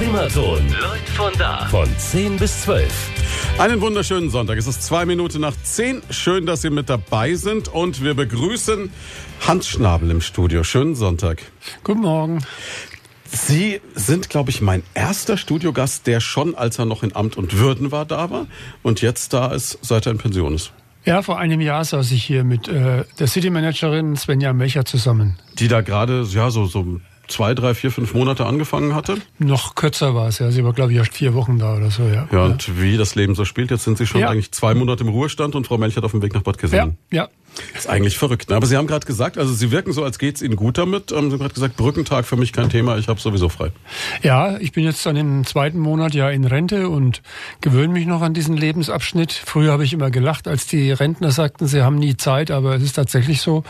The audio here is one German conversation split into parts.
Primaton. Leut von da. Von 10 bis 12. Einen wunderschönen Sonntag. Es ist zwei Minuten nach zehn. Schön, dass Sie mit dabei sind. Und wir begrüßen Hans Schnabel im Studio. Schönen Sonntag. Guten Morgen. Sie sind, glaube ich, mein erster Studiogast, der schon, als er noch in Amt und Würden war, da war und jetzt da ist, seit er in Pension ist. Ja, vor einem Jahr saß ich hier mit äh, der City-Managerin Svenja Mecher zusammen. Die da gerade, ja, so, so zwei, drei, vier, fünf Monate angefangen hatte? Noch kürzer war es, ja. Sie war, glaube ich, erst vier Wochen da oder so, ja. Ja, und wie das Leben so spielt, jetzt sind Sie schon ja. eigentlich zwei Monate im Ruhestand und Frau Melchert auf dem Weg nach Bad Gesellen. Ja, ja. Das ist eigentlich verrückt. Ne? Aber Sie haben gerade gesagt, also Sie wirken so, als geht's Ihnen gut damit. Ähm, Sie haben gerade gesagt, Brückentag für mich kein Thema, ich habe sowieso frei. Ja, ich bin jetzt dann im zweiten Monat ja in Rente und gewöhne mich noch an diesen Lebensabschnitt. Früher habe ich immer gelacht, als die Rentner sagten, sie haben nie Zeit, aber es ist tatsächlich so,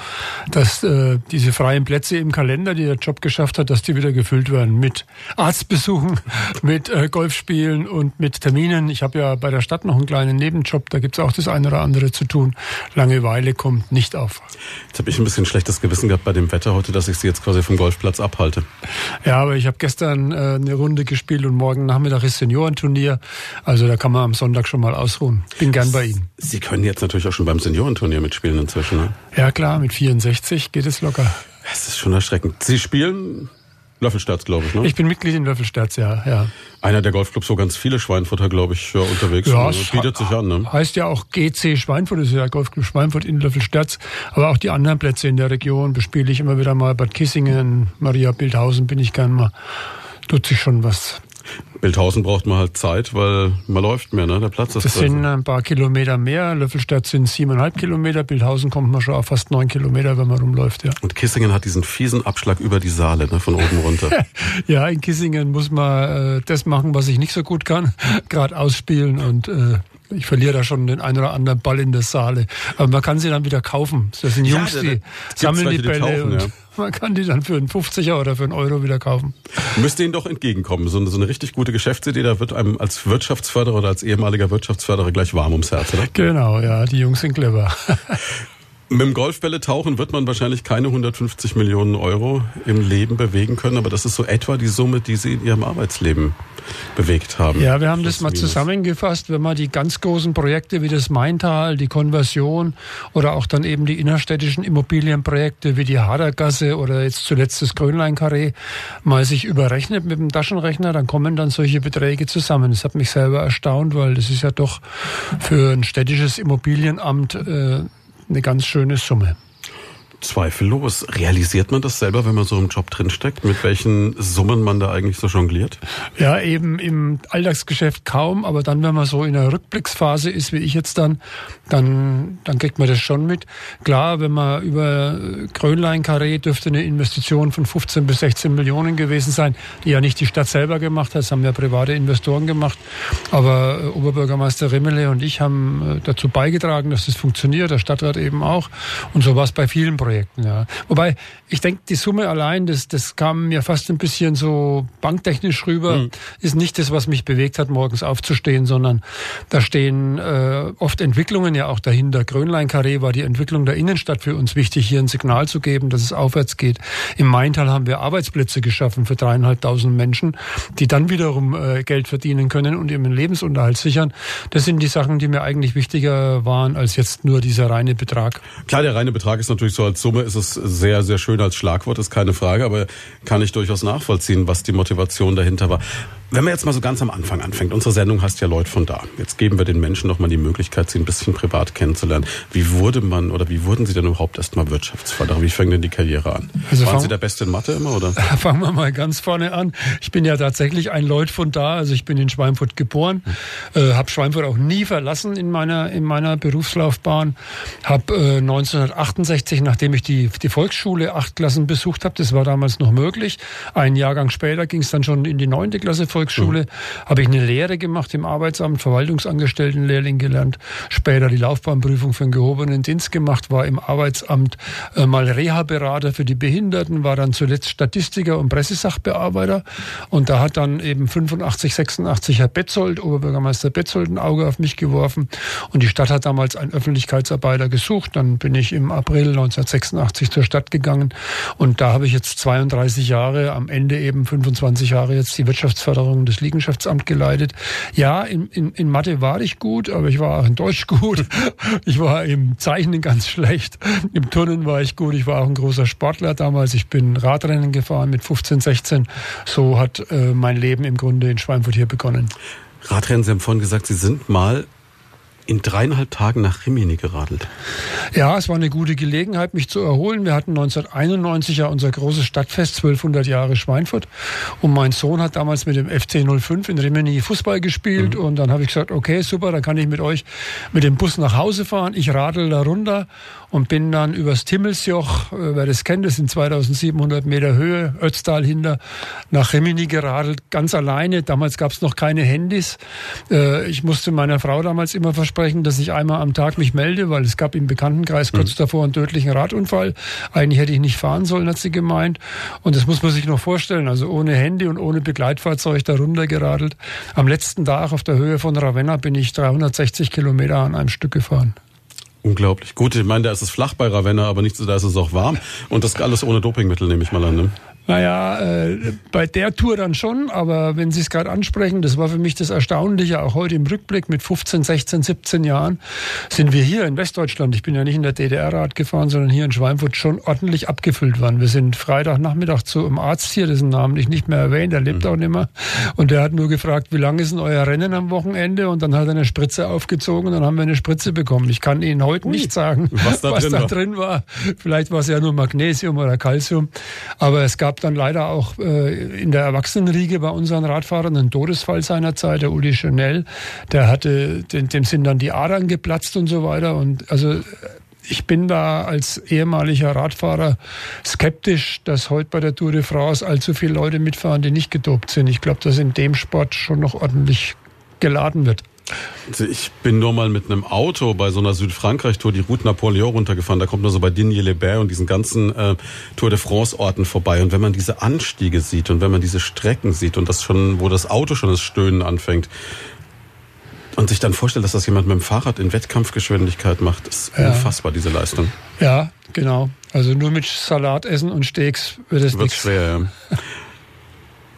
dass äh, diese freien Plätze im Kalender, die der Job geschafft hat, dass die wieder gefüllt werden mit Arztbesuchen, mit äh, Golfspielen und mit Terminen. Ich habe ja bei der Stadt noch einen kleinen Nebenjob, da gibt's auch das eine oder andere zu tun. Langeweile kommt kommt nicht auf. Jetzt habe ich ein bisschen schlechtes Gewissen gehabt bei dem Wetter heute, dass ich Sie jetzt quasi vom Golfplatz abhalte. Ja, aber ich habe gestern äh, eine Runde gespielt und morgen Nachmittag ist Seniorenturnier. Also da kann man am Sonntag schon mal ausruhen. Bin gern bei Ihnen. Sie können jetzt natürlich auch schon beim Seniorenturnier mitspielen inzwischen. Ne? Ja klar, mit 64 geht es locker. Es ist schon erschreckend. Sie spielen Löffelsterz, glaube ich, ne? Ich bin Mitglied in Löffelsterz, ja, ja. Einer der Golfclubs, wo ganz viele Schweinfurter, glaube ich, ja, unterwegs ja, sind. Bietet sich an, ne? Heißt ja auch GC Schweinfurt, das ist ja Golfclub Schweinfurt in Löffelsterz. Aber auch die anderen Plätze in der Region bespiele ich immer wieder mal. Bad Kissingen, Maria Bildhausen bin ich gern mal. Tut sich schon was. Bildhausen braucht man halt Zeit, weil man läuft mehr, ne? Der Platz ist Das sind ein paar Kilometer mehr. Löffelstadt sind siebeneinhalb Kilometer. Bildhausen kommt man schon auf fast neun Kilometer, wenn man rumläuft, ja. Und Kissingen hat diesen fiesen Abschlag über die Saale, ne? Von oben runter. ja, in Kissingen muss man äh, das machen, was ich nicht so gut kann. Gerade ausspielen und äh, ich verliere da schon den einen oder anderen Ball in der Saale. Aber man kann sie dann wieder kaufen. Das sind Jungs, ja, die sammeln die Bälle die tauchen, und ja. man kann die dann für einen 50er oder für einen Euro wieder kaufen. Müsste Ihnen doch entgegenkommen. So eine, so eine richtig gute Geschäftsidee, da wird einem als Wirtschaftsförderer oder als ehemaliger Wirtschaftsförderer gleich warm ums Herz, oder? Genau, ja, die Jungs sind clever. Mit dem Golfbälle tauchen wird man wahrscheinlich keine 150 Millionen Euro im Leben bewegen können, aber das ist so etwa die Summe, die Sie in Ihrem Arbeitsleben bewegt haben. Ja, wir haben das, mal zusammengefasst, wenn man die ganz großen Projekte wie das Maintal, die Konversion oder auch dann eben die innerstädtischen Immobilienprojekte wie die Hadergasse oder jetzt zuletzt das Grönlein-Karree mal sich überrechnet mit dem Taschenrechner, dann kommen dann solche Beträge zusammen. Das hat mich selber erstaunt, weil das ist ja doch für ein städtisches Immobilienamt äh, eine ganz schöne Summe. Zweifellos. Realisiert man das selber, wenn man so im Job drinsteckt, mit welchen Summen man da eigentlich so jongliert? Ja, eben im Alltagsgeschäft kaum, aber dann, wenn man so in einer Rückblicksphase ist, wie ich jetzt dann, dann, dann kriegt man das schon mit. Klar, wenn man über Grönlein-Karree dürfte eine Investition von 15 bis 16 Millionen gewesen sein, die ja nicht die Stadt selber gemacht hat, das haben ja private Investoren gemacht. Aber äh, Oberbürgermeister Rimmele und ich haben äh, dazu beigetragen, dass das funktioniert, der Stadtrat eben auch. Und so war es bei vielen Projekten. Projekten, ja. Wobei, ich denke, die Summe allein, das, das kam mir fast ein bisschen so banktechnisch rüber, mhm. ist nicht das, was mich bewegt hat, morgens aufzustehen, sondern da stehen äh, oft Entwicklungen ja auch dahinter. Grönlein-Karree war die Entwicklung der Innenstadt für uns wichtig, hier ein Signal zu geben, dass es aufwärts geht. Im Maintal haben wir Arbeitsplätze geschaffen für dreieinhalbtausend Menschen, die dann wiederum äh, Geld verdienen können und ihren Lebensunterhalt sichern. Das sind die Sachen, die mir eigentlich wichtiger waren als jetzt nur dieser reine Betrag. Klar, der reine Betrag ist natürlich so als Summe ist es sehr, sehr schön als Schlagwort, ist keine Frage, aber kann ich durchaus nachvollziehen, was die Motivation dahinter war. Wenn man jetzt mal so ganz am Anfang anfängt, unsere Sendung heißt ja Leute von da. Jetzt geben wir den Menschen noch mal die Möglichkeit, sie ein bisschen privat kennenzulernen. Wie wurde man oder wie wurden Sie denn überhaupt erstmal Wirtschaftsförderer? Wie fängt denn die Karriere an? Also Waren Sie der Beste in Mathe immer oder? Fangen wir mal ganz vorne an. Ich bin ja tatsächlich ein Leut von da. Also ich bin in Schweinfurt geboren, äh, habe Schweinfurt auch nie verlassen in meiner in meiner Berufslaufbahn. Habe äh, 1968, nachdem ich die die Volksschule acht Klassen besucht habe, das war damals noch möglich. Ein Jahrgang später ging es dann schon in die neunte Klasse Volksschule, mhm. habe ich eine Lehre gemacht im Arbeitsamt, Verwaltungsangestelltenlehrling gelernt, später die Laufbahnprüfung für einen gehobenen Dienst gemacht, war im Arbeitsamt äh, mal Reha-Berater für die Behinderten, war dann zuletzt Statistiker und Pressesachbearbeiter. Und da hat dann eben 85, 86 Herr Betzold, Oberbürgermeister Betzold, ein Auge auf mich geworfen. Und die Stadt hat damals einen Öffentlichkeitsarbeiter gesucht, dann bin ich im April 1986 zur Stadt gegangen. Und da habe ich jetzt 32 Jahre, am Ende eben 25 Jahre jetzt die Wirtschaftsförderung Jahre das Liegenschaftsamt geleitet. Ja, in, in, in Mathe war ich gut, aber ich war auch in Deutsch gut. Ich war im Zeichnen ganz schlecht. Im Turnen war ich gut. Ich war auch ein großer Sportler damals. Ich bin Radrennen gefahren mit 15, 16. So hat äh, mein Leben im Grunde in Schweinfurt hier begonnen. Radrennen, Sie haben vorhin gesagt, Sie sind mal in dreieinhalb Tagen nach Rimini geradelt. Ja, es war eine gute Gelegenheit, mich zu erholen. Wir hatten 1991 ja unser großes Stadtfest, 1200 Jahre Schweinfurt. Und mein Sohn hat damals mit dem FC 05 in Rimini Fußball gespielt. Mhm. Und dann habe ich gesagt, okay, super, dann kann ich mit euch mit dem Bus nach Hause fahren. Ich radel da runter und bin dann übers Timmelsjoch, äh, wer das kennt, das sind 2700 Meter Höhe, Ötztal hinter, nach Rimini geradelt, ganz alleine. Damals gab es noch keine Handys. Äh, ich musste meiner Frau damals immer versprechen, dass ich einmal am Tag mich melde, weil es gab im Bekanntenkreis kurz mhm. davor einen tödlichen Radunfall. Eigentlich hätte ich nicht fahren sollen, hat sie gemeint. Und das muss man sich noch vorstellen. Also ohne Handy und ohne Begleitfahrzeug da runtergeradelt. Am letzten Tag auf der Höhe von Ravenna bin ich 360 Kilometer an einem Stück gefahren. Unglaublich. Gut, ich meine, da ist es flach bei Ravenna, aber nicht so, da ist es auch warm. Und das alles ohne Dopingmittel, nehme ich mal an. Ne? Naja, äh, bei der Tour dann schon, aber wenn Sie es gerade ansprechen, das war für mich das Erstaunliche, auch heute im Rückblick mit 15, 16, 17 Jahren, sind wir hier in Westdeutschland, ich bin ja nicht in der DDR-Rad gefahren, sondern hier in Schweinfurt schon ordentlich abgefüllt worden. Wir sind Freitagnachmittag zu einem Arzt hier, dessen Namen ich nicht mehr erwähnt, der lebt mhm. auch nicht mehr. Und der hat nur gefragt, wie lang ist denn euer Rennen am Wochenende? Und dann hat er eine Spritze aufgezogen und dann haben wir eine Spritze bekommen. Ich kann Ihnen heute Ui, nicht sagen, was da, was drin, da war. drin war. Vielleicht war es ja nur Magnesium oder Calcium. Aber es gab dann leider auch äh, in der Erwachsenenriege bei unseren Radfahrern einen Todesfall seinerzeit, der Uli Chanel. Der hatte, dem, dem sind dann die Adern geplatzt und so weiter. Und also ich bin da als ehemaliger Radfahrer skeptisch, dass heute bei der Tour de France allzu viele Leute mitfahren, die nicht gedopt sind. Ich glaube, dass in dem Sport schon noch ordentlich geladen wird. Also ich bin nur mal mit einem Auto bei so einer Südfrankreich-Tour die Route Napoleon runtergefahren. Da kommt man so bei Digne-les-Bains und diesen ganzen äh, Tour de France-Orten vorbei. Und wenn man diese Anstiege sieht und wenn man diese Strecken sieht und das schon, wo das Auto schon das Stöhnen anfängt, und sich dann vorstellt, dass das jemand mit dem Fahrrad in Wettkampfgeschwindigkeit macht, ist ja. unfassbar, diese Leistung. Ja, genau. Also nur mit Salat essen und Steaks wird es nichts. schwer, ja.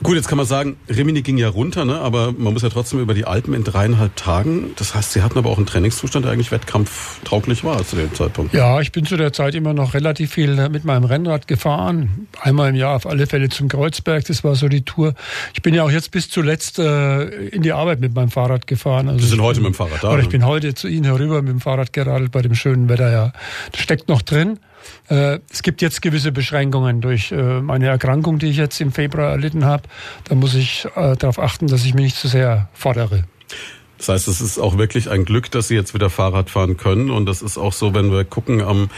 Gut, jetzt kann man sagen, Rimini ging ja runter, ne? aber man muss ja trotzdem über die Alpen in dreieinhalb Tagen. Das heißt, Sie hatten aber auch einen Trainingszustand, der eigentlich wettkampftauglich war zu dem Zeitpunkt. Ja, ich bin zu der Zeit immer noch relativ viel mit meinem Rennrad gefahren. Einmal im Jahr auf alle Fälle zum Kreuzberg, das war so die Tour. Ich bin ja auch jetzt bis zuletzt äh, in die Arbeit mit meinem Fahrrad gefahren. Also Sie sind heute mit dem Fahrrad da? Oder ich bin heute zu Ihnen herüber mit dem Fahrrad geradelt bei dem schönen Wetter, ja. Das steckt noch drin. Äh, es gibt jetzt gewisse Beschränkungen durch äh, meine Erkrankung, die ich jetzt im Februar erlitten habe. Da muss ich äh, darauf achten, dass ich mich nicht zu sehr fordere. Das heißt, es ist auch wirklich ein Glück, dass Sie jetzt wieder Fahrrad fahren können. Und das ist auch so, wenn wir gucken, ähm,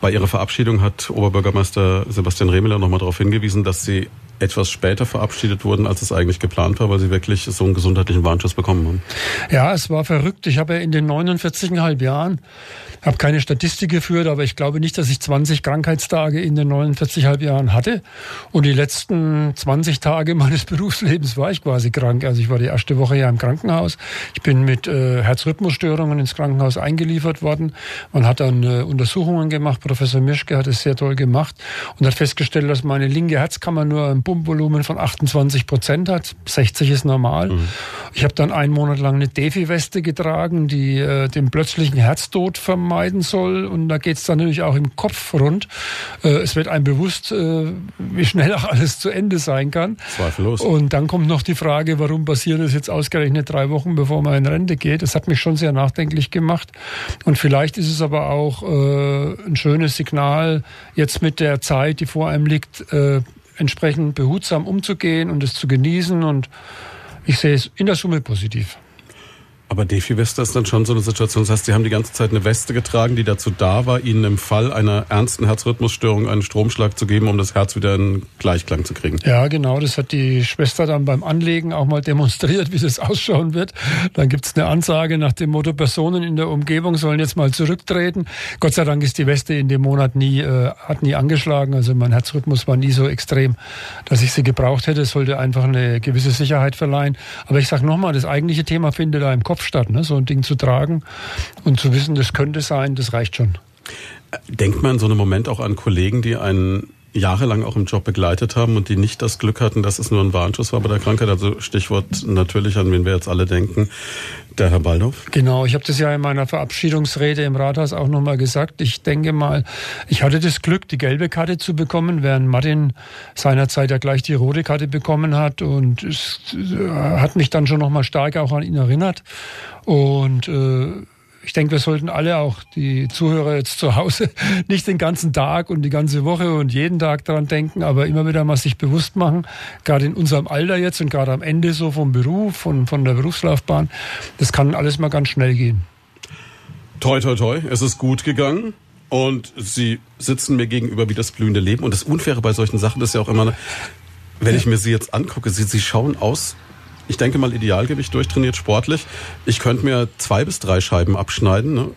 bei Ihrer Verabschiedung hat Oberbürgermeister Sebastian Remeler nochmal darauf hingewiesen, dass Sie etwas später verabschiedet wurden, als es eigentlich geplant war, weil sie wirklich so einen gesundheitlichen Warnschuss bekommen haben. Ja, es war verrückt. Ich habe ja in den 49,5 Jahren, habe keine Statistik geführt, aber ich glaube nicht, dass ich 20 Krankheitstage in den 49,5 Jahren hatte. Und die letzten 20 Tage meines Berufslebens war ich quasi krank. Also ich war die erste Woche ja im Krankenhaus. Ich bin mit äh, Herzrhythmusstörungen ins Krankenhaus eingeliefert worden. Man hat dann äh, Untersuchungen gemacht. Professor Mischke hat es sehr toll gemacht und hat festgestellt, dass meine linke Herzkammer nur ein Pumpvolumen von 28 Prozent hat. 60 ist normal. Mhm. Ich habe dann einen Monat lang eine Defi-Weste getragen, die äh, den plötzlichen Herztod vermeiden soll. Und da geht es dann natürlich auch im Kopf rund. Äh, es wird einem bewusst, äh, wie schnell auch alles zu Ende sein kann. Zweifellos. Und dann kommt noch die Frage, warum passiert das jetzt ausgerechnet drei Wochen, bevor man in Rente geht. Das hat mich schon sehr nachdenklich gemacht. Und vielleicht ist es aber auch äh, ein schönes Signal, jetzt mit der Zeit, die vor einem liegt, entsprechend behutsam umzugehen und es zu genießen. Und ich sehe es in der Summe positiv. Aber Defi-Weste ist dann schon so eine Situation. Das heißt, Sie haben die ganze Zeit eine Weste getragen, die dazu da war, Ihnen im Fall einer ernsten Herzrhythmusstörung einen Stromschlag zu geben, um das Herz wieder in Gleichklang zu kriegen. Ja, genau. Das hat die Schwester dann beim Anlegen auch mal demonstriert, wie das ausschauen wird. Dann gibt es eine Ansage nach dem Motto, Personen in der Umgebung sollen jetzt mal zurücktreten. Gott sei Dank ist die Weste in dem Monat nie, äh, hat nie angeschlagen. Also mein Herzrhythmus war nie so extrem, dass ich sie gebraucht hätte. Es sollte einfach eine gewisse Sicherheit verleihen. Aber ich sage nochmal, das eigentliche Thema findet da im Kopf statt, ne? so ein Ding zu tragen und zu wissen, das könnte sein, das reicht schon. Denkt man in so einem Moment auch an Kollegen, die einen jahrelang auch im Job begleitet haben und die nicht das Glück hatten, dass es nur ein Warnschuss war bei der Krankheit. Also Stichwort natürlich, an wen wir jetzt alle denken, der Herr Baldorf. Genau, ich habe das ja in meiner Verabschiedungsrede im Rathaus auch nochmal gesagt. Ich denke mal, ich hatte das Glück, die gelbe Karte zu bekommen, während Martin seinerzeit ja gleich die rote Karte bekommen hat. Und es äh, hat mich dann schon nochmal stark auch an ihn erinnert. Und äh, ich denke, wir sollten alle auch die Zuhörer jetzt zu Hause nicht den ganzen Tag und die ganze Woche und jeden Tag daran denken, aber immer wieder mal sich bewusst machen, gerade in unserem Alter jetzt und gerade am Ende so vom Beruf, von, von der Berufslaufbahn, das kann alles mal ganz schnell gehen. Toi, toi, toi, es ist gut gegangen. Und sie sitzen mir gegenüber wie das blühende Leben. Und das Unfaire bei solchen Sachen ist ja auch immer, wenn ich mir sie jetzt angucke, sie, sie schauen aus ich denke mal Idealgewicht durchtrainiert, sportlich. Ich könnte mir zwei bis drei Scheiben abschneiden. Ne?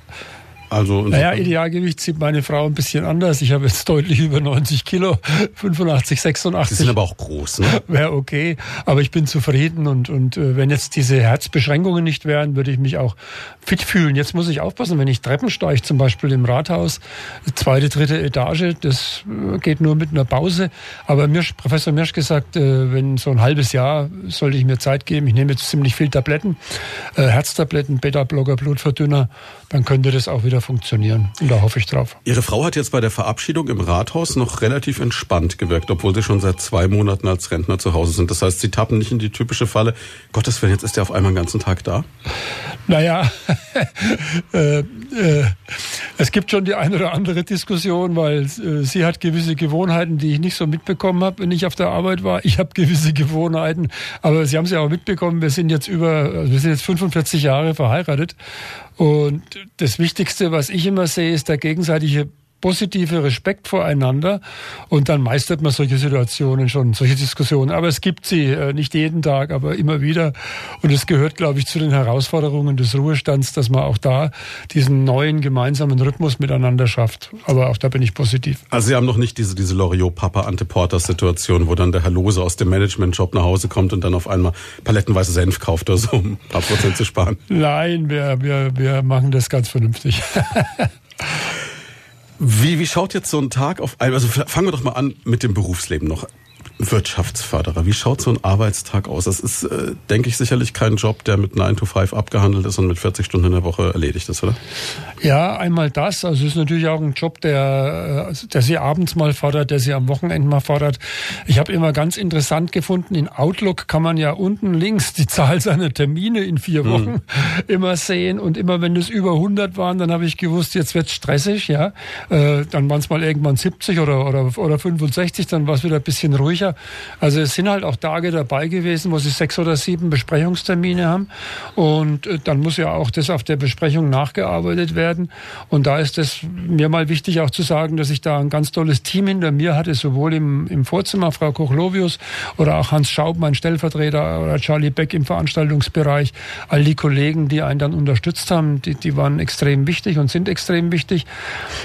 Also naja, Idealgewicht sieht meine Frau ein bisschen anders. Ich habe jetzt deutlich über 90 Kilo, 85, 86. Sie sind aber auch groß, ne? Wäre okay, aber ich bin zufrieden und, und äh, wenn jetzt diese Herzbeschränkungen nicht wären, würde ich mich auch fit fühlen. Jetzt muss ich aufpassen, wenn ich Treppen steige, zum Beispiel im Rathaus, zweite, dritte Etage, das äh, geht nur mit einer Pause. Aber Mirsch, Professor Mirsch gesagt, äh, wenn so ein halbes Jahr sollte ich mir Zeit geben. Ich nehme jetzt ziemlich viel Tabletten, Herztabletten, Beta-Blocker, Blutverdünner, dann könnte das auch wieder funktionieren. Und da hoffe ich drauf. Ihre Frau hat jetzt bei der Verabschiedung im Rathaus noch relativ entspannt gewirkt, obwohl sie schon seit zwei Monaten als Rentner zu Hause sind. Das heißt, sie tappen nicht in die typische Falle, Gottes Willen, jetzt ist er auf einmal den ganzen Tag da? Naja, äh, äh, es gibt schon die eine oder andere Diskussion, weil äh, sie hat gewisse Gewohnheiten, die ich nicht so mitbekommen habe, wenn ich auf der Arbeit war. Ich habe gewisse Gewohnheiten, aber Sie haben sie auch mitbekommen, wir sind jetzt über, also wir sind jetzt 45 Jahre verheiratet und das Wichtigste, was ich immer sehe, ist der gegenseitige positive Respekt voreinander und dann meistert man solche Situationen schon, solche Diskussionen. Aber es gibt sie äh, nicht jeden Tag, aber immer wieder. Und es gehört, glaube ich, zu den Herausforderungen des Ruhestands, dass man auch da diesen neuen gemeinsamen Rhythmus miteinander schafft. Aber auch da bin ich positiv. Also Sie haben noch nicht diese, diese Loriot-Papa-Ante-Porter-Situation, wo dann der Herr Lose aus dem Management-Job nach Hause kommt und dann auf einmal palettenweise Senf kauft oder so, um ein paar Prozent zu sparen. Nein, wir, wir, wir machen das ganz vernünftig. Wie, wie schaut jetzt so ein Tag auf also fangen wir doch mal an mit dem Berufsleben noch. Wirtschaftsförderer. Wie schaut so ein Arbeitstag aus? Das ist, äh, denke ich, sicherlich kein Job, der mit 9 to 5 abgehandelt ist und mit 40 Stunden in der Woche erledigt ist, oder? Ja, einmal das. Also es ist natürlich auch ein Job, der, äh, der sie abends mal fordert, der sie am Wochenende mal fordert. Ich habe immer ganz interessant gefunden, in Outlook kann man ja unten links die Zahl seiner Termine in vier hm. Wochen mhm. immer sehen. Und immer wenn es über 100 waren, dann habe ich gewusst, jetzt wird's stressig. ja. Äh, dann waren es mal irgendwann 70 oder, oder, oder 65, dann war es wieder ein bisschen ruhiger sicher. Also es sind halt auch Tage dabei gewesen, wo sie sechs oder sieben Besprechungstermine haben. Und äh, dann muss ja auch das auf der Besprechung nachgearbeitet werden. Und da ist es mir mal wichtig auch zu sagen, dass ich da ein ganz tolles Team hinter mir hatte, sowohl im, im Vorzimmer, Frau Koch-Lovius oder auch Hans Schaub, mein Stellvertreter, oder Charlie Beck im Veranstaltungsbereich. All die Kollegen, die einen dann unterstützt haben, die, die waren extrem wichtig und sind extrem wichtig.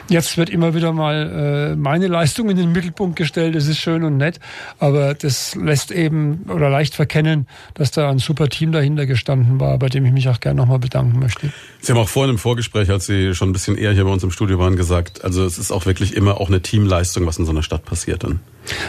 Jetzt wird immer wieder mal äh, meine Leistung in den Mittelpunkt gestellt. Das ist schön und nett. Aber das lässt eben oder leicht verkennen, dass da ein super Team dahinter gestanden war, bei dem ich mich auch gerne nochmal bedanken möchte. Sie haben auch vorhin im Vorgespräch, als Sie schon ein bisschen eher hier bei uns im Studio waren, gesagt, also es ist auch wirklich immer auch eine Teamleistung, was in so einer Stadt passiert dann.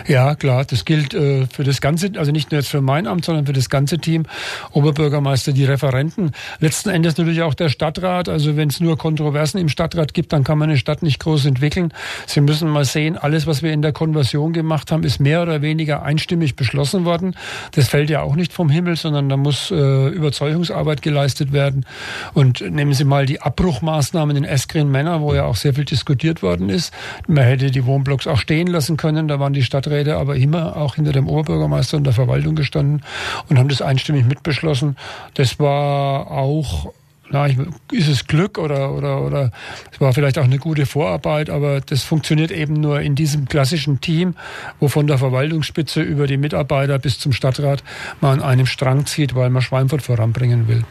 Ja, klar, das gilt äh, für das ganze, also nicht nur jetzt für mein Amt, sondern für das ganze Team. Oberbürgermeister, die Referenten, letzten Endes natürlich auch der Stadtrat. Also wenn es nur Kontroversen im Stadtrat gibt, dann kann man eine Stadt nicht groß entwickeln. Sie müssen mal sehen, alles, was wir in der Konversion gemacht haben, ist mehr oder weniger einstimmig beschlossen worden. Das fällt ja auch nicht vom Himmel, sondern da muss äh, Überzeugungsarbeit geleistet werden. Und nehmen Sie mal die Abbruchmaßnahmen in Eskrin Männer, wo ja auch sehr viel diskutiert worden ist. Man hätte die Wohnblocks auch stehen lassen können. Da waren die die Stadträte aber immer auch hinter dem Oberbürgermeister und der Verwaltung gestanden und haben das einstimmig mitbeschlossen. Das war auch na, ist es Glück oder, oder, oder es war vielleicht auch eine gute Vorarbeit, aber das funktioniert eben nur in diesem klassischen Team, wo von der Verwaltungsspitze über die Mitarbeiter bis zum Stadtrat man an einem Strang zieht, weil man Schweinfurt voranbringen will.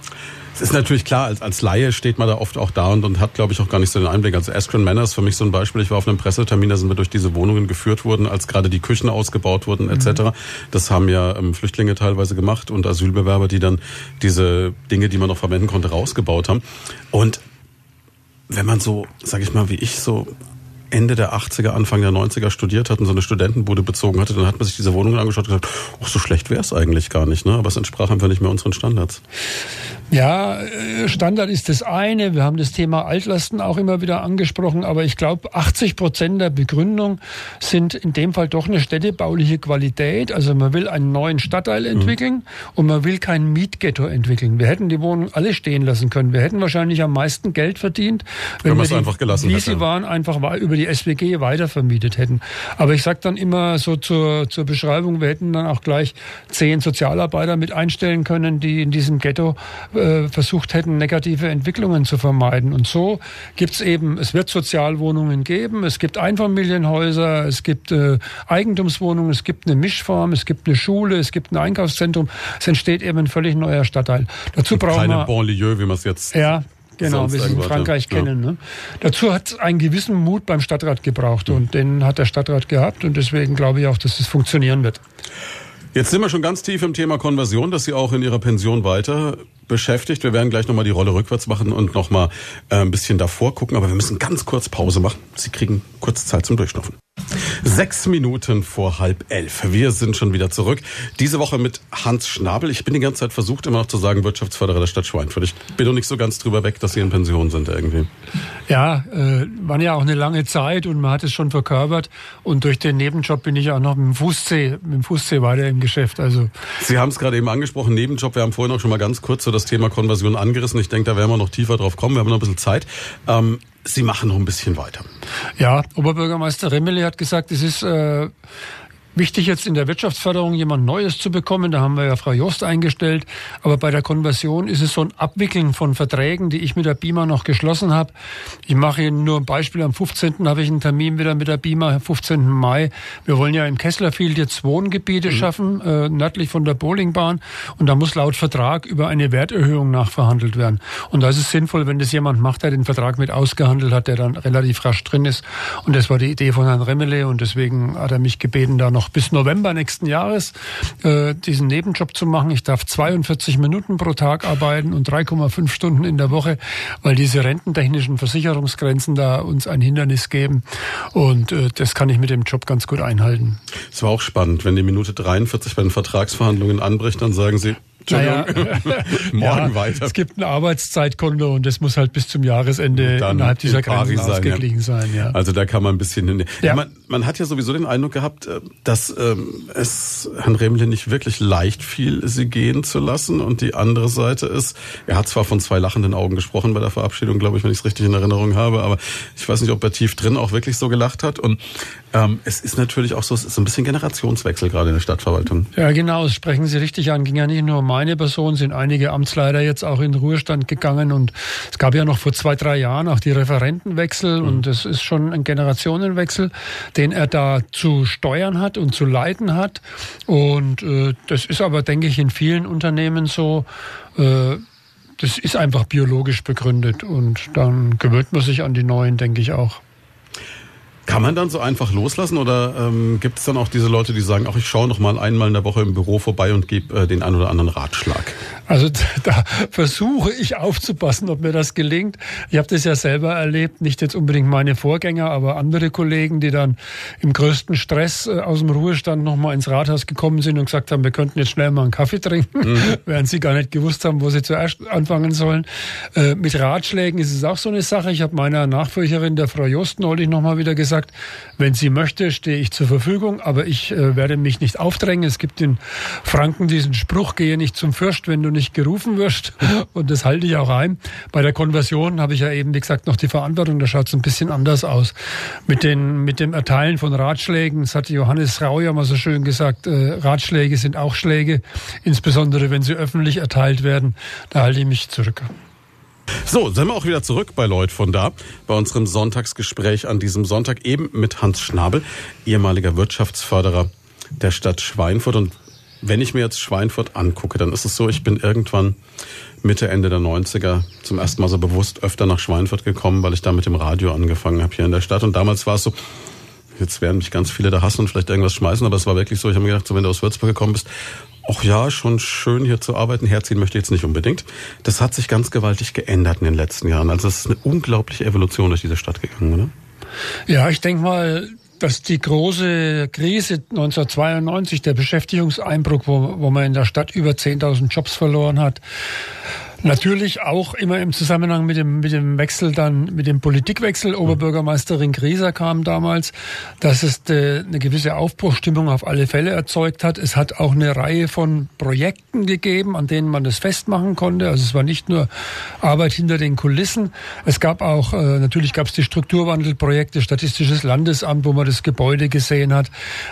Es ist natürlich klar, als, als Laie steht man da oft auch da und, und hat, glaube ich, auch gar nicht so den Einblick. Also Askren Manor ist für mich so ein Beispiel. Ich war auf einem Pressetermin, da sind wir durch diese Wohnungen geführt worden, als gerade die Küchen ausgebaut wurden etc. Mhm. Das haben ja ähm, Flüchtlinge teilweise gemacht und Asylbewerber, die dann diese Dinge, die man noch verwenden konnte, rausgebaut haben. Und wenn man so, sage ich mal, wie ich so Ende der 80er, Anfang der 90er studiert hat und so eine Studentenbude bezogen hatte, dann hat man sich diese Wohnungen angeschaut und gesagt, ach, so schlecht wäre es eigentlich gar nicht. Ne? Aber es entsprach einfach nicht mehr unseren Standards. Ja, äh, Standard ist das eine. Wir haben das Thema Altlasten auch immer wieder angesprochen. Aber ich glaube, 80 Prozent der Begründung sind in dem Fall doch eine städtebauliche Qualität. Also man will einen neuen Stadtteil mhm. entwickeln mhm. und man will kein Mietghetto entwickeln. Wir hätten die Wohnungen alle stehen lassen können. Wir hätten wahrscheinlich am meisten Geld verdient, wenn, wenn wir die, einfach gelassen wie hätte. sie waren, einfach über die SWG weitervermietet hätten. Aber ich sage dann immer so zur, zur Beschreibung, wir hätten dann auch gleich zehn Sozialarbeiter mit einstellen können, die in diesem Ghetto äh, versucht hätten, negative Entwicklungen zu vermeiden. Und so gibt es eben, es wird Sozialwohnungen geben, es gibt Einfamilienhäuser, es gibt äh, Eigentumswohnungen, es gibt eine Mischform, es gibt eine Schule, es gibt ein Einkaufszentrum. Es entsteht eben ein völlig neuer Stadtteil. Dazu brauchen keine wir... Banlieue, wie man es jetzt... Ja, Genau, wie es in Frankreich ja. kennen. Ne? Dazu hat es einen gewissen Mut beim Stadtrat gebraucht mhm. und den hat der Stadtrat gehabt und deswegen glaube ich auch, dass es funktionieren wird. Jetzt sind wir schon ganz tief im Thema Konversion, dass Sie auch in Ihrer Pension weiter beschäftigt. Wir werden gleich nochmal die Rolle rückwärts machen und nochmal äh, ein bisschen davor gucken, aber wir müssen ganz kurz Pause machen. Sie kriegen kurz Zeit zum Durchschnaufen. Sechs Minuten vor halb elf. Wir sind schon wieder zurück. Diese Woche mit Hans Schnabel. Ich bin die ganze Zeit versucht, immer noch zu sagen, Wirtschaftsförderer der Stadt Schweinfurt. Ich bin noch nicht so ganz drüber weg, dass Sie in Pension sind irgendwie. Ja, äh, war ja auch eine lange Zeit und man hat es schon verkörpert. Und durch den Nebenjob bin ich auch noch mit dem Fußzeh, mit dem Fußzeh weiter im Geschäft. Also Sie haben es gerade eben angesprochen, Nebenjob. Wir haben vorhin auch schon mal ganz kurz so das Thema Konversion angerissen. Ich denke, da werden wir noch tiefer drauf kommen. Wir haben noch ein bisschen Zeit. Ähm, Sie machen noch ein bisschen weiter. Ja, Oberbürgermeister Remmele hat gesagt, es ist äh, Wichtig jetzt in der Wirtschaftsförderung jemand Neues zu bekommen, da haben wir ja Frau Jost eingestellt, aber bei der Konversion ist es so ein Abwickeln von Verträgen, die ich mit der BIMA noch geschlossen habe. Ich mache Ihnen nur ein Beispiel, am 15. habe ich einen Termin wieder mit der BIMA, 15. Mai. Wir wollen ja im Kesslerfield jetzt Wohngebiete mhm. schaffen, äh, nördlich von der Bowlingbahn und da muss laut Vertrag über eine Werterhöhung nachverhandelt werden. Und da ist es sinnvoll, wenn das jemand macht, der den Vertrag mit ausgehandelt hat, der dann relativ rasch drin ist. Und das war die Idee von Herrn Remmele und deswegen hat er mich gebeten, da noch noch bis November nächsten Jahres äh, diesen Nebenjob zu machen. Ich darf 42 Minuten pro Tag arbeiten und 3,5 Stunden in der Woche, weil diese rententechnischen Versicherungsgrenzen da uns ein Hindernis geben. Und äh, das kann ich mit dem Job ganz gut einhalten. Es war auch spannend, wenn die Minute 43 bei den Vertragsverhandlungen anbricht, dann sagen Sie, naja, morgen ja, weiter. Es gibt ein Arbeitszeitkonto und das muss halt bis zum Jahresende innerhalb dieser Grenzen sein, ausgeglichen ja. sein. Ja. Also da kann man ein bisschen hin. Ja. Man, man, hat ja sowieso den Eindruck gehabt, äh, dass ähm, es Herrn Remle nicht wirklich leicht fiel, sie gehen zu lassen. Und die andere Seite ist, er hat zwar von zwei lachenden Augen gesprochen bei der Verabschiedung, glaube ich, wenn ich es richtig in Erinnerung habe, aber ich weiß nicht, ob er tief drin auch wirklich so gelacht hat. Und ähm, es ist natürlich auch so, es ist ein bisschen Generationswechsel gerade in der Stadtverwaltung. Ja, genau, das sprechen Sie richtig an. Ging ja nicht nur um meine Person, sind einige Amtsleiter jetzt auch in den Ruhestand gegangen und es gab ja noch vor zwei, drei Jahren auch die Referentenwechsel mhm. und es ist schon ein Generationenwechsel, den er da zu steuern hat und zu leiten hat. Und äh, das ist aber, denke ich, in vielen Unternehmen so. Äh, das ist einfach biologisch begründet und dann gewöhnt man sich an die neuen, denke ich auch. Kann man dann so einfach loslassen oder ähm, gibt es dann auch diese Leute, die sagen, ach, ich schaue noch mal einmal in der Woche im Büro vorbei und gebe äh, den einen oder anderen Ratschlag? Also da versuche ich aufzupassen, ob mir das gelingt. Ich habe das ja selber erlebt, nicht jetzt unbedingt meine Vorgänger, aber andere Kollegen, die dann im größten Stress äh, aus dem Ruhestand noch mal ins Rathaus gekommen sind und gesagt haben, wir könnten jetzt schnell mal einen Kaffee trinken, mhm. während sie gar nicht gewusst haben, wo sie zuerst anfangen sollen. Äh, mit Ratschlägen ist es auch so eine Sache. Ich habe meiner Nachfolgerin, der Frau Jost, neulich noch mal wieder gesagt, gesagt, wenn sie möchte, stehe ich zur Verfügung, aber ich äh, werde mich nicht aufdrängen. Es gibt in Franken diesen Spruch, gehe nicht zum Fürst, wenn du nicht gerufen wirst. Und das halte ich auch ein. Bei der Konversion habe ich ja eben, wie gesagt, noch die Verantwortung. Da schaut es ein bisschen anders aus. Mit, den, mit dem Erteilen von Ratschlägen, das hat Johannes Rau ja mal so schön gesagt, äh, Ratschläge sind auch Schläge, insbesondere wenn sie öffentlich erteilt werden. Da halte ich mich zurück. So, sind wir auch wieder zurück bei Lloyd von da, bei unserem Sonntagsgespräch an diesem Sonntag eben mit Hans Schnabel, ehemaliger Wirtschaftsförderer der Stadt Schweinfurt. Und wenn ich mir jetzt Schweinfurt angucke, dann ist es so, ich bin irgendwann Mitte, Ende der 90er zum ersten Mal so bewusst öfter nach Schweinfurt gekommen, weil ich da mit dem Radio angefangen habe hier in der Stadt. Und damals war es so, jetzt werden mich ganz viele da hassen und vielleicht irgendwas schmeißen, aber es war wirklich so, ich habe mir gedacht, so wenn du aus Würzburg gekommen bist, ach ja, schon schön hier zu arbeiten, herziehen möchte ich jetzt nicht unbedingt. Das hat sich ganz gewaltig geändert in den letzten Jahren. Also es ist eine unglaubliche Evolution durch diese Stadt gegangen, oder? Ja, ich denke mal, dass die große Krise 1992, der Beschäftigungseinbruch, wo, wo man in der Stadt über 10.000 Jobs verloren hat, Natürlich auch immer im Zusammenhang mit dem, mit dem Wechsel dann, mit dem Politikwechsel. Oberbürgermeisterin Grieser kam damals, dass es de, eine gewisse Aufbruchstimmung auf alle Fälle erzeugt hat. Es hat auch eine Reihe von Projekten gegeben, an denen man das festmachen konnte. Also es war nicht nur Arbeit hinter den Kulissen. Es gab auch, äh, natürlich gab es die Strukturwandelprojekte, Statistisches Landesamt, wo man das Gebäude gesehen hat.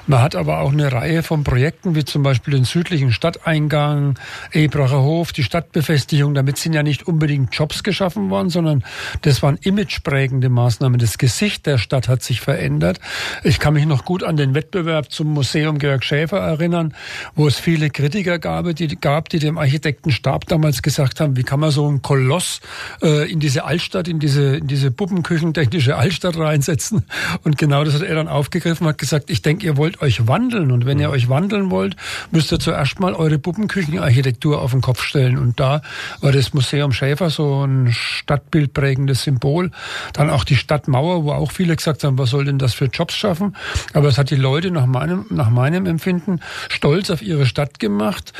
Man hat aber auch eine Reihe von Projekten, wie zum Beispiel den südlichen Stadteingang, Ebracher Hof, die Stadtbefestigung damit sind ja nicht unbedingt Jobs geschaffen worden, sondern das waren imageprägende Maßnahmen. Das Gesicht der Stadt hat sich verändert. Ich kann mich noch gut an den Wettbewerb zum Museum Georg Schäfer erinnern, wo es viele Kritiker gab, die, gab, die dem Architektenstab damals gesagt haben, wie kann man so einen Koloss äh, in diese Altstadt, in diese, in diese puppenküchentechnische Altstadt reinsetzen. Und genau das hat er dann aufgegriffen, hat gesagt, ich denke, ihr wollt euch wandeln. Und wenn ihr euch wandeln wollt, müsst ihr zuerst mal eure Puppenküchenarchitektur auf den Kopf stellen. Und da war war das Museum Schäfer so ein stadtbildprägendes Symbol. Dann auch die Stadtmauer, wo auch viele gesagt haben, was soll denn das für Jobs schaffen? Aber es hat die Leute nach meinem, nach meinem Empfinden stolz auf ihre Stadt gemacht.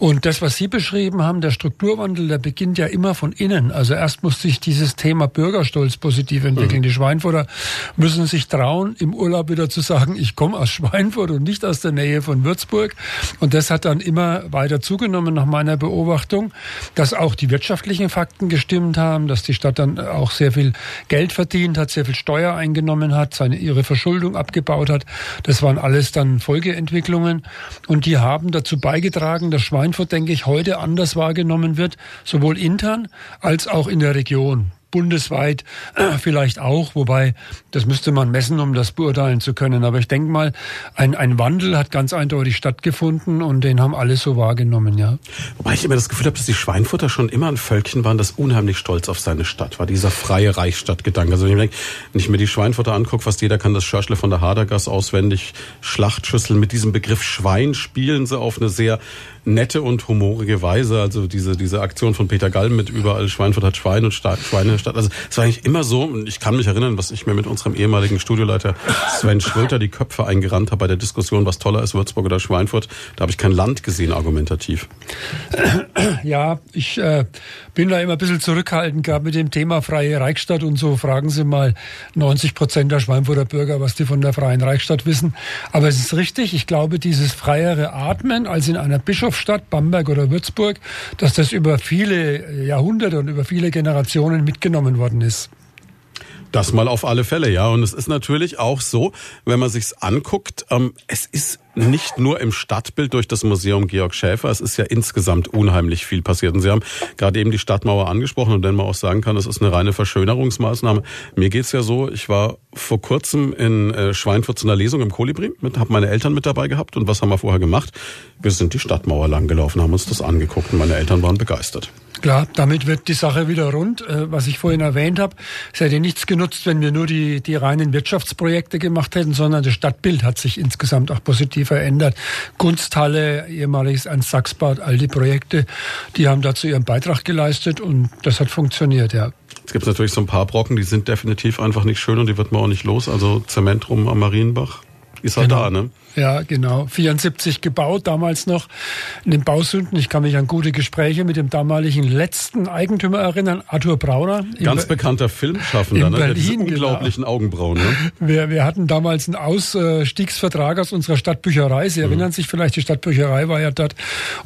Und das, was Sie beschrieben haben, der Strukturwandel, der beginnt ja immer von innen. Also erst muss sich dieses Thema Bürgerstolz positiv entwickeln. Mhm. Die Schweinfurter müssen sich trauen, im Urlaub wieder zu sagen, ich komme aus Schweinfurt und nicht aus der Nähe von Würzburg. Und das hat dann immer weiter zugenommen nach meiner Beobachtung, dass auch die wirtschaftlichen Fakten gestimmt haben, dass die Stadt dann auch sehr viel Geld verdient hat, sehr viel Steuer eingenommen hat, seine, ihre Verschuldung abgebaut hat. Das waren alles dann Folgeentwicklungen. Und die haben dazu beigetragen, dass Schweinfurt, denke ich, heute anders wahrgenommen wird, sowohl intern als auch in der Region bundesweit vielleicht auch, wobei das müsste man messen, um das beurteilen zu können. Aber ich denke mal, ein, ein Wandel hat ganz eindeutig stattgefunden und den haben alle so wahrgenommen, ja. Wobei ich immer das Gefühl habe, dass die Schweinfurter schon immer ein Völkchen waren, das unheimlich stolz auf seine Stadt war. Dieser freie Reichsstadtgedanke. Also wenn ich, denke, wenn ich mir die Schweinfurter angucke, fast jeder kann das Schörschle von der Hadergasse auswendig, Schlachtschüssel mit diesem Begriff Schwein spielen sie auf eine sehr nette und humorige Weise. Also diese, diese Aktion von Peter Gall mit überall Schweinfurt hat Schwein und Schweine statt. Also es war eigentlich immer so, und ich kann mich erinnern, was ich mir mit unserem ehemaligen Studioleiter Sven Schröter die Köpfe eingerannt habe bei der Diskussion, was toller ist, Würzburg oder Schweinfurt. Da habe ich kein Land gesehen, argumentativ. Ja, ich äh, bin da immer ein bisschen zurückhaltend, gerade mit dem Thema Freie Reichsstadt und so. Fragen Sie mal 90 Prozent der Schweinfurter Bürger, was die von der Freien Reichsstadt wissen. Aber es ist richtig, ich glaube, dieses freiere Atmen als in einer Bischof Stadt, Bamberg oder Würzburg, dass das über viele Jahrhunderte und über viele Generationen mitgenommen worden ist. Das mal auf alle Fälle, ja. Und es ist natürlich auch so, wenn man sich's anguckt, ähm, es ist nicht nur im Stadtbild durch das Museum Georg Schäfer, es ist ja insgesamt unheimlich viel passiert. Und Sie haben gerade eben die Stadtmauer angesprochen und wenn man auch sagen kann, es ist eine reine Verschönerungsmaßnahme. Mir geht's ja so, ich war vor kurzem in äh, Schweinfurt zu einer Lesung im Kolibri, mit, habe meine Eltern mit dabei gehabt und was haben wir vorher gemacht? Wir sind die Stadtmauer lang gelaufen, haben uns das angeguckt und meine Eltern waren begeistert. Klar, damit wird die Sache wieder rund. Äh, was ich vorhin erwähnt habe, es hätte nichts genutzt, wenn wir nur die, die reinen Wirtschaftsprojekte gemacht hätten, sondern das Stadtbild hat sich insgesamt auch positiv verändert. Kunsthalle, ehemaliges ein Sachsbad, all die Projekte, die haben dazu ihren Beitrag geleistet und das hat funktioniert, ja. Es gibt natürlich so ein paar Brocken, die sind definitiv einfach nicht schön und die wird man auch nicht los. Also Zementrum am Marienbach ist halt genau. da, ne? Ja, genau. 74 gebaut, damals noch in den Bausünden. Ich kann mich an gute Gespräche mit dem damaligen letzten Eigentümer erinnern, Arthur Brauner. Ganz bekannter Filmschaffender, ne? Berlin, Mit genau. unglaublichen genau. Augenbrauen. Ne? Wir, wir hatten damals einen Ausstiegsvertrag aus unserer Stadtbücherei. Sie mhm. erinnern sich vielleicht, die Stadtbücherei war ja dort.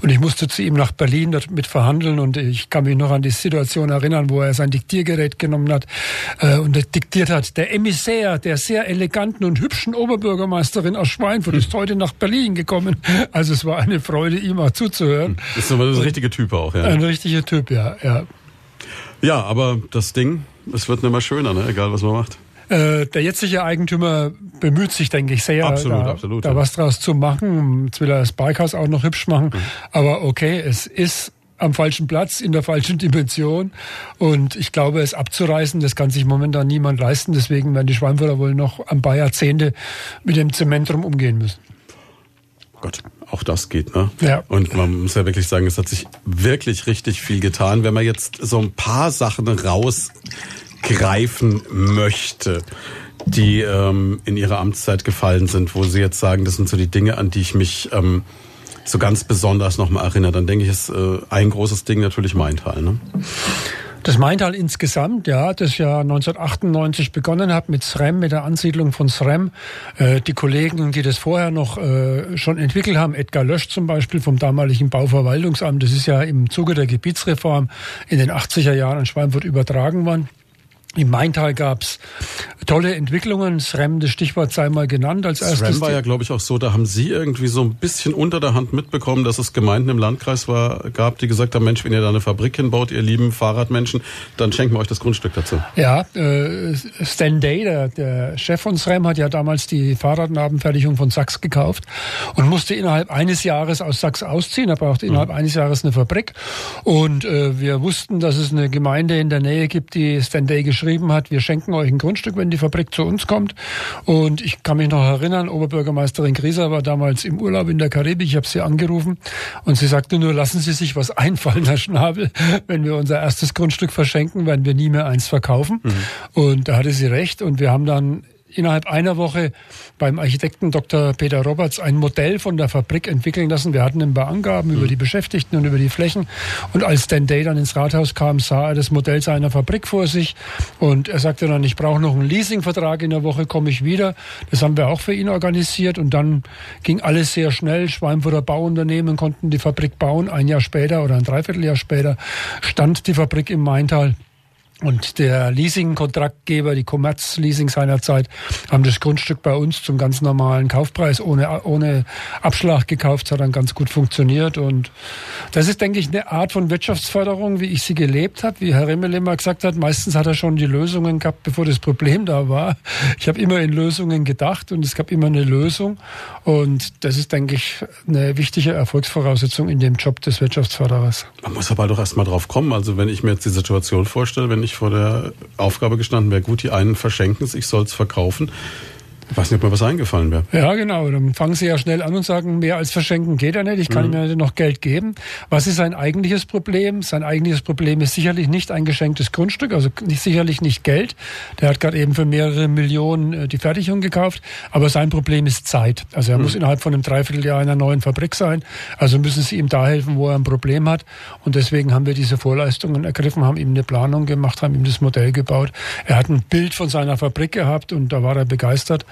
Und ich musste zu ihm nach Berlin dort mit verhandeln. Und ich kann mich noch an die Situation erinnern, wo er sein Diktiergerät genommen hat äh, und diktiert hat. Der Emissär der sehr eleganten und hübschen Oberbürgermeisterin aus Schweinfurt ist heute nach Berlin gekommen. Also es war eine Freude, ihm auch zuzuhören. Das ist aber ein richtiger Typ auch, ja. Ein richtiger Typ, ja, ja. Ja, aber das Ding, es wird mehr schöner, ne? egal was man macht. Äh, der jetzige Eigentümer bemüht sich, denke ich, sehr, absolut, da, absolut, da ja. was draus zu machen. Jetzt will er das Bikehaus auch noch hübsch machen. Mhm. Aber okay, es ist am falschen Platz, in der falschen Dimension. Und ich glaube, es abzureißen, das kann sich momentan niemand leisten. Deswegen werden die Schweinfurter wohl noch ein paar Jahrzehnte mit dem Zementrum umgehen müssen. Gott, auch das geht, ne? Ja. Und man muss ja wirklich sagen, es hat sich wirklich richtig viel getan. Wenn man jetzt so ein paar Sachen rausgreifen möchte, die ähm, in ihrer Amtszeit gefallen sind, wo Sie jetzt sagen, das sind so die Dinge, an die ich mich ähm, so ganz besonders nochmal erinnere? Dann denke ich, ist äh, ein großes Ding natürlich Maintal. Ne? Das Maintal insgesamt, ja, das ja 1998 begonnen hat mit SREM, mit der Ansiedlung von SREM. Äh, die Kollegen, die das vorher noch äh, schon entwickelt haben, Edgar Lösch zum Beispiel vom damaligen Bauverwaltungsamt, das ist ja im Zuge der Gebietsreform in den 80er Jahren an Schweinfurt übertragen worden. Im Maintal gab's tolle Entwicklungen. SREM, das Stichwort sei mal genannt als erstes. SREM war ja, glaube ich, auch so, da haben Sie irgendwie so ein bisschen unter der Hand mitbekommen, dass es Gemeinden im Landkreis war, gab, die gesagt haben, Mensch, wenn ihr da eine Fabrik hinbaut, ihr lieben Fahrradmenschen, dann schenken wir euch das Grundstück dazu. Ja, äh, Stan Day, der, der Chef von SREM, hat ja damals die Fahrradnabenfertigung von Sachs gekauft und musste innerhalb eines Jahres aus Sachs ausziehen. Er brauchte innerhalb mhm. eines Jahres eine Fabrik. Und äh, wir wussten, dass es eine Gemeinde in der Nähe gibt, die Stan Day geschrieben hat, wir schenken euch ein Grundstück, wenn die Fabrik zu uns kommt. Und ich kann mich noch erinnern, Oberbürgermeisterin Grieser war damals im Urlaub in der Karibik. Ich habe sie angerufen und sie sagte nur, lassen Sie sich was einfallen, Herr Schnabel. Wenn wir unser erstes Grundstück verschenken, werden wir nie mehr eins verkaufen. Mhm. Und da hatte sie recht. Und wir haben dann innerhalb einer Woche beim Architekten Dr. Peter Roberts ein Modell von der Fabrik entwickeln lassen. Wir hatten ein paar Angaben mhm. über die Beschäftigten und über die Flächen. Und als Dan Day dann ins Rathaus kam, sah er das Modell seiner Fabrik vor sich. Und er sagte dann, ich brauche noch einen Leasingvertrag in der Woche, komme ich wieder. Das haben wir auch für ihn organisiert. Und dann ging alles sehr schnell. Schweinfurter Bauunternehmen konnten die Fabrik bauen. Ein Jahr später oder ein Dreivierteljahr später stand die Fabrik im Maintal. Und der Leasing-Kontraktgeber, die Commerz Leasing seinerzeit, haben das Grundstück bei uns zum ganz normalen Kaufpreis ohne, ohne Abschlag gekauft. Das hat dann ganz gut funktioniert. Und das ist, denke ich, eine Art von Wirtschaftsförderung, wie ich sie gelebt habe. Wie Herr Rimmel immer gesagt hat, meistens hat er schon die Lösungen gehabt, bevor das Problem da war. Ich habe immer in Lösungen gedacht und es gab immer eine Lösung. Und das ist, denke ich, eine wichtige Erfolgsvoraussetzung in dem Job des Wirtschaftsförderers. Man muss aber doch erst mal drauf kommen. Also wenn ich mir jetzt die Situation vorstelle, wenn ich ich vor der Aufgabe gestanden wäre, gut, die einen verschenken es, ich soll es verkaufen. Ich weiß nicht, ob mir was eingefallen wäre. Ja, genau. Dann fangen Sie ja schnell an und sagen, mehr als verschenken geht ja nicht. Ich kann mhm. ihm ja noch Geld geben. Was ist sein eigentliches Problem? Sein eigentliches Problem ist sicherlich nicht ein geschenktes Grundstück, also nicht, sicherlich nicht Geld. Der hat gerade eben für mehrere Millionen äh, die Fertigung gekauft. Aber sein Problem ist Zeit. Also er mhm. muss innerhalb von einem Dreivierteljahr in einer neuen Fabrik sein. Also müssen Sie ihm da helfen, wo er ein Problem hat. Und deswegen haben wir diese Vorleistungen ergriffen, haben ihm eine Planung gemacht, haben ihm das Modell gebaut. Er hat ein Bild von seiner Fabrik gehabt und da war er begeistert.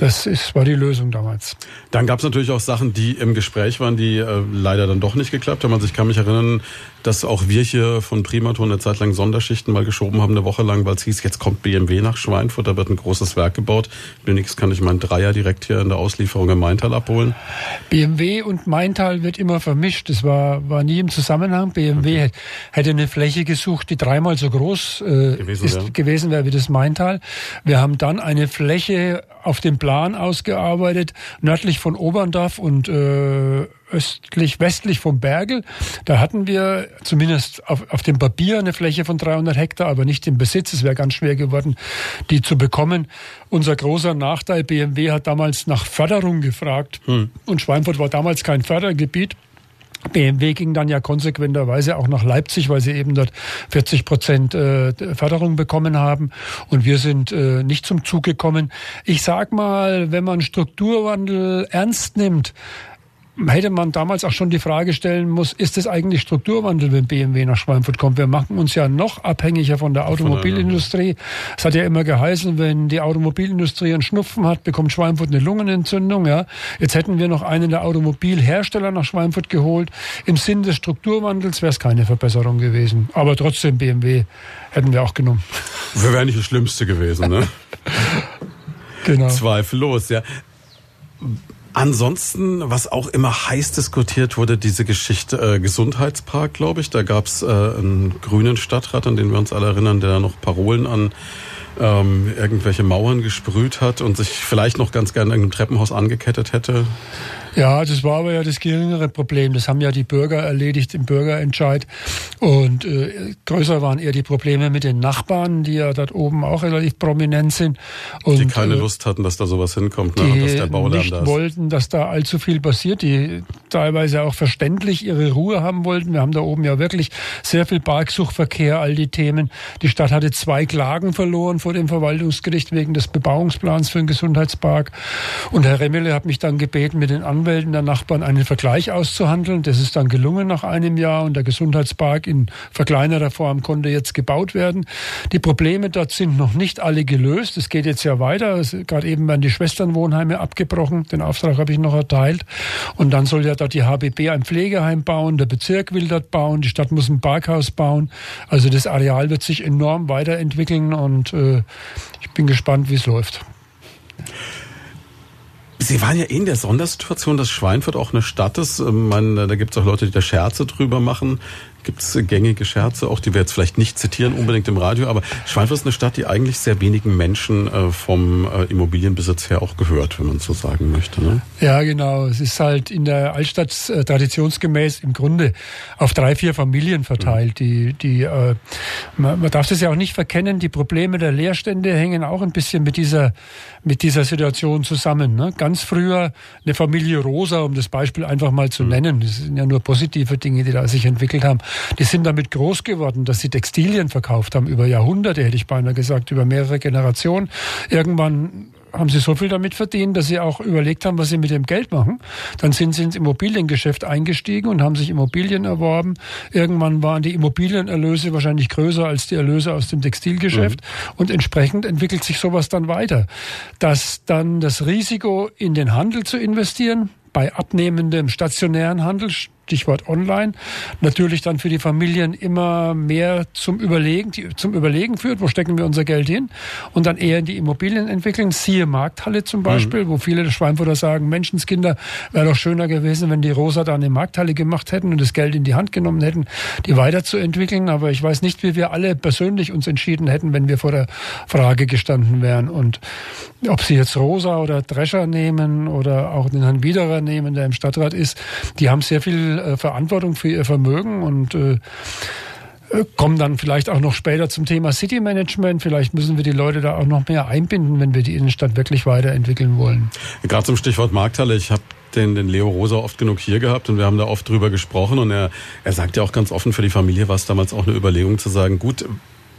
Das ist, war die Lösung damals. Dann gab es natürlich auch Sachen, die im Gespräch waren, die äh, leider dann doch nicht geklappt haben. Also ich kann mich erinnern, dass auch wir hier von Primaton eine Zeit lang Sonderschichten mal geschoben haben, eine Woche lang, weil es hieß, jetzt kommt BMW nach Schweinfurt, da wird ein großes Werk gebaut. Wenigstens kann ich meinen Dreier direkt hier in der Auslieferung im Maintal abholen. BMW und Maintal wird immer vermischt. Das war, war nie im Zusammenhang. BMW okay. hätte eine Fläche gesucht, die dreimal so groß äh, gewesen, ist, ja. gewesen wäre wie das Maintal. Wir haben dann eine Fläche auf dem Plan ausgearbeitet, nördlich von Oberndorf und äh, östlich, westlich vom Bergel. Da hatten wir zumindest auf, auf dem Papier eine Fläche von 300 Hektar, aber nicht im Besitz. Es wäre ganz schwer geworden, die zu bekommen. Unser großer Nachteil, BMW hat damals nach Förderung gefragt hm. und Schweinfurt war damals kein Fördergebiet. BMW ging dann ja konsequenterweise auch nach Leipzig, weil sie eben dort 40 Prozent äh, Förderung bekommen haben. Und wir sind äh, nicht zum Zug gekommen. Ich sag mal, wenn man Strukturwandel ernst nimmt, hätte man damals auch schon die Frage stellen muss, ist es eigentlich Strukturwandel, wenn BMW nach Schweinfurt kommt? Wir machen uns ja noch abhängiger von der Automobilindustrie. Es hat ja immer geheißen, wenn die Automobilindustrie einen Schnupfen hat, bekommt Schweinfurt eine Lungenentzündung. Ja, Jetzt hätten wir noch einen der Automobilhersteller nach Schweinfurt geholt. Im Sinn des Strukturwandels wäre es keine Verbesserung gewesen. Aber trotzdem BMW hätten wir auch genommen. Wir wären nicht das Schlimmste gewesen, ne? genau. Zweifellos, ja. Ansonsten, was auch immer heiß diskutiert wurde, diese Geschichte äh, Gesundheitspark, glaube ich. Da gab es äh, einen grünen Stadtrat, an den wir uns alle erinnern, der da noch Parolen an ähm, irgendwelche Mauern gesprüht hat und sich vielleicht noch ganz gerne in einem Treppenhaus angekettet hätte. Ja, das war aber ja das geringere Problem. Das haben ja die Bürger erledigt im Bürgerentscheid. Und äh, größer waren eher die Probleme mit den Nachbarn, die ja dort oben auch relativ prominent sind. Und, die keine äh, Lust hatten, dass da sowas hinkommt, ne? die dass der Baulärm nicht da ist. wollten, dass da allzu viel passiert, die teilweise auch verständlich ihre Ruhe haben wollten. Wir haben da oben ja wirklich sehr viel Parksuchverkehr, all die Themen. Die Stadt hatte zwei Klagen verloren vor dem Verwaltungsgericht wegen des Bebauungsplans für den Gesundheitspark. Und Herr Remmele hat mich dann gebeten, mit den Anwälten der Nachbarn einen Vergleich auszuhandeln. Das ist dann gelungen nach einem Jahr und der Gesundheitspark in verkleinerer Form konnte jetzt gebaut werden. Die Probleme dort sind noch nicht alle gelöst. Es geht jetzt ja weiter. Gerade eben werden die Schwesternwohnheime abgebrochen. Den Auftrag habe ich noch erteilt. Und dann soll ja dort die HBB ein Pflegeheim bauen. Der Bezirk will dort bauen. Die Stadt muss ein Parkhaus bauen. Also das Areal wird sich enorm weiterentwickeln und äh, ich bin gespannt, wie es läuft. Sie waren ja in der Sondersituation, dass Schweinfurt auch eine Stadt ist. Ähm, meine, da gibt es auch Leute, die da Scherze drüber machen. Gibt es gängige Scherze, auch die wir jetzt vielleicht nicht zitieren unbedingt im Radio, aber Schweinfurt ist eine Stadt, die eigentlich sehr wenigen Menschen äh, vom äh, Immobilienbesitz her auch gehört, wenn man so sagen möchte. Ne? Ja, genau. Es ist halt in der Altstadt äh, traditionsgemäß im Grunde auf drei, vier Familien verteilt. Mhm. Die, die, man, man darf das ja auch nicht verkennen, die Probleme der Leerstände hängen auch ein bisschen mit dieser, mit dieser Situation zusammen. Ne? Ganz früher eine Familie Rosa, um das Beispiel einfach mal zu mhm. nennen. Das sind ja nur positive Dinge, die da sich entwickelt haben. Die sind damit groß geworden, dass sie Textilien verkauft haben über Jahrhunderte, hätte ich beinahe gesagt, über mehrere Generationen. Irgendwann haben sie so viel damit verdient, dass sie auch überlegt haben, was sie mit dem Geld machen. Dann sind sie ins Immobiliengeschäft eingestiegen und haben sich Immobilien erworben. Irgendwann waren die Immobilienerlöse wahrscheinlich größer als die Erlöse aus dem Textilgeschäft. Mhm. Und entsprechend entwickelt sich sowas dann weiter. Dass dann das Risiko in den Handel zu investieren, bei abnehmendem stationären Handel Stichwort online, natürlich dann für die Familien immer mehr zum Überlegen, zum Überlegen führt, wo stecken wir unser Geld hin und dann eher in die Immobilien entwickeln. Siehe Markthalle zum Beispiel, mhm. wo viele der Schweinfurter sagen, Menschenskinder, wäre doch schöner gewesen, wenn die Rosa da eine Markthalle gemacht hätten und das Geld in die Hand genommen hätten, die weiterzuentwickeln. Aber ich weiß nicht, wie wir alle persönlich uns entschieden hätten, wenn wir vor der Frage gestanden wären. Und ob sie jetzt Rosa oder Drescher nehmen oder auch den Herrn Widerer nehmen, der im Stadtrat ist, die haben sehr viel äh, Verantwortung für ihr Vermögen und äh, äh, kommen dann vielleicht auch noch später zum Thema City Management. Vielleicht müssen wir die Leute da auch noch mehr einbinden, wenn wir die Innenstadt wirklich weiterentwickeln wollen. Gerade zum Stichwort Markthalle. Ich habe den, den Leo Rosa oft genug hier gehabt und wir haben da oft drüber gesprochen und er, er sagt ja auch ganz offen, für die Familie war es damals auch eine Überlegung zu sagen, gut,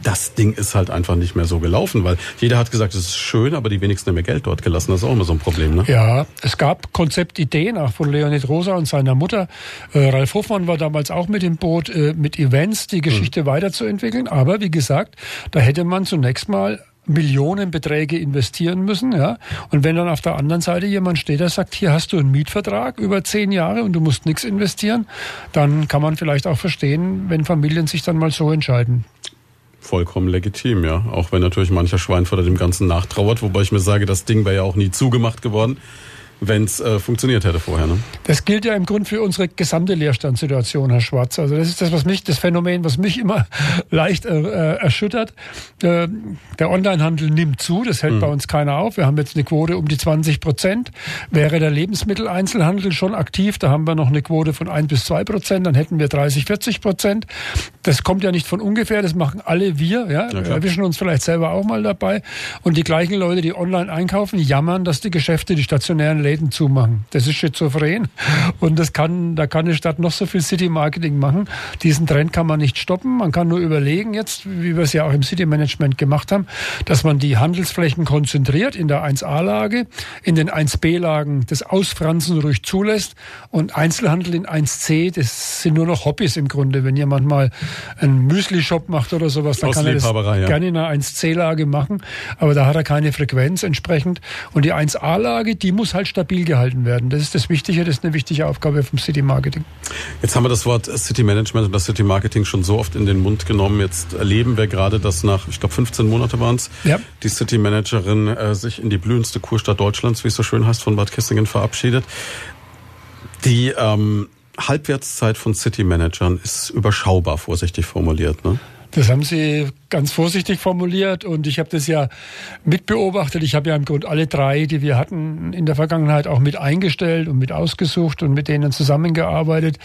das Ding ist halt einfach nicht mehr so gelaufen, weil jeder hat gesagt, es ist schön, aber die wenigsten haben mehr Geld dort gelassen. Das ist auch immer so ein Problem, ne? Ja, es gab Konzeptideen auch von Leonid Rosa und seiner Mutter. Äh, Ralf Hofmann war damals auch mit dem Boot, äh, mit Events die Geschichte mhm. weiterzuentwickeln. Aber wie gesagt, da hätte man zunächst mal Millionenbeträge investieren müssen, ja. Und wenn dann auf der anderen Seite jemand steht, der sagt, hier hast du einen Mietvertrag über zehn Jahre und du musst nichts investieren, dann kann man vielleicht auch verstehen, wenn Familien sich dann mal so entscheiden vollkommen legitim, ja. Auch wenn natürlich mancher Schweinfurter dem Ganzen nachtrauert, wobei ich mir sage, das Ding wäre ja auch nie zugemacht geworden wenn es äh, funktioniert hätte vorher. Ne? Das gilt ja im Grunde für unsere gesamte Leerstandssituation, Herr Schwarz. Also das ist das, was mich, das Phänomen, was mich immer leicht äh, äh, erschüttert. Äh, der Onlinehandel nimmt zu, das hält mhm. bei uns keiner auf. Wir haben jetzt eine Quote um die 20 Prozent. Wäre der Lebensmitteleinzelhandel schon aktiv, da haben wir noch eine Quote von ein bis zwei Prozent, dann hätten wir 30, 40 Prozent. Das kommt ja nicht von ungefähr, das machen alle wir. Ja? ja wir erwischen uns vielleicht selber auch mal dabei. Und die gleichen Leute, die online einkaufen, jammern, dass die Geschäfte, die stationären Läden Läden zumachen. Das ist schizophren. Und das kann, da kann eine Stadt noch so viel City Marketing machen. Diesen Trend kann man nicht stoppen. Man kann nur überlegen jetzt, wie wir es ja auch im City Management gemacht haben, dass man die Handelsflächen konzentriert in der 1A-Lage, in den 1B-Lagen das Ausfransen ruhig zulässt und Einzelhandel in 1C, das sind nur noch Hobbys im Grunde. Wenn jemand mal einen Müsli-Shop macht oder sowas, dann kann er das ja. gerne in einer 1C-Lage machen. Aber da hat er keine Frequenz entsprechend. Und die 1A-Lage, die muss halt statt stabil gehalten werden. Das ist das Wichtige, das ist eine wichtige Aufgabe vom City Marketing. Jetzt haben wir das Wort City Management und das City Marketing schon so oft in den Mund genommen. Jetzt erleben wir gerade, dass nach, ich glaube, 15 Monate waren es, ja. die City Managerin äh, sich in die blühendste Kurstadt Deutschlands, wie es so schön heißt, von Bad Kissingen verabschiedet. Die ähm, Halbwertszeit von City Managern ist überschaubar, vorsichtig formuliert. Ne? Das haben Sie ganz vorsichtig formuliert und ich habe das ja mitbeobachtet. Ich habe ja im Grunde alle drei, die wir hatten in der Vergangenheit, auch mit eingestellt und mit ausgesucht und mit denen zusammengearbeitet.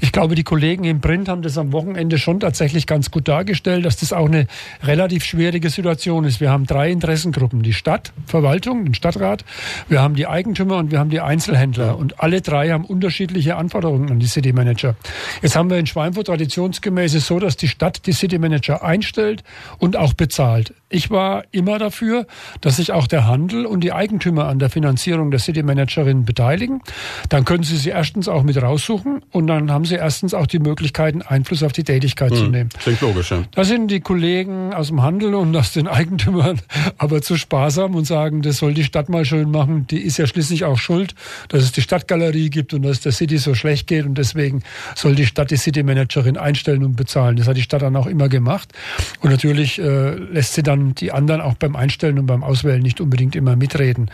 Ich glaube, die Kollegen im Print haben das am Wochenende schon tatsächlich ganz gut dargestellt, dass das auch eine relativ schwierige Situation ist. Wir haben drei Interessengruppen, die Stadt, Verwaltung, den Stadtrat, wir haben die Eigentümer und wir haben die Einzelhändler und alle drei haben unterschiedliche Anforderungen an die City Manager. Jetzt haben wir in Schweinfurt traditionsgemäß so, dass die Stadt die City Manager einstellt und auch bezahlt. Ich war immer dafür, dass sich auch der Handel und die Eigentümer an der Finanzierung der City Managerin beteiligen. Dann können sie sie erstens auch mit raussuchen und dann haben sie erstens auch die Möglichkeiten, Einfluss auf die Tätigkeit hm, zu nehmen. Klingt logisch, ja. Da sind die Kollegen aus dem Handel und aus den Eigentümern aber zu sparsam und sagen, das soll die Stadt mal schön machen. Die ist ja schließlich auch schuld, dass es die Stadtgalerie gibt und dass der City so schlecht geht und deswegen soll die Stadt die City Managerin einstellen und bezahlen. Das hat die Stadt dann auch immer gemacht. Und natürlich äh, lässt sie dann die anderen auch beim Einstellen und beim Auswählen nicht unbedingt immer mitreden.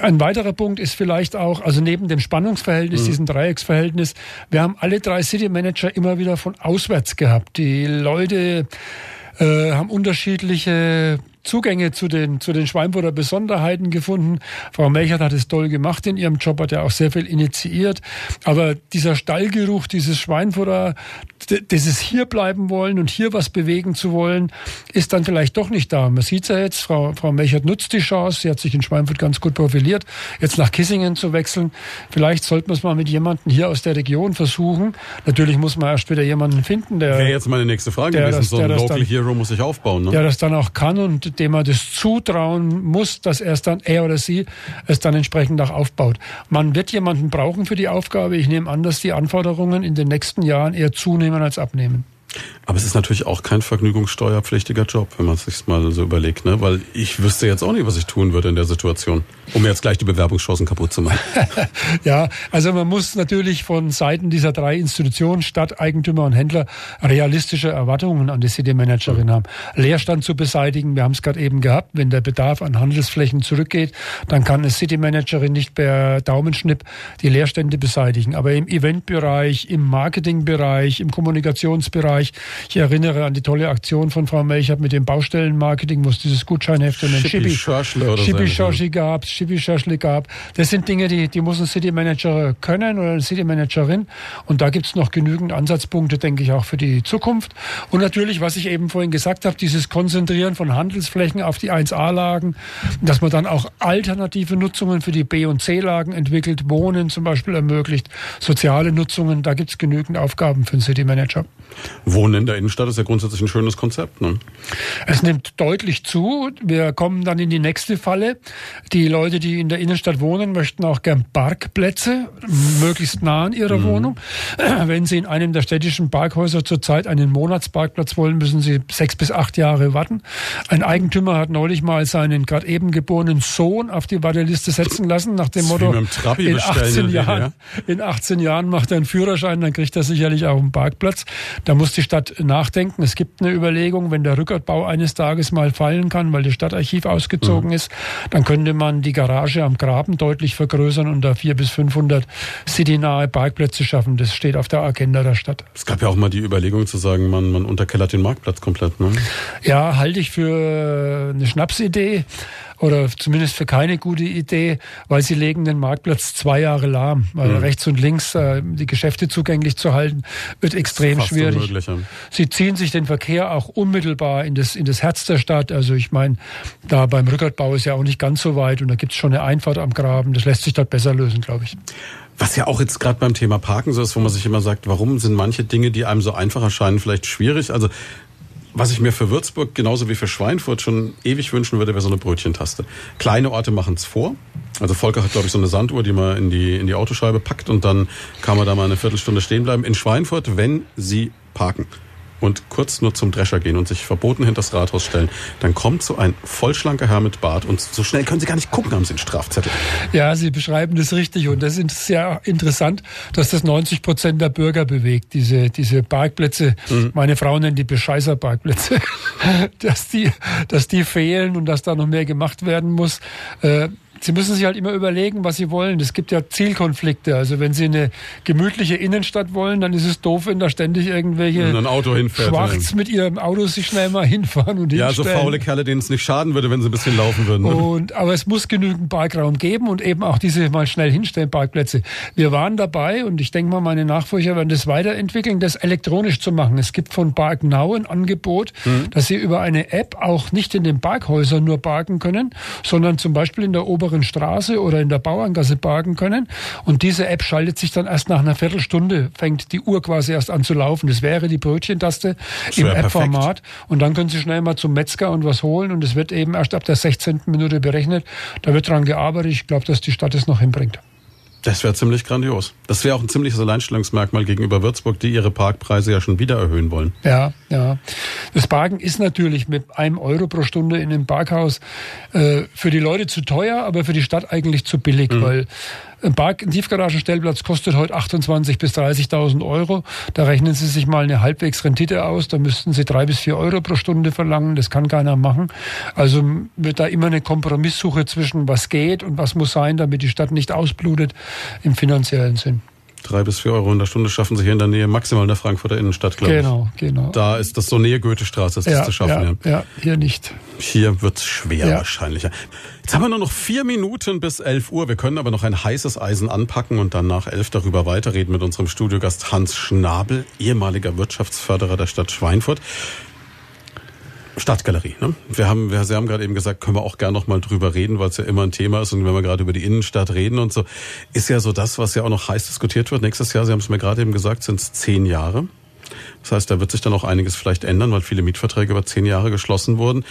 Ein weiterer Punkt ist vielleicht auch, also neben dem Spannungsverhältnis, mhm. diesem Dreiecksverhältnis, wir haben alle drei City Manager immer wieder von auswärts gehabt. Die Leute äh, haben unterschiedliche Zugänge zu den, zu den Schweinfurter Besonderheiten gefunden. Frau Melchert hat es toll gemacht in ihrem Job, hat ja auch sehr viel initiiert. Aber dieser Stallgeruch, dieses Schweinfurter, dieses hier bleiben wollen und hier was bewegen zu wollen, ist dann vielleicht doch nicht da. Man sieht es ja jetzt, Frau, Frau Melchert nutzt die Chance, sie hat sich in Schweinfurt ganz gut profiliert, jetzt nach Kissingen zu wechseln. Vielleicht sollte man es mal mit jemandem hier aus der Region versuchen. Natürlich muss man erst wieder jemanden finden, der... Wäre jetzt meine nächste Frage gewesen. Das, so ein Local dann, Hero muss sich aufbauen. Ne? Der das dann auch kann und dem man das zutrauen muss, dass er es dann, er oder sie, es dann entsprechend auch aufbaut. Man wird jemanden brauchen für die Aufgabe. Ich nehme an, dass die Anforderungen in den nächsten Jahren eher zunehmen als abnehmen. Aber es ist natürlich auch kein vergnügungssteuerpflichtiger Job, wenn man es sich mal so überlegt, ne? Weil ich wüsste jetzt auch nicht, was ich tun würde in der Situation, um jetzt gleich die Bewerbungschancen kaputt zu machen. ja, also man muss natürlich von Seiten dieser drei Institutionen, Stadt, Eigentümer und Händler, realistische Erwartungen an die City-Managerin mhm. haben. Leerstand zu beseitigen, wir haben es gerade eben gehabt, wenn der Bedarf an Handelsflächen zurückgeht, dann kann eine City-Managerin nicht per Daumenschnipp die Leerstände beseitigen. Aber im Eventbereich, im Marketingbereich, im Kommunikationsbereich, Bereich. Ich erinnere an die tolle Aktion von Frau Melchert mit dem Baustellenmarketing, wo es dieses Gutscheinheft und ein Chibi-Schoschli gab, Chibi gab. Das sind Dinge, die, die muss ein City Manager können oder eine City Managerin. Und da gibt es noch genügend Ansatzpunkte, denke ich, auch für die Zukunft. Und natürlich, was ich eben vorhin gesagt habe, dieses Konzentrieren von Handelsflächen auf die 1A-Lagen, dass man dann auch alternative Nutzungen für die B- und C-Lagen entwickelt, Wohnen zum Beispiel ermöglicht, soziale Nutzungen, da gibt es genügend Aufgaben für einen City Manager. Wohnen in der Innenstadt ist ja grundsätzlich ein schönes Konzept. Ne? Es nimmt deutlich zu. Wir kommen dann in die nächste Falle. Die Leute, die in der Innenstadt wohnen, möchten auch gern Parkplätze, möglichst nah an ihrer mhm. Wohnung. Wenn sie in einem der städtischen Parkhäuser zurzeit einen Monatsparkplatz wollen, müssen sie sechs bis acht Jahre warten. Ein Eigentümer hat neulich mal seinen gerade eben geborenen Sohn auf die Warteliste setzen lassen, nach dem Motto, in 18, Jahren, in 18 Jahren macht er einen Führerschein, dann kriegt er sicherlich auch einen Parkplatz. Da muss die Stadt nachdenken. Es gibt eine Überlegung, wenn der Rückertbau eines Tages mal fallen kann, weil das Stadtarchiv ausgezogen mhm. ist, dann könnte man die Garage am Graben deutlich vergrößern und da vier bis 500 citynahe Parkplätze schaffen. Das steht auf der Agenda der Stadt. Es gab ja auch mal die Überlegung zu sagen, man, man unterkellert den Marktplatz komplett. Ne? Ja, halte ich für eine Schnapsidee oder zumindest für keine gute Idee, weil sie legen den Marktplatz zwei Jahre lahm. Weil mhm. rechts und links äh, die Geschäfte zugänglich zu halten, wird extrem schwierig. Sie ziehen sich den Verkehr auch unmittelbar in das, in das Herz der Stadt. Also ich meine, da beim Rückertbau ist ja auch nicht ganz so weit und da gibt es schon eine Einfahrt am Graben. Das lässt sich dort besser lösen, glaube ich. Was ja auch jetzt gerade beim Thema Parken so ist, wo man sich immer sagt, warum sind manche Dinge, die einem so einfach erscheinen, vielleicht schwierig? Also was ich mir für Würzburg genauso wie für Schweinfurt schon ewig wünschen würde, wäre so eine Brötchentaste. Kleine Orte machen es vor. Also Volker hat, glaube ich, so eine Sanduhr, die man in die, in die Autoscheibe packt und dann kann man da mal eine Viertelstunde stehen bleiben. In Schweinfurt, wenn Sie parken und kurz nur zum Drescher gehen und sich verboten hinter das Rathaus stellen, dann kommt so ein vollschlanker Herr mit Bart und so schnell können Sie gar nicht gucken, haben Sie einen Strafzettel. Ja, Sie beschreiben das richtig und das ist sehr interessant, dass das 90 Prozent der Bürger bewegt, diese, diese Parkplätze. Mhm. Meine Frau nennt die Bescheißer-Parkplätze, dass die, dass die fehlen und dass da noch mehr gemacht werden muss. Sie müssen sich halt immer überlegen, was Sie wollen. Es gibt ja Zielkonflikte. Also wenn Sie eine gemütliche Innenstadt wollen, dann ist es doof, wenn da ständig irgendwelche ein Auto hinfährt, Schwarz mit ihrem Auto sich schnell mal hinfahren und Ja, so faule Kerle, denen es nicht schaden würde, wenn sie ein bisschen laufen würden. Ne? Und, aber es muss genügend Parkraum geben und eben auch diese mal schnell hinstellen Parkplätze. Wir waren dabei und ich denke mal, meine Nachfolger werden das weiterentwickeln, das elektronisch zu machen. Es gibt von Park Now ein Angebot, mhm. dass Sie über eine App auch nicht in den Parkhäusern nur parken können, sondern zum Beispiel in der oberen Straße oder in der Bauerngasse parken können. Und diese App schaltet sich dann erst nach einer Viertelstunde, fängt die Uhr quasi erst an zu laufen. Das wäre die Brötchentaste im App-Format. Und dann können Sie schnell mal zum Metzger und was holen. Und es wird eben erst ab der 16. Minute berechnet. Da wird dran gearbeitet. Ich glaube, dass die Stadt es noch hinbringt. Das wäre ziemlich grandios. Das wäre auch ein ziemliches Alleinstellungsmerkmal gegenüber Würzburg, die ihre Parkpreise ja schon wieder erhöhen wollen. Ja, ja. Das Parken ist natürlich mit einem Euro pro Stunde in einem Parkhaus äh, für die Leute zu teuer, aber für die Stadt eigentlich zu billig, mhm. weil ein, Park, ein Tiefgaragenstellplatz kostet heute 28.000 bis 30.000 Euro. Da rechnen Sie sich mal eine halbwegs Rendite aus. Da müssten Sie drei bis vier Euro pro Stunde verlangen. Das kann keiner machen. Also wird da immer eine Kompromisssuche zwischen was geht und was muss sein, damit die Stadt nicht ausblutet im finanziellen Sinn drei bis vier Euro in der Stunde schaffen sie hier in der Nähe, maximal in der Frankfurter Innenstadt, glaube genau, ich. Genau, genau. Da ist das so Nähe Goethestraße, ist ja, das zu schaffen. Ja, ja. ja hier nicht. Hier wird's schwer ja. wahrscheinlich. Jetzt haben wir nur noch vier Minuten bis elf Uhr. Wir können aber noch ein heißes Eisen anpacken und dann nach elf darüber weiterreden mit unserem Studiogast Hans Schnabel, ehemaliger Wirtschaftsförderer der Stadt Schweinfurt. Stadtgalerie. Ne? Wir haben, wir, Sie haben gerade eben gesagt, können wir auch gerne noch mal drüber reden, weil es ja immer ein Thema ist und wenn wir gerade über die Innenstadt reden und so, ist ja so das, was ja auch noch heiß diskutiert wird. Nächstes Jahr, Sie haben es mir gerade eben gesagt, sind es zehn Jahre. Das heißt, da wird sich dann auch einiges vielleicht ändern, weil viele Mietverträge über zehn Jahre geschlossen wurden.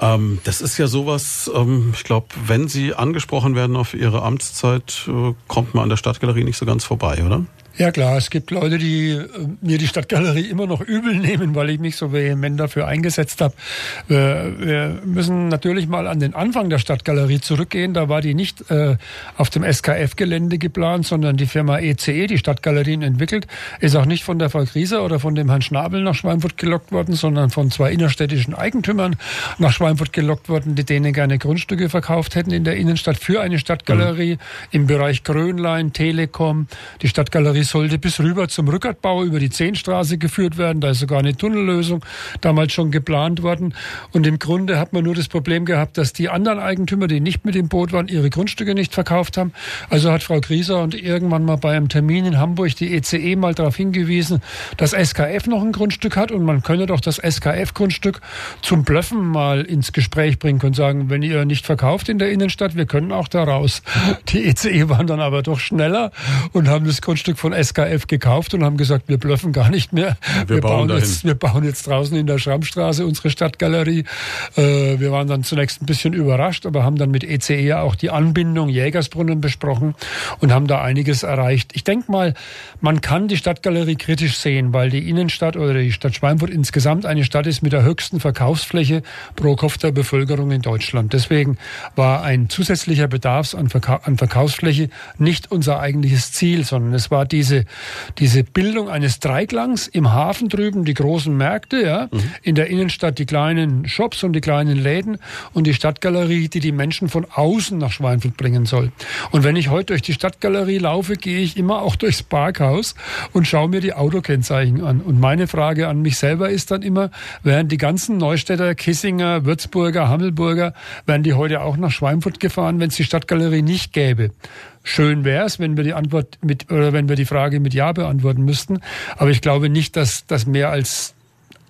Ähm, das ist ja sowas, ähm, ich glaube, wenn Sie angesprochen werden auf Ihre Amtszeit, äh, kommt man an der Stadtgalerie nicht so ganz vorbei, oder? Ja klar, es gibt Leute, die äh, mir die Stadtgalerie immer noch übel nehmen, weil ich mich so vehement dafür eingesetzt habe. Wir, wir müssen natürlich mal an den Anfang der Stadtgalerie zurückgehen. Da war die nicht äh, auf dem SKF-Gelände geplant, sondern die Firma ECE, die Stadtgalerien entwickelt, ist auch nicht von der Frau Grieser oder von dem Herrn Schnabel nach Schweinfurt gelockt worden, sondern von zwei innerstädtischen Eigentümern nach Schweinfurt gelockt worden, die denen gerne Grundstücke verkauft hätten in der Innenstadt für eine Stadtgalerie mhm. im Bereich Grönlein, Telekom. Die Stadtgalerie sollte bis rüber zum Rückertbau über die Zehnstraße geführt werden. Da ist sogar eine Tunnellösung damals schon geplant worden. Und im Grunde hat man nur das Problem gehabt, dass die anderen Eigentümer, die nicht mit dem Boot waren, ihre Grundstücke nicht verkauft haben. Also hat Frau Grieser und irgendwann mal bei einem Termin in Hamburg die ECE e mal darauf hingewiesen, dass SKF noch ein Grundstück hat und man könne doch das SKF-Grundstück zum Blöffen mal ins Gespräch bringen und sagen, wenn ihr nicht verkauft in der Innenstadt, wir können auch da raus. Die ECE e waren dann aber doch schneller und haben das Grundstück von SKF gekauft und haben gesagt, wir blöffen gar nicht mehr. Wir, wir bauen, bauen jetzt, wir bauen jetzt draußen in der Schrammstraße unsere Stadtgalerie. Äh, wir waren dann zunächst ein bisschen überrascht, aber haben dann mit ECE e auch die Anbindung Jägersbrunnen besprochen und haben da einiges erreicht. Ich denke mal, man kann die Stadtgalerie kritisch sehen, weil die Innenstadt oder die Stadt Schweinfurt insgesamt eine Stadt ist mit der höchsten Verkaufsfläche pro Kopf der Bevölkerung in Deutschland. Deswegen war ein zusätzlicher Bedarf an, Verka an Verkaufsfläche nicht unser eigentliches Ziel, sondern es war diese diese, diese Bildung eines Dreiklangs im Hafen drüben, die großen Märkte, ja, mhm. in der Innenstadt die kleinen Shops und die kleinen Läden und die Stadtgalerie, die die Menschen von außen nach Schweinfurt bringen soll. Und wenn ich heute durch die Stadtgalerie laufe, gehe ich immer auch durchs Parkhaus und schaue mir die Autokennzeichen an. Und meine Frage an mich selber ist dann immer, wären die ganzen Neustädter, Kissinger, Würzburger, Hammelburger, wären die heute auch nach Schweinfurt gefahren, wenn es die Stadtgalerie nicht gäbe? Schön wäre es, wenn wir die Antwort mit oder wenn wir die Frage mit Ja beantworten müssten. Aber ich glaube nicht, dass das mehr als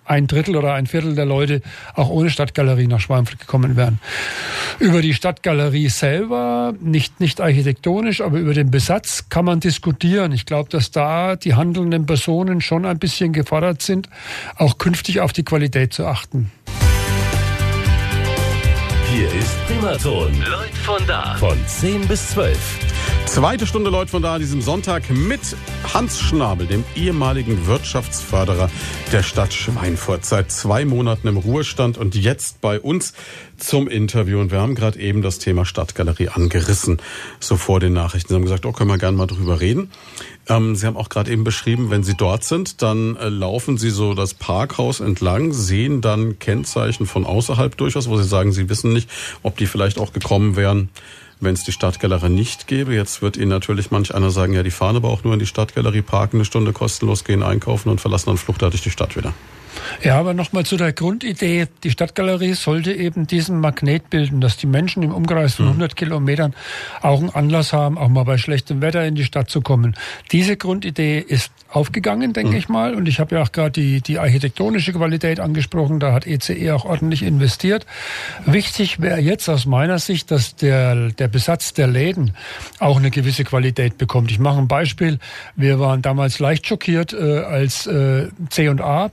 ein Drittel oder ein Viertel der Leute auch ohne Stadtgalerie nach Schweinfurt gekommen wären. Über die Stadtgalerie selber, nicht, nicht architektonisch, aber über den Besatz kann man diskutieren. Ich glaube, dass da die handelnden Personen schon ein bisschen gefordert sind, auch künftig auf die Qualität zu achten. Hier ist Primaton. Leute von da. Von 10 bis 12. Zweite Stunde Leute von da an diesem Sonntag mit Hans Schnabel, dem ehemaligen Wirtschaftsförderer der Stadt Schweinfurt. Seit zwei Monaten im Ruhestand und jetzt bei uns zum Interview. Und wir haben gerade eben das Thema Stadtgalerie angerissen, so vor den Nachrichten. Sie haben gesagt, oh, können wir gerne mal drüber reden. Ähm, Sie haben auch gerade eben beschrieben, wenn Sie dort sind, dann äh, laufen Sie so das Parkhaus entlang, sehen dann Kennzeichen von außerhalb durchaus, wo Sie sagen, Sie wissen nicht, ob die vielleicht auch gekommen wären wenn es die Stadtgalerie nicht gäbe. Jetzt wird Ihnen natürlich manch einer sagen, ja, die fahren aber auch nur in die Stadtgalerie, parken eine Stunde kostenlos, gehen einkaufen und verlassen dann fluchtartig die Stadt wieder. Ja, aber nochmal zu der Grundidee. Die Stadtgalerie sollte eben diesen Magnet bilden, dass die Menschen im Umkreis von 100 mhm. Kilometern auch einen Anlass haben, auch mal bei schlechtem Wetter in die Stadt zu kommen. Diese Grundidee ist aufgegangen, denke mhm. ich mal. Und ich habe ja auch gerade die, die architektonische Qualität angesprochen. Da hat ECE e auch ordentlich investiert. Wichtig wäre jetzt aus meiner Sicht, dass der, der Besatz der Läden auch eine gewisse Qualität bekommt. Ich mache ein Beispiel. Wir waren damals leicht schockiert, äh, als äh, C&A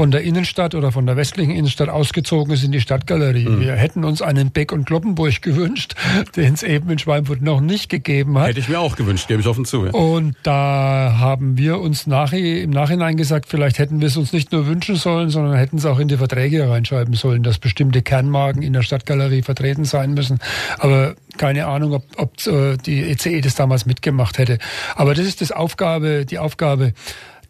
von der Innenstadt oder von der westlichen Innenstadt ausgezogen ist in die Stadtgalerie. Mhm. Wir hätten uns einen Beck und Kloppenburg gewünscht, den es eben in Schweinfurt noch nicht gegeben hat. Hätte ich mir auch gewünscht, gebe ich offen zu. Ja. Und da haben wir uns nach, im Nachhinein gesagt, vielleicht hätten wir es uns nicht nur wünschen sollen, sondern hätten es auch in die Verträge reinschreiben sollen, dass bestimmte Kernmarken in der Stadtgalerie vertreten sein müssen. Aber keine Ahnung, ob, ob äh, die ECE das damals mitgemacht hätte. Aber das ist das Aufgabe, die Aufgabe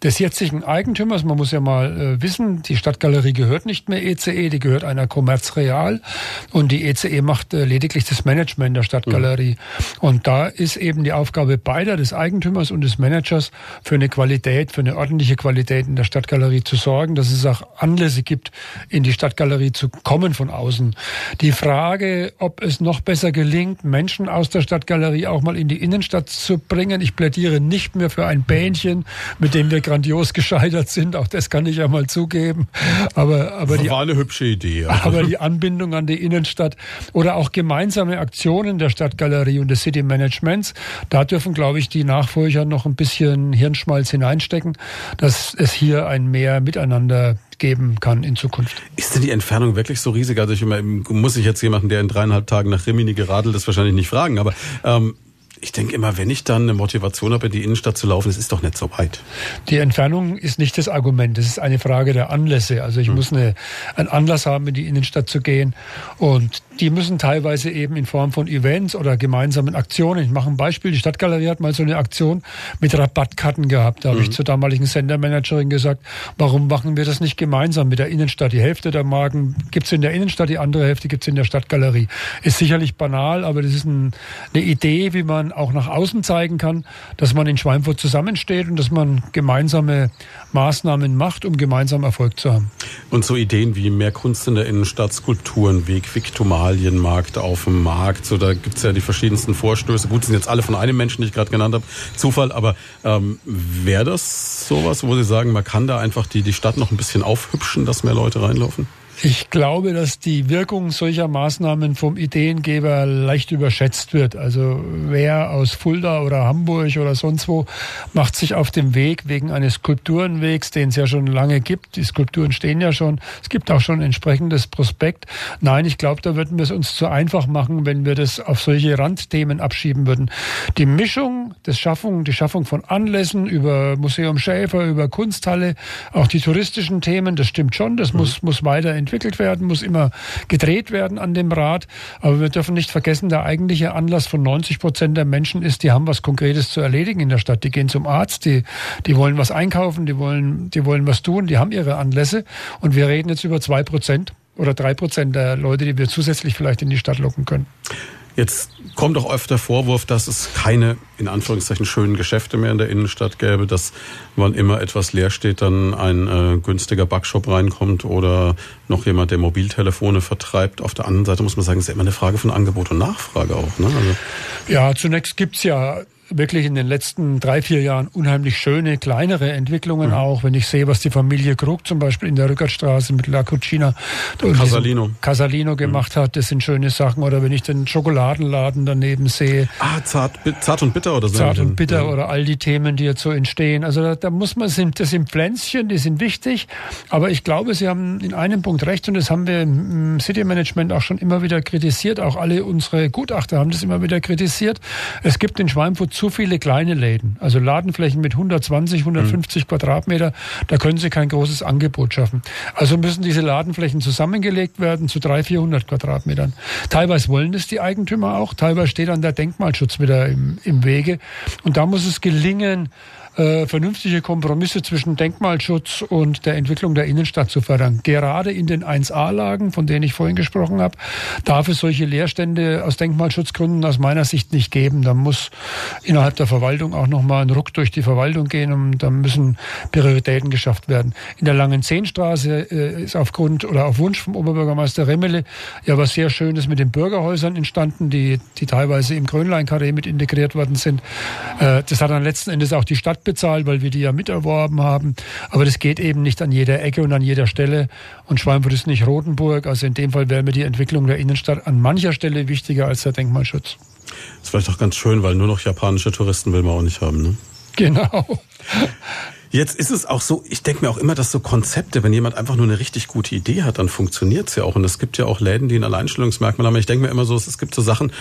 des jetzigen Eigentümers. Man muss ja mal äh, wissen, die Stadtgalerie gehört nicht mehr ECE, e, die gehört einer Commerz Real und die ECE e macht äh, lediglich das Management der Stadtgalerie. Mhm. Und da ist eben die Aufgabe beider, des Eigentümers und des Managers, für eine Qualität, für eine ordentliche Qualität in der Stadtgalerie zu sorgen, dass es auch Anlässe gibt, in die Stadtgalerie zu kommen von außen. Die Frage, ob es noch besser gelingt, Menschen aus der Stadtgalerie auch mal in die Innenstadt zu bringen. Ich plädiere nicht mehr für ein Bähnchen, mit dem wir grandios gescheitert sind. Auch das kann ich ja mal zugeben. Aber, aber das war die, eine hübsche Idee. Also. Aber die Anbindung an die Innenstadt oder auch gemeinsame Aktionen der Stadtgalerie und des City Managements, da dürfen, glaube ich, die Nachfolger noch ein bisschen Hirnschmalz hineinstecken, dass es hier ein mehr Miteinander geben kann in Zukunft. Ist denn die Entfernung wirklich so riesig? Also ich muss ich jetzt jemanden, der in dreieinhalb Tagen nach Rimini geradelt ist, wahrscheinlich nicht fragen, aber ähm, ich denke immer, wenn ich dann eine Motivation habe, in die Innenstadt zu laufen, es ist doch nicht so weit. Die Entfernung ist nicht das Argument. Es ist eine Frage der Anlässe. Also ich hm. muss eine, einen Anlass haben, in die Innenstadt zu gehen. Und die müssen teilweise eben in Form von Events oder gemeinsamen Aktionen. Ich mache ein Beispiel. Die Stadtgalerie hat mal so eine Aktion mit Rabattkarten gehabt. Da habe mhm. ich zur damaligen Sendermanagerin gesagt, warum machen wir das nicht gemeinsam mit der Innenstadt? Die Hälfte der Marken gibt's in der Innenstadt, die andere Hälfte gibt's in der Stadtgalerie. Ist sicherlich banal, aber das ist ein, eine Idee, wie man auch nach außen zeigen kann, dass man in Schweinfurt zusammensteht und dass man gemeinsame Maßnahmen macht, um gemeinsam Erfolg zu haben. Und so Ideen wie mehr Kunst in der Innenstadt, Skulpturenweg, Viktualienmarkt auf dem Markt, so da gibt's ja die verschiedensten Vorstöße. Gut, sind jetzt alle von einem Menschen, den ich gerade genannt habe, Zufall, aber ähm, wäre das sowas, wo Sie sagen, man kann da einfach die, die Stadt noch ein bisschen aufhübschen, dass mehr Leute reinlaufen? Ich glaube, dass die Wirkung solcher Maßnahmen vom Ideengeber leicht überschätzt wird. Also wer aus Fulda oder Hamburg oder sonst wo macht sich auf dem Weg wegen eines Skulpturenwegs, den es ja schon lange gibt. Die Skulpturen stehen ja schon. Es gibt auch schon entsprechendes Prospekt. Nein, ich glaube, da würden wir es uns zu einfach machen, wenn wir das auf solche Randthemen abschieben würden. Die Mischung des Schaffung, die Schaffung von Anlässen über Museum Schäfer, über Kunsthalle, auch die touristischen Themen, das stimmt schon. Das mhm. muss, muss weiterentwickelt entwickelt werden, muss immer gedreht werden an dem Rad. Aber wir dürfen nicht vergessen, der eigentliche Anlass von 90 Prozent der Menschen ist, die haben was Konkretes zu erledigen in der Stadt. Die gehen zum Arzt, die, die wollen was einkaufen, die wollen, die wollen was tun, die haben ihre Anlässe. Und wir reden jetzt über zwei Prozent oder drei Prozent der Leute, die wir zusätzlich vielleicht in die Stadt locken können. Jetzt kommt auch öfter Vorwurf, dass es keine, in Anführungszeichen, schönen Geschäfte mehr in der Innenstadt gäbe, dass wann immer etwas leer steht, dann ein äh, günstiger Backshop reinkommt oder noch jemand, der Mobiltelefone vertreibt. Auf der anderen Seite muss man sagen, es ist ja immer eine Frage von Angebot und Nachfrage auch. Ne? Also ja, zunächst gibt's ja wirklich in den letzten drei, vier Jahren unheimlich schöne, kleinere Entwicklungen mhm. auch. Wenn ich sehe, was die Familie Krug zum Beispiel in der Rückertstraße mit La Cucina und Casalino, Casalino gemacht mhm. hat, das sind schöne Sachen. Oder wenn ich den Schokoladenladen daneben sehe. Ah, Zart, Zart und Bitter oder so. Zart und Bitter ja. oder all die Themen, die jetzt so entstehen. Also da, da muss man, sind, das sind Pflänzchen, die sind wichtig. Aber ich glaube, Sie haben in einem Punkt recht und das haben wir im City Management auch schon immer wieder kritisiert. Auch alle unsere Gutachter haben das immer wieder kritisiert. Es gibt in Schweinfurt zu viele kleine Läden, also Ladenflächen mit 120, 150 mhm. Quadratmeter, da können Sie kein großes Angebot schaffen. Also müssen diese Ladenflächen zusammengelegt werden zu 300, 400 Quadratmetern. Teilweise wollen das die Eigentümer auch, teilweise steht dann der Denkmalschutz wieder im, im Wege. Und da muss es gelingen, äh, vernünftige Kompromisse zwischen Denkmalschutz und der Entwicklung der Innenstadt zu fördern. Gerade in den 1A-Lagen, von denen ich vorhin gesprochen habe, darf es solche Leerstände aus Denkmalschutzgründen aus meiner Sicht nicht geben. Da muss innerhalb der Verwaltung auch nochmal ein Ruck durch die Verwaltung gehen und da müssen Prioritäten geschafft werden. In der Langen Zehnstraße äh, ist aufgrund oder auf Wunsch vom Oberbürgermeister Remmele ja was sehr Schönes mit den Bürgerhäusern entstanden, die, die teilweise im Grönlein-Karree mit integriert worden sind. Äh, das hat dann letzten Endes auch die Stadt bezahlt, weil wir die ja miterworben haben. Aber das geht eben nicht an jeder Ecke und an jeder Stelle. Und Schweinfurt ist nicht Rotenburg. Also in dem Fall wäre mir die Entwicklung der Innenstadt an mancher Stelle wichtiger als der Denkmalschutz. Das ist vielleicht auch ganz schön, weil nur noch japanische Touristen will man auch nicht haben. Ne? Genau. Jetzt ist es auch so, ich denke mir auch immer, dass so Konzepte, wenn jemand einfach nur eine richtig gute Idee hat, dann funktioniert's ja auch. Und es gibt ja auch Läden, die ein Alleinstellungsmerkmal haben. Ich denke mir immer so, es gibt so Sachen,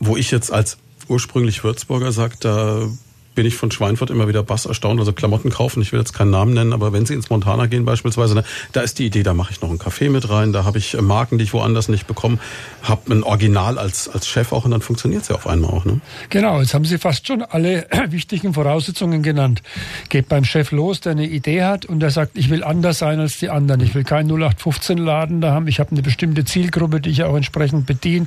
wo ich jetzt als ursprünglich Würzburger sage, da bin ich von Schweinfurt immer wieder bass erstaunt. Also Klamotten kaufen, ich will jetzt keinen Namen nennen, aber wenn Sie ins Montana gehen beispielsweise, ne, da ist die Idee, da mache ich noch einen Kaffee mit rein, da habe ich äh, Marken, die ich woanders nicht bekomme, habe ein Original als, als Chef auch und dann funktioniert es ja auf einmal auch. Ne? Genau, jetzt haben Sie fast schon alle wichtigen Voraussetzungen genannt. Geht beim Chef los, der eine Idee hat und der sagt, ich will anders sein als die anderen. Ich will keinen 0815-Laden da haben. Ich habe eine bestimmte Zielgruppe, die ich auch entsprechend bediene.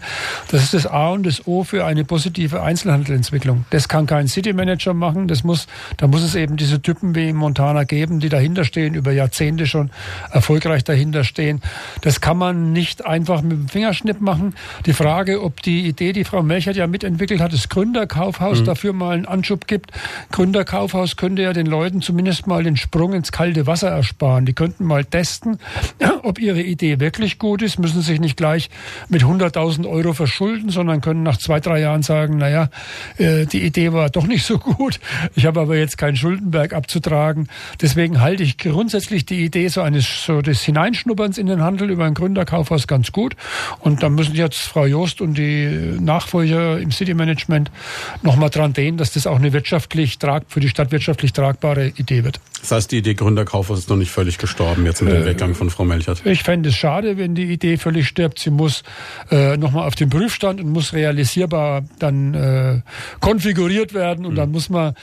Das ist das A und das O für eine positive Einzelhandelentwicklung. Das kann kein City Manager. Das muss, da muss es eben diese Typen wie Montana geben, die dahinter stehen, über Jahrzehnte schon erfolgreich dahinter stehen. Das kann man nicht einfach mit dem Fingerschnipp machen. Die Frage, ob die Idee, die Frau Melchert ja mitentwickelt hat, das Gründerkaufhaus mhm. dafür mal einen Anschub gibt. Gründerkaufhaus könnte ja den Leuten zumindest mal den Sprung ins kalte Wasser ersparen. Die könnten mal testen, ob ihre Idee wirklich gut ist, müssen sich nicht gleich mit 100.000 Euro verschulden, sondern können nach zwei, drei Jahren sagen, naja, äh, die Idee war doch nicht so gut gut. Ich habe aber jetzt keinen Schuldenberg abzutragen. Deswegen halte ich grundsätzlich die Idee so eines so des Hineinschnupperns in den Handel über ein Gründerkaufhaus ganz gut. Und da müssen jetzt Frau Jost und die Nachfolger im City Management nochmal dran denken, dass das auch eine wirtschaftlich trag, für die Stadt wirtschaftlich tragbare Idee wird. Das heißt, die Idee Gründerkaufhaus ist noch nicht völlig gestorben jetzt mit dem äh, Weggang von Frau Melchert. Ich fände es schade, wenn die Idee völlig stirbt. Sie muss äh, nochmal auf den Prüfstand und muss realisierbar dann äh, konfiguriert werden und mhm. dann muss wir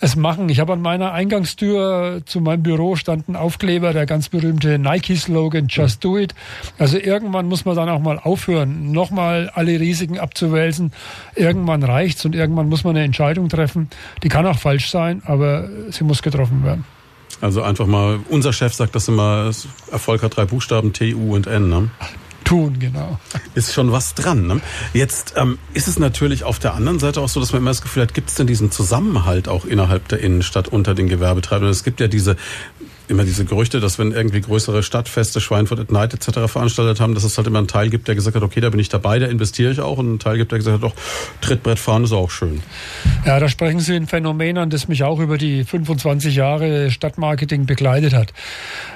es machen. Ich habe an meiner Eingangstür zu meinem Büro stand ein Aufkleber, der ganz berühmte Nike-Slogan Just Do It. Also irgendwann muss man dann auch mal aufhören, nochmal alle Risiken abzuwälzen. Irgendwann reicht's und irgendwann muss man eine Entscheidung treffen. Die kann auch falsch sein, aber sie muss getroffen werden. Also einfach mal, unser Chef sagt das immer, Erfolg hat drei Buchstaben, T, U und N. Ne? Tun, genau. Ist schon was dran. Ne? Jetzt ähm, ist es natürlich auf der anderen Seite auch so, dass man immer das Gefühl hat, gibt es denn diesen Zusammenhalt auch innerhalb der Innenstadt unter den Gewerbetreibenden? Es gibt ja diese immer diese Gerüchte, dass wenn irgendwie größere Stadtfeste, Schweinfurt at Night etc. veranstaltet haben, dass es halt immer einen Teil gibt, der gesagt hat, okay, da bin ich dabei, da investiere ich auch und einen Teil gibt, der gesagt hat, doch, Trittbrettfahren ist auch schön. Ja, da sprechen Sie ein Phänomen an, das mich auch über die 25 Jahre Stadtmarketing begleitet hat.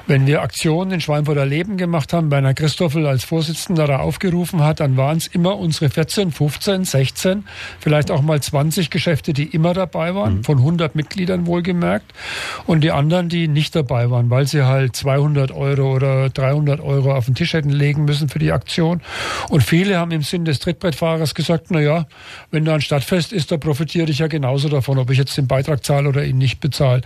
Wenn wir Aktionen in Schweinfurter Leben gemacht haben, bei einer Christoffel als Vorsitzender da aufgerufen hat, dann waren es immer unsere 14, 15, 16, vielleicht auch mal 20 Geschäfte, die immer dabei waren, mhm. von 100 Mitgliedern wohlgemerkt und die anderen, die nicht dabei dabei waren, weil sie halt 200 Euro oder 300 Euro auf den Tisch hätten legen müssen für die Aktion. Und viele haben im Sinn des Trittbrettfahrers gesagt, na ja, wenn da ein Stadtfest ist, da profitiere ich ja genauso davon, ob ich jetzt den Beitrag zahle oder ihn nicht bezahle.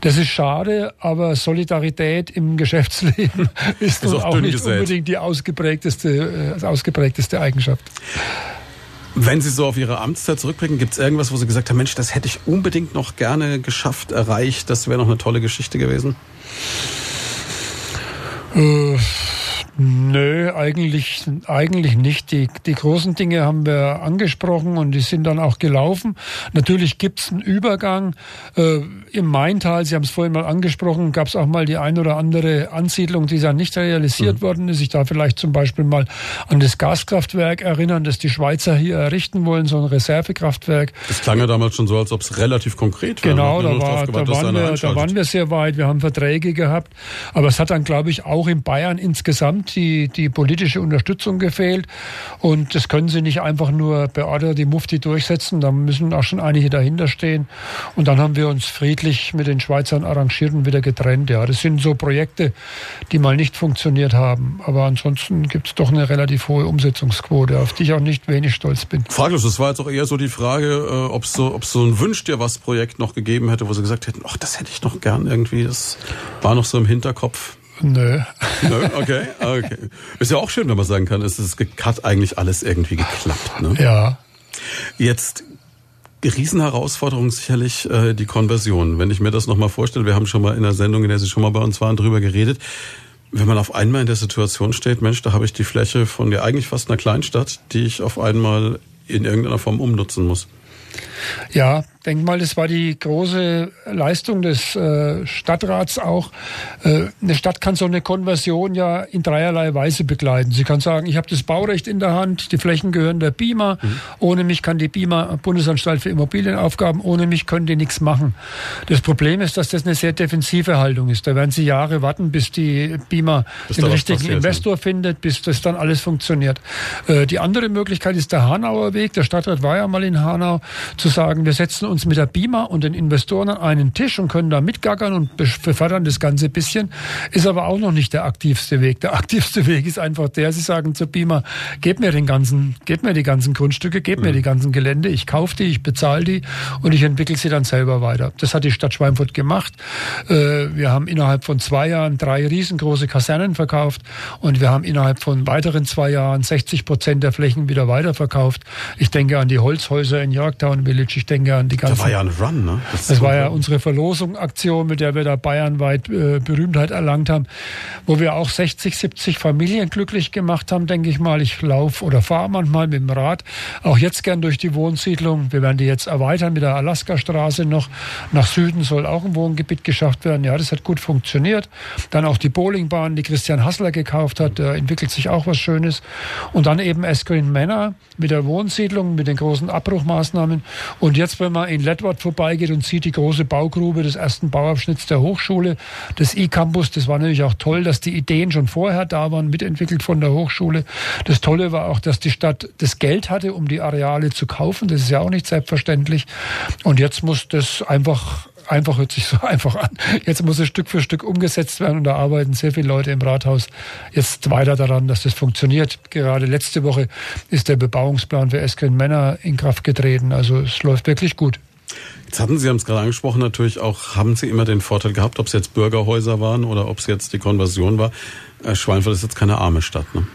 Das ist schade, aber Solidarität im Geschäftsleben ist, ist auch, auch nicht gesät. unbedingt die ausgeprägteste, äh, ausgeprägteste Eigenschaft. Wenn Sie so auf Ihre Amtszeit zurückblicken, gibt es irgendwas, wo Sie gesagt haben, Mensch, das hätte ich unbedingt noch gerne geschafft, erreicht, das wäre noch eine tolle Geschichte gewesen? Äh, Nö, eigentlich, eigentlich nicht. Die, die großen Dinge haben wir angesprochen und die sind dann auch gelaufen. Natürlich gibt's einen Übergang. Äh, Im Maintal, Sie haben es vorhin mal angesprochen, gab's auch mal die ein oder andere Ansiedlung, die dann nicht realisiert mhm. worden ist. Ich darf vielleicht zum Beispiel mal an das Gaskraftwerk erinnern, das die Schweizer hier errichten wollen, so ein Reservekraftwerk. Das klang ja damals schon so, als ob es relativ konkret wäre. Genau, da, war, da, waren wir, da waren wir sehr weit. Wir haben Verträge gehabt. Aber es hat dann, glaube ich, auch in Bayern insgesamt Die, die politische Unterstützung gefehlt. Und das können sie nicht einfach nur bei Order die Mufti durchsetzen. Da müssen auch schon einige dahinter stehen. Und dann haben wir uns friedlich mit den Schweizern arrangiert und wieder getrennt. Ja, das sind so Projekte, die mal nicht funktioniert haben. Aber ansonsten gibt es doch eine relativ hohe Umsetzungsquote, auf die ich auch nicht wenig stolz bin. Fraglos, das war jetzt auch eher so die Frage, äh, ob es so, so ein Wünsch dir was Projekt noch gegeben hätte, wo sie gesagt hätten, ach, das hätte ich noch gern irgendwie. Das war noch so im Hinterkopf. Nö. Nö, okay, okay. Ist ja auch schön, wenn man sagen kann, es ist, hat eigentlich alles irgendwie geklappt. Ne? Ja. Jetzt Riesenherausforderung sicherlich äh, die Konversion. Wenn ich mir das nochmal vorstelle, wir haben schon mal in der Sendung, in der Sie schon mal bei uns waren, drüber geredet. Wenn man auf einmal in der Situation steht, Mensch, da habe ich die Fläche von ja eigentlich fast einer Kleinstadt, die ich auf einmal in irgendeiner Form umnutzen muss. Ja, denke mal, das war die große Leistung des äh, Stadtrats auch. Äh, eine Stadt kann so eine Konversion ja in dreierlei Weise begleiten. Sie kann sagen, ich habe das Baurecht in der Hand, die Flächen gehören der BIMA. Mhm. Ohne mich kann die BIMA, Bundesanstalt für Immobilienaufgaben, ohne mich können die nichts machen. Das Problem ist, dass das eine sehr defensive Haltung ist. Da werden Sie Jahre warten, bis die BIMA bis den richtigen Investor ne? findet, bis das dann alles funktioniert. Äh, die andere Möglichkeit ist der Hanauer Weg. Der Stadtrat war ja mal in Hanau, zu sagen, wir setzen uns mit der BIMA und den Investoren an einen Tisch und können da mitgackern und befördern das Ganze bisschen. Ist aber auch noch nicht der aktivste Weg. Der aktivste Weg ist einfach der, Sie sagen zur BIMA, gebt mir den ganzen, gebt mir die ganzen Grundstücke, gebt mhm. mir die ganzen Gelände, ich kaufe die, ich bezahle die und ich entwickle sie dann selber weiter. Das hat die Stadt Schweinfurt gemacht. Äh, wir haben innerhalb von zwei Jahren drei riesengroße Kasernen verkauft und wir haben innerhalb von weiteren zwei Jahren 60 Prozent der Flächen wieder weiterverkauft. Ich denke an die Holzhäuser in Yorktown Village, ich denke an die ganzen war ja ein Run, ne? Das, das war ja unsere Verlosung-Aktion, mit der wir da bayernweit äh, Berühmtheit erlangt haben, wo wir auch 60, 70 Familien glücklich gemacht haben, denke ich mal. Ich laufe oder fahre manchmal mit dem Rad, auch jetzt gern durch die Wohnsiedlung. Wir werden die jetzt erweitern mit der Alaska-Straße noch. Nach Süden soll auch ein Wohngebiet geschafft werden. Ja, das hat gut funktioniert. Dann auch die Bowlingbahn, die Christian Hassler gekauft hat, da entwickelt sich auch was Schönes. Und dann eben Eskrin Männer mit der Wohnsiedlung, mit den großen Abbruchmaßnahmen. Und jetzt, wenn man in Ledward vorbeigeht und sieht die große Baugrube des ersten Bauabschnitts der Hochschule, des E-Campus. Das war natürlich auch toll, dass die Ideen schon vorher da waren, mitentwickelt von der Hochschule. Das Tolle war auch, dass die Stadt das Geld hatte, um die Areale zu kaufen. Das ist ja auch nicht selbstverständlich. Und jetzt muss das einfach einfach hört sich so einfach an. Jetzt muss es Stück für Stück umgesetzt werden und da arbeiten sehr viele Leute im Rathaus jetzt weiter daran, dass das funktioniert. Gerade letzte Woche ist der Bebauungsplan für Eskren Männer in Kraft getreten. Also es läuft wirklich gut. Jetzt hatten Sie, haben es gerade angesprochen, natürlich auch, haben Sie immer den Vorteil gehabt, ob es jetzt Bürgerhäuser waren oder ob es jetzt die Konversion war. Äh, Schweinfurt ist jetzt keine arme Stadt, ne?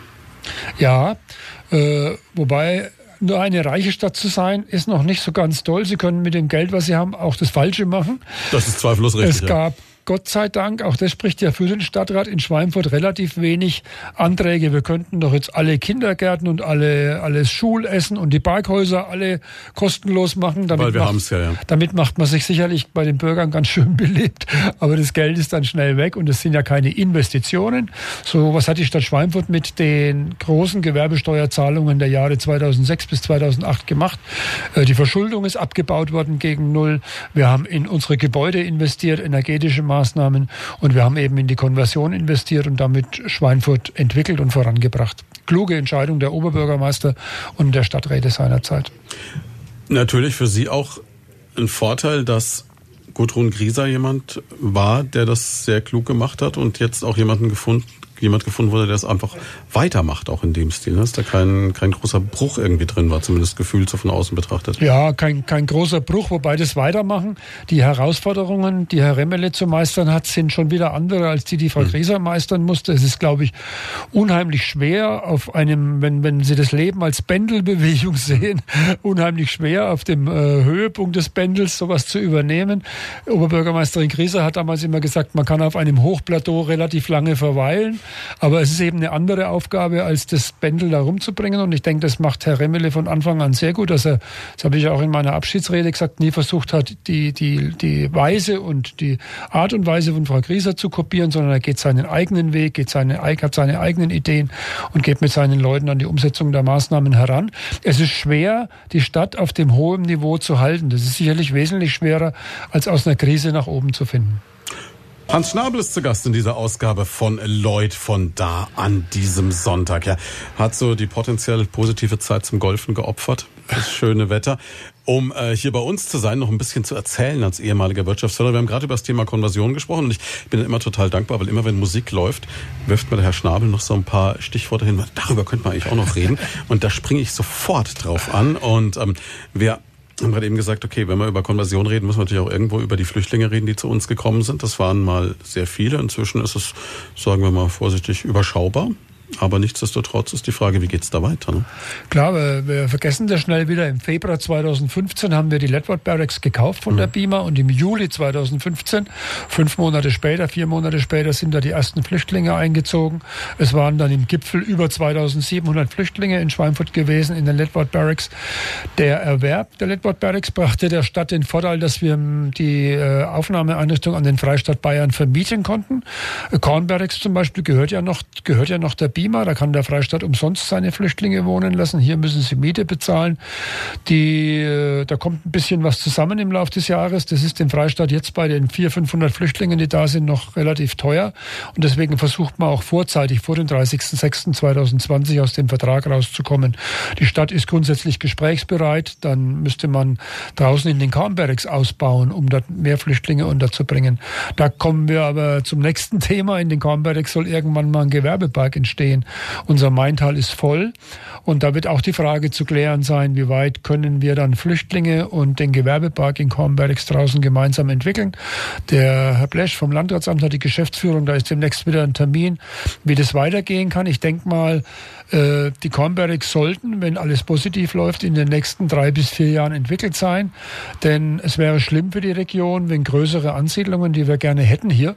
Ja, äh, wobei nur eine reiche Stadt zu sein, ist noch nicht so ganz toll. Sie können mit dem Geld, was Sie haben, auch das Falsche machen. Das ist zweifellos richtig. Es gab ja Gott sei Dank, auch das spricht ja für den Stadtrat in Schweinfurt relativ wenig Anträge. Wir könnten doch jetzt alle Kindergärten und alle alles Schulessen und die Parkhäuser alle kostenlos machen. Damit Weil wir haben es ja, ja. Damit macht man sich sicherlich bei den Bürgern ganz schön belebt. Aber das Geld ist dann schnell weg und es sind ja keine Investitionen. So, was hat die Stadt Schweinfurt mit den großen Gewerbesteuerzahlungen der Jahre 2006 bis 2008 gemacht? Äh, die Verschuldung ist abgebaut worden gegen Null. Wir haben in unsere Gebäude investiert, energetische Maßnahmen. Und wir haben eben in die Konversion investiert und damit Schweinfurt entwickelt und vorangebracht. Kluge Entscheidung der Oberbürgermeister und der Stadträte seinerzeit. Natürlich für Sie auch ein Vorteil, dass Gudrun Grieser jemand war, der das sehr klug gemacht hat und jetzt auch jemanden gefunden jemand gefunden wurde, der es einfach weitermacht, auch in dem Stil. Ne? Dass da kein, kein großer Bruch irgendwie drin war, zumindest gefühlt so von außen betrachtet. Ja, kein, kein großer Bruch, wobei das Weitermachen, die Herausforderungen, die Herr Remmele zu meistern hat, sind schon wieder andere, als die, die Frau Grieser mhm. meistern musste. Es ist, glaube ich, unheimlich schwer auf einem, wenn, wenn Sie das Leben als Pendelbewegung sehen, unheimlich schwer auf dem äh, Höhepunkt des Pendels sowas zu übernehmen. Oberbürgermeisterin Grieser hat damals immer gesagt, man kann auf einem Hochplateau relativ lange verweilen. Aber es ist eben eine andere Aufgabe, als das Bändel da rumzubringen. Und ich denke, das macht Herr Remmele von Anfang an sehr gut, dass er, das habe ich auch in meiner Abschiedsrede gesagt, nie versucht hat, die, die, die Weise und die Art und Weise von Frau Grieser zu kopieren, sondern er geht seinen eigenen Weg, geht seine, hat seine eigenen Ideen und geht mit seinen Leuten an die Umsetzung der Maßnahmen heran. Es ist schwer, die Stadt auf dem hohen Niveau zu halten. Das ist sicherlich wesentlich schwerer, als aus einer Krise nach oben zu finden. Hans Schnabel ist zu Gast in dieser Ausgabe von Lloyd von da an diesem Sonntag. Ja, hat so die potenziell positive Zeit zum Golfen geopfert. Das schöne Wetter. Um äh, hier bei uns zu sein, noch ein bisschen zu erzählen als ehemaliger Wirtschaftsförderer. Wir haben gerade über das Thema Konversion gesprochen und ich bin immer total dankbar, weil immer wenn Musik läuft, wirft mir der Herr Schnabel noch so ein paar Stichworte hin. Darüber könnte man eigentlich auch noch reden. Und da springe ich sofort drauf an. Und ähm, wer haben gerade eben gesagt, okay, wenn wir über Konversion reden, müssen wir natürlich auch irgendwo über die Flüchtlinge reden, die zu uns gekommen sind. Das waren mal sehr viele. Inzwischen ist es, sagen wir mal vorsichtig, überschaubar. Aber nichtsdestotrotz ist die Frage, wie geht's da weiter? Ne? Klar, wir, wir, vergessen das schnell wieder. Im Februar 2015 haben wir die Ledward Barracks gekauft von mhm. der BIMA und im Juli 2015, fünf Monate später, vier Monate später, sind da die ersten Flüchtlinge eingezogen. Es waren dann im Gipfel über 2700 Flüchtlinge in Schweinfurt gewesen in den Ledward Barracks. Der Erwerb der Ledward Barracks brachte der Stadt den Vorteil, dass wir die äh, Aufnahmeeinrichtung an den Freistaat Bayern vermieten konnten. Korn Barracks zum Beispiel gehört ja noch, gehört ja noch der BIMA Klima. Da kann der Freistaat umsonst seine Flüchtlinge wohnen lassen. Hier müssen sie Miete bezahlen. Die, äh, da kommt ein bisschen was zusammen im Laufe des Jahres. Das ist dem Freistaat jetzt bei den 400, 500 Flüchtlingen, die da sind, noch relativ teuer. Und deswegen versucht man auch vorzeitig vor dem 30.06.2020 aus dem Vertrag rauszukommen. Die Stadt ist grundsätzlich gesprächsbereit. Dann müsste man draußen in den Karnbergs ausbauen, um dort mehr Flüchtlinge unterzubringen. Da kommen wir aber zum nächsten Thema. In den Karnbergs soll irgendwann mal ein Gewerbepark entstehen sehen. Unser Maintal ist voll und da wird auch die Frage zu klären sein, wie weit können wir dann Flüchtlinge und den Gewerbepark in Kornbergs draußen gemeinsam entwickeln. Der Herr Blesch vom Landratsamt hat die Geschäftsführung, da ist demnächst wieder ein Termin, wie das weitergehen kann. Ich denke mal, die Kornbergs sollten, wenn alles positiv läuft, in den nächsten drei bis vier Jahren entwickelt sein. Denn es wäre schlimm für die Region, wenn größere Ansiedlungen, die wir gerne hätten hier,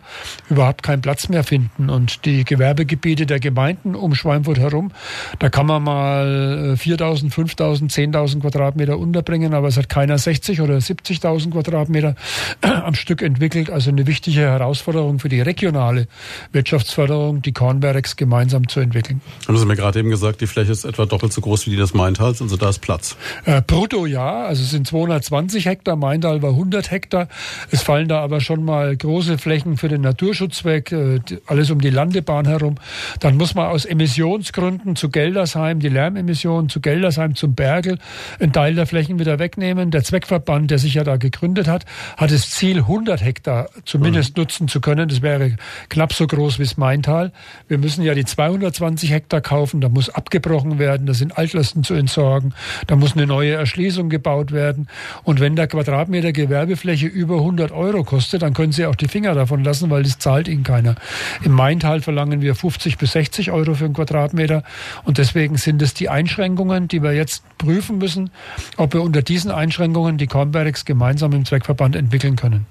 überhaupt keinen Platz mehr finden. Und die Gewerbegebiete der Gemeinden um Schweinfurt herum, da kann man mal 4.000, 5.000, 10.000 Quadratmeter unterbringen, aber es hat keiner 60 oder 70.000 Quadratmeter am Stück entwickelt. Also eine wichtige Herausforderung für die regionale Wirtschaftsförderung, die Kornbergs gemeinsam zu entwickeln. Haben Sie mir gerade eben gesagt, die Fläche ist etwa doppelt so groß wie die des Maintals, also da ist Platz. Äh, brutto ja, also es sind 220 Hektar, Maintal war 100 Hektar. Es fallen da aber schon mal große Flächen für den Naturschutz weg, äh, alles um die Landebahn herum. Dann muss man aus Emissionsgründen zu Geldersheim, die Lärmemissionen zu Geldersheim zum Bergel, einen Teil der Flächen wieder wegnehmen. Der Zweckverband, der sich ja da gegründet hat, hat das Ziel, 100 Hektar zumindest mhm. nutzen zu können. Das wäre knapp so groß wie das Maintal. Wir müssen ja die 220 Hektar kaufen. Da muss abgebrochen werden. Da sind Altlasten zu entsorgen. Da muss eine neue Erschließung gebaut werden. Und wenn der Quadratmeter Gewerbefläche über 100 Euro kostet, dann können Sie auch die Finger davon lassen, weil das zahlt Ihnen keiner. Im Maintal verlangen wir 50 bis 60 Euro für einen Quadratmeter. Und deswegen sind es die Einschränkungen, die wir jetzt prüfen müssen, ob wir unter diesen Einschränkungen die Kornbergs gemeinsam im Zweckverband entwickeln können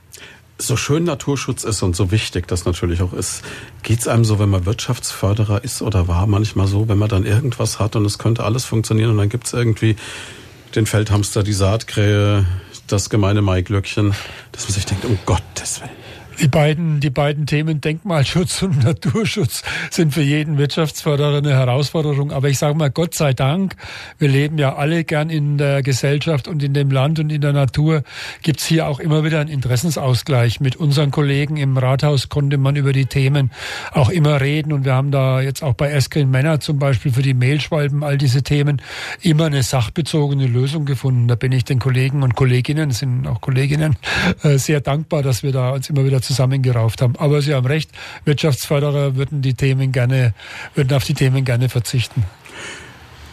so schön Naturschutz ist und so wichtig das natürlich auch ist, geht's einem so, wenn man Wirtschaftsförderer ist oder war manchmal so, wenn man dann irgendwas hat und es könnte alles funktionieren und dann gibt's irgendwie den Feldhamster, die Saatkrähe, das gemeine Maiglöckchen, dass man sich denkt, um Gottes Willen die beiden, die beiden Themen Denkmalschutz und Naturschutz sind für jeden Wirtschaftsförderer eine Herausforderung. Aber ich sage mal, Gott sei Dank, wir leben ja alle gern in der Gesellschaft und in dem Land und in der Natur. Gibt's hier auch immer wieder einen Interessensausgleich. Mit unseren Kollegen im Rathaus konnte man über die Themen auch immer reden. Und wir haben da jetzt auch bei Eskrin Männer zum Beispiel für die Mehlschwalben all diese Themen immer eine sachbezogene Lösung gefunden. Da bin ich den Kollegen und Kolleginnen, sind auch Kolleginnen, äh, sehr dankbar, dass wir da uns immer wieder zusammengerauft haben. Aber Sie haben recht, Wirtschaftsförderer würden die Themen gerne, würden auf die Themen gerne verzichten.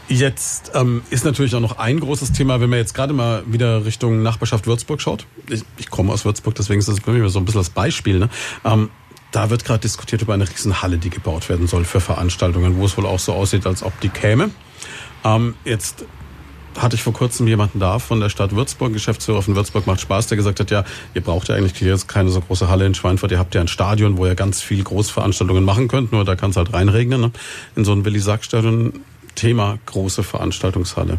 Jetzt ähm, ist natürlich auch noch ein großes Thema, wenn man jetzt gerade mal wieder Richtung Nachbarschaft Würzburg schaut. Ich, ich komme aus Würzburg, deswegen ist das bei mir so ein bisschen das Beispiel. Ne? Ähm, da wird gerade diskutiert über eine Riesenhalle, die gebaut werden soll für Veranstaltungen, wo es wohl auch so aussieht, als ob die käme. Ähm, jetzt hatte ich vor kurzem jemanden da von der Stadt Würzburg, Geschäftsführer von Würzburg macht Spaß, der gesagt hat, ja, ihr braucht ja eigentlich jetzt keine so große Halle in Schweinfurt, ihr habt ja ein Stadion, wo ihr ganz viel Großveranstaltungen machen könnt, nur da kann es halt reinregnen, ne? in so ein Willi-Sack-Stadion. Thema große Veranstaltungshalle.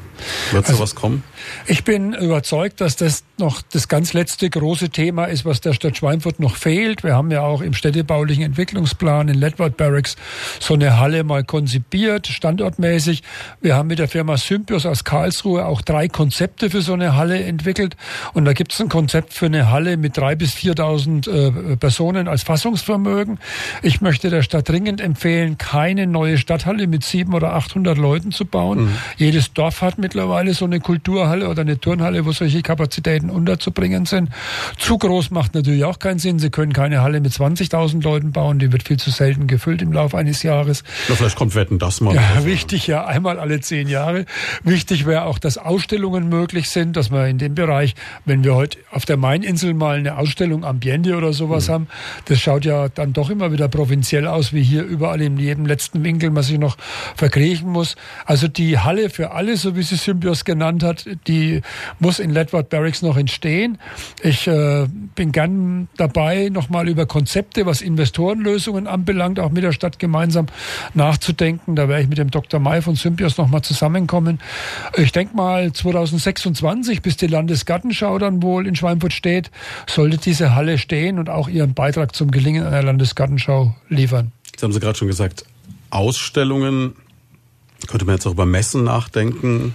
Wird also, sowas kommen? Ich bin überzeugt, dass das noch das ganz letzte große Thema ist, was der Stadt Schweinfurt noch fehlt. Wir haben ja auch im städtebaulichen Entwicklungsplan in Ledward Barracks so eine Halle mal konzipiert, standortmäßig. Wir haben mit der Firma Symbios aus Karlsruhe auch drei Konzepte für so eine Halle entwickelt. Und da gibt es ein Konzept für eine Halle mit drei bis 4.000 äh, Personen als Fassungsvermögen. Ich möchte der Stadt dringend empfehlen, keine neue Stadthalle mit sieben oder 800 Leuten zu bauen. Mhm. Jedes Dorf hat mittlerweile so eine Kulturhalle oder eine Turnhalle, wo solche Kapazitäten unterzubringen sind. Zu groß macht natürlich auch keinen Sinn. Sie können keine Halle mit 20.000 Leuten bauen. Die wird viel zu selten gefüllt im Laufe eines Jahres. Ja, vielleicht kommt Wetten das mal. Ja, wichtig, ja, einmal alle zehn Jahre. Wichtig wäre auch, dass Ausstellungen möglich sind, dass wir in dem Bereich, wenn wir heute auf der Maininsel mal eine Ausstellung Ambiente oder sowas mhm. haben, das schaut ja dann doch immer wieder provinziell aus, wie hier überall in jedem letzten Winkel man sich noch verkriechen muss. Also die Halle für alle, so wie sie Symbios genannt hat, die muss in Ledward Barracks noch entstehen. Ich äh, bin gern dabei, nochmal über Konzepte, was Investorenlösungen anbelangt, auch mit der Stadt gemeinsam nachzudenken. Da werde ich mit dem Dr. May von Symbios nochmal zusammenkommen. Ich denke mal 2026, bis die Landesgartenschau dann wohl in Schweinfurt steht, sollte diese Halle stehen und auch ihren Beitrag zum Gelingen einer Landesgartenschau liefern. Jetzt haben Sie gerade schon gesagt, Ausstellungen könnte man jetzt auch über Messen nachdenken?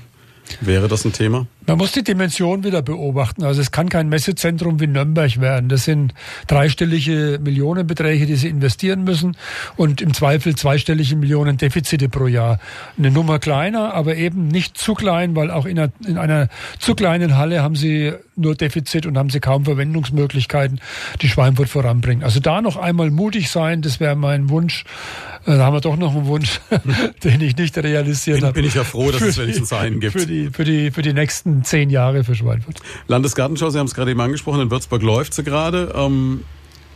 Wäre das ein Thema? Man muss die Dimension wieder beobachten. Also es kann kein Messezentrum wie Nürnberg werden. Das sind dreistellige Millionenbeträge, die sie investieren müssen und im Zweifel zweistellige Millionen Defizite pro Jahr. Eine Nummer kleiner, aber eben nicht zu klein, weil auch in einer, in einer zu kleinen Halle haben sie nur Defizit und haben sie kaum Verwendungsmöglichkeiten, die Schweinfurt voranbringen. Also da noch einmal mutig sein, das wäre mein Wunsch. Äh, da haben wir doch noch einen Wunsch, den ich nicht realisiert habe. Bin ich ja froh, dass es wenigstens einen gibt. Für die, für die, für die nächsten zehn Jahre für Schweinfurt. Landesgartenschau, Sie haben es gerade eben angesprochen, in Würzburg läuft sie gerade. Ähm,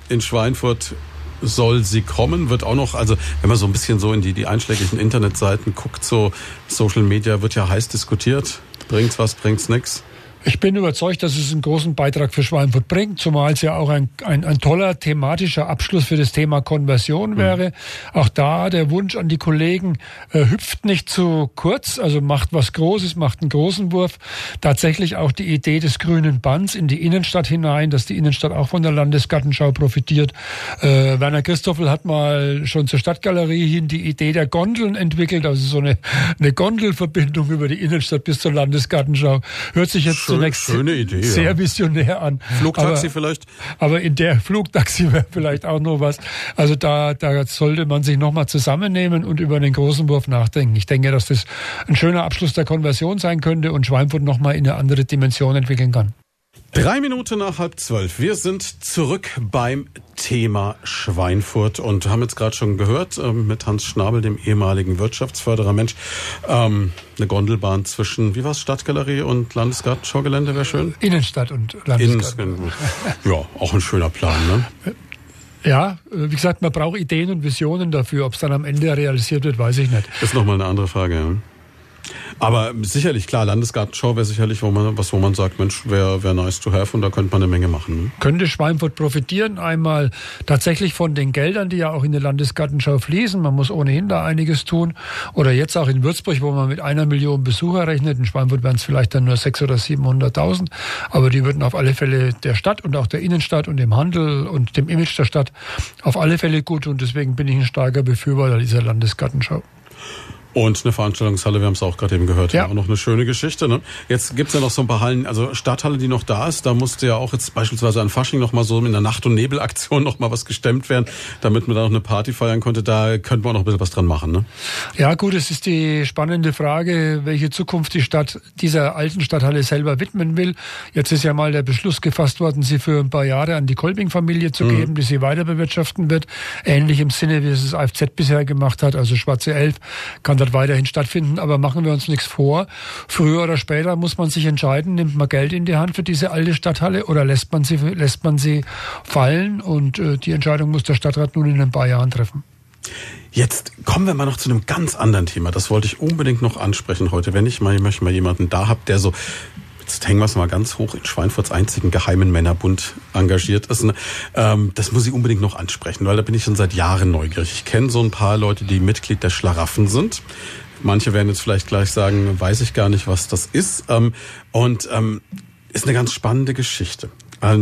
in Schweinfurt soll sie kommen, wird auch noch, also wenn man so ein bisschen so in die, die einschlägigen Internetseiten guckt, so Social Media wird ja heiß diskutiert. Bringt's was, bringt's nix? Ich bin überzeugt, dass es einen großen Beitrag für Schweinfurt bringt, zumal es ja auch ein, ein, ein toller thematischer Abschluss für das Thema Konversion mhm. wäre. Mhm. Auch da der Wunsch an die Kollegen, äh, hüpft nicht zu kurz, also macht was Großes, macht einen großen Wurf. Tatsächlich auch die Idee des grünen Bands in die Innenstadt hinein, dass die Innenstadt auch von der Landesgartenschau profitiert. Äh, Werner Christoffel hat mal schon zur Stadtgalerie hin die Idee der Gondeln entwickelt, also so eine, eine Gondelverbindung über die Innenstadt bis zur Landesgartenschau. Hört sich jetzt zunächst schöne Idee, sehr ja. visionär an. Flugtaxi aber, vielleicht? Aber in der Flugtaxi wäre vielleicht auch noch was. Also da, da sollte man sich nochmal zusammennehmen und über den großen Wurf nachdenken. Ich denke, dass das ein schöner Abschluss der Konversion sein könnte und Schweinfurt nochmal in eine andere Dimension entwickeln kann. Drei Minuten nach halb zwölf. Wir sind zurück beim Thema Schweinfurt und haben jetzt gerade schon gehört äh, mit Hans Schnabel, dem ehemaligen Wirtschaftsförderer Mensch, ähm, eine Gondelbahn zwischen, wie war es, Stadtgalerie und Landesgartenschaugelände wäre schön? Innenstadt und Landesgarten. ja, auch ein schöner Plan, ne? Ja, äh, wie gesagt, man braucht Ideen und Visionen dafür. Ob es dann am Ende realisiert wird, weiß ich nicht. Das ist nochmal eine andere Frage. Ja. Aber sicherlich, klar, Landesgartenschau wäre sicherlich wo man, was, wo man sagt, Mensch, wäre wär nice to have und da könnte man eine Menge machen. Ne? Könnte Schweinfurt profitieren, einmal tatsächlich von den Geldern, die ja auch in die Landesgartenschau fließen. Man muss ohnehin da einiges tun. Oder jetzt auch in Würzburg, wo man mit einer Million Besucher rechnet. In Schweinfurt wären es vielleicht dann nur 600.000 oder 700.000. Aber die würden auf alle Fälle der Stadt und auch der Innenstadt und dem Handel und dem Image der Stadt auf alle Fälle gut. Und deswegen bin ich ein starker Befürworter dieser Landesgartenschau. Und eine Veranstaltungshalle, wir haben es auch gerade eben gehört, ja. auch noch eine schöne Geschichte. Ne? Jetzt gibt's ja noch so ein paar Hallen, also Stadthalle, die noch da ist, da musste ja auch jetzt beispielsweise an Fasching noch mal so in der Nacht- und Nebelaktion noch mal was gestemmt werden, damit man da noch eine Party feiern konnte. Da könnte man auch noch ein bisschen was dran machen. Ne? Ja gut, es ist die spannende Frage, welche Zukunft die Stadt dieser alten Stadthalle selber widmen will. Jetzt ist ja mal der Beschluss gefasst worden, sie für ein paar Jahre an die Kolbing-Familie zu mhm. geben, die sie weiter bewirtschaften wird. Ähnlich im Sinne, wie es das AFZ bisher gemacht hat. Also Schwarze Elf kann dort weiterhin stattfinden, aber machen wir uns nichts vor. Früher oder später muss man sich entscheiden, nimmt man Geld in die Hand für diese alte Stadthalle oder lässt man sie, lässt man sie fallen und äh, die Entscheidung muss der Stadtrat nun in ein paar Jahren treffen. Jetzt kommen wir mal noch zu einem ganz anderen Thema. Das wollte ich unbedingt noch ansprechen heute. Wenn ich mal, ich mal jemanden da habe, der so jetzt hängen wir es mal ganz hoch, in Schweinfurts einzigen geheimen Männerbund engagiert ist. Ähm, das muss ich unbedingt noch ansprechen, weil da bin ich schon seit Jahren neugierig. Ich kenne so ein paar Leute, die Mitglied der Schlaraffen sind. Manche werden jetzt vielleicht gleich sagen, weiß ich gar nicht, was das ist. Ähm, und ähm, ist eine ganz spannende Geschichte.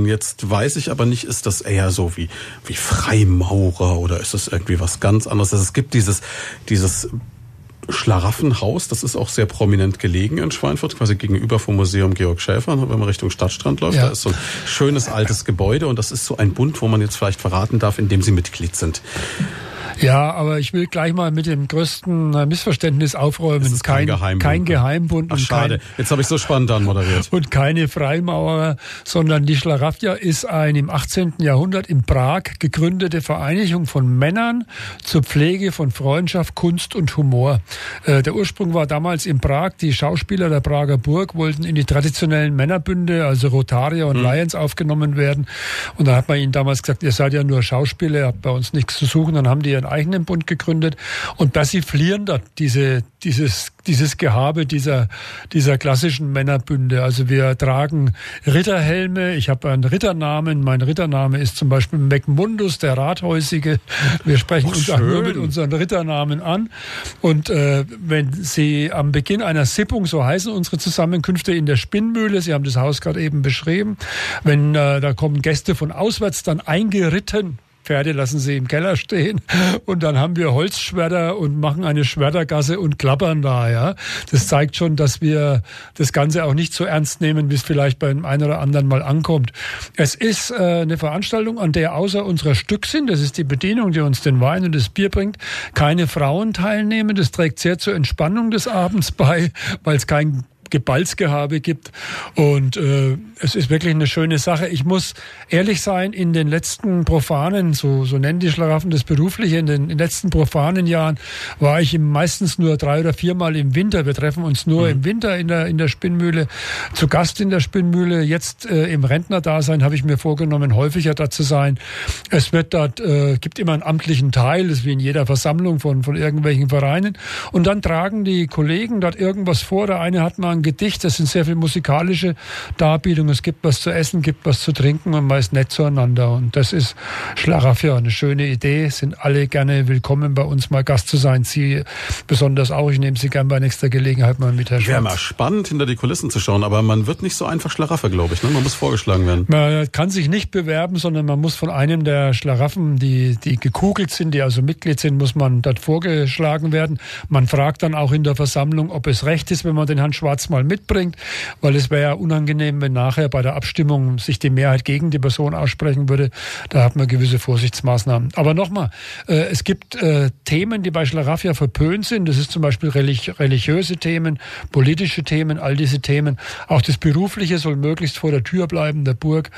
Jetzt weiß ich aber nicht, ist das eher so wie, wie Freimaurer oder ist das irgendwie was ganz anderes? Also es gibt dieses, dieses Schlaraffenhaus, das ist auch sehr prominent gelegen in Schweinfurt, quasi gegenüber vom Museum Georg Schäfer, wenn man Richtung Stadtstrand läuft. Ja. Da ist so ein schönes altes Gebäude und das ist so ein Bund, wo man jetzt vielleicht verraten darf, in dem Sie Mitglied sind. Ja, aber ich will gleich mal mit dem größten äh, Missverständnis aufräumen. Es ist kein, kein Geheimbund. Kein Geheimbund Ach, schade. Kein, Jetzt habe ich so spannend dann moderiert. Und keine Freimaurer, sondern die Schlaraffia ist eine im 18. Jahrhundert in Prag gegründete Vereinigung von Männern zur Pflege von Freundschaft, Kunst und Humor. Äh, der Ursprung war damals in Prag. Die Schauspieler der Prager Burg wollten in die traditionellen Männerbünde, also Rotarier und mhm. Lions, aufgenommen werden. Und da hat man ihnen damals gesagt, ihr seid ja nur Schauspieler, ihr habt bei uns nichts zu suchen. Dann haben die ihren eigenen Bund gegründet und persiflieren dort diese, dieses, dieses Gehabe dieser, dieser klassischen Männerbünde. Also wir tragen Ritterhelme. Ich habe einen Ritternamen. Mein Rittername ist zum Beispiel McMundus, der Rathäusige. Wir sprechen oh, uns auch nur mit unseren Ritternamen an. Und äh, wenn Sie am Beginn einer Sippung, so heißen unsere Zusammenkünfte in der Spinnmühle, Sie haben das Haus gerade eben beschrieben, wenn äh, da kommen Gäste von auswärts dann eingeritten Pferde lassen sie im Keller stehen und dann haben wir Holzschwerter und machen eine Schwertergasse und klappern da, ja. Das zeigt schon, dass wir das Ganze auch nicht so ernst nehmen, wie es vielleicht beim einen oder anderen mal ankommt. Es ist äh, eine Veranstaltung, an der außer unserer Stück sind, das ist die Bedienung, die uns den Wein und das Bier bringt, keine Frauen teilnehmen. Das trägt sehr zur Entspannung des Abends bei, weil es kein Gebalzgehabe gibt. Und äh, es ist wirklich eine schöne Sache. Ich muss ehrlich sein, in den letzten profanen, so, so nennen die Schlaraffen das berufliche, in den, in den letzten profanen Jahren war ich meistens nur drei oder viermal im Winter. Wir treffen uns nur mhm. im Winter in der, in der Spinnmühle, zu Gast in der Spinnmühle. Jetzt äh, im Rentnerdasein habe ich mir vorgenommen, häufiger da zu sein. Es wird dort, äh, gibt immer einen amtlichen Teil, das ist wie in jeder Versammlung von, von irgendwelchen Vereinen. Und dann tragen die Kollegen dort irgendwas vor. Der eine hat mal ein Gedicht, das sind sehr viel musikalische Darbietungen. Es gibt was zu essen, gibt was zu trinken und man ist nett zueinander. Und das ist Schlaraffia, eine schöne Idee. Sind alle gerne willkommen bei uns mal Gast zu sein. Sie besonders auch. Ich nehme Sie gerne bei nächster Gelegenheit mal mit, Herr Schwarz. Wäre mal spannend, hinter die Kulissen zu schauen, aber man wird nicht so einfach Schlaraffia, glaube ich. Ne? Man muss vorgeschlagen werden. Man kann sich nicht bewerben, sondern man muss von einem der Schlaraffen, die, die gekugelt sind, die also Mitglied sind, muss man dort vorgeschlagen werden. Man fragt dann auch in der Versammlung, ob es recht ist, wenn man den Herrn Schwarz mal mitbringt, weil es wäre ja unangenehm, wenn nachher bei der Abstimmung sich die Mehrheit gegen die Person aussprechen würde. Da hat man gewisse Vorsichtsmaßnahmen. Aber nochmal, äh, es gibt äh, Themen, die bei Schlaraffia verpönt sind. Das ist zum Beispiel religiöse Themen, politische Themen, all diese Themen. Auch das Berufliche soll möglichst vor der Tür bleiben, der Burg.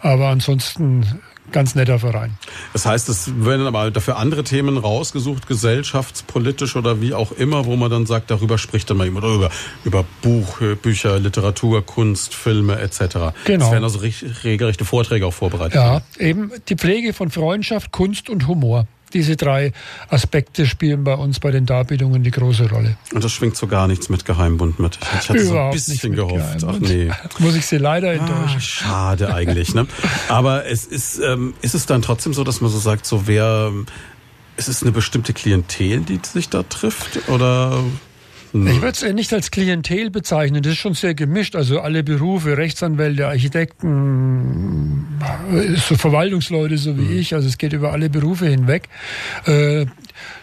Aber ansonsten ganz netter Verein. Das heißt, es werden aber dafür andere Themen rausgesucht, gesellschaftspolitisch oder wie auch immer, wo man dann sagt, darüber spricht dann mal jemand oder über, über Buch, Bücher, Literatur, Kunst, Filme etc. Genau. Es werden also regelrechte Vorträge auch vorbereitet. Ja, eben die Pflege von Freundschaft, Kunst und Humor. Diese drei Aspekte spielen bei uns bei den Darbietungen die große Rolle. Und das schwingt so gar nichts mit Geheimbund mit. Ich hatte Überhaupt so ein bisschen gehofft. Ach nee. Muss ich Sie leider ah, enttäuschen. Ah, schade eigentlich. Ne? Aber es ist, ähm, ist es dann trotzdem so, dass man so sagt, so wer, ist es eine bestimmte Klientel, die sich da trifft? Oder. Ich würde es nicht als Klientel bezeichnen. Das ist schon sehr gemischt. Also alle Berufe, Rechtsanwälte, Architekten, äh, so Verwaltungsleute so wie mhm. ich. Also es geht über alle Berufe hinweg. Äh,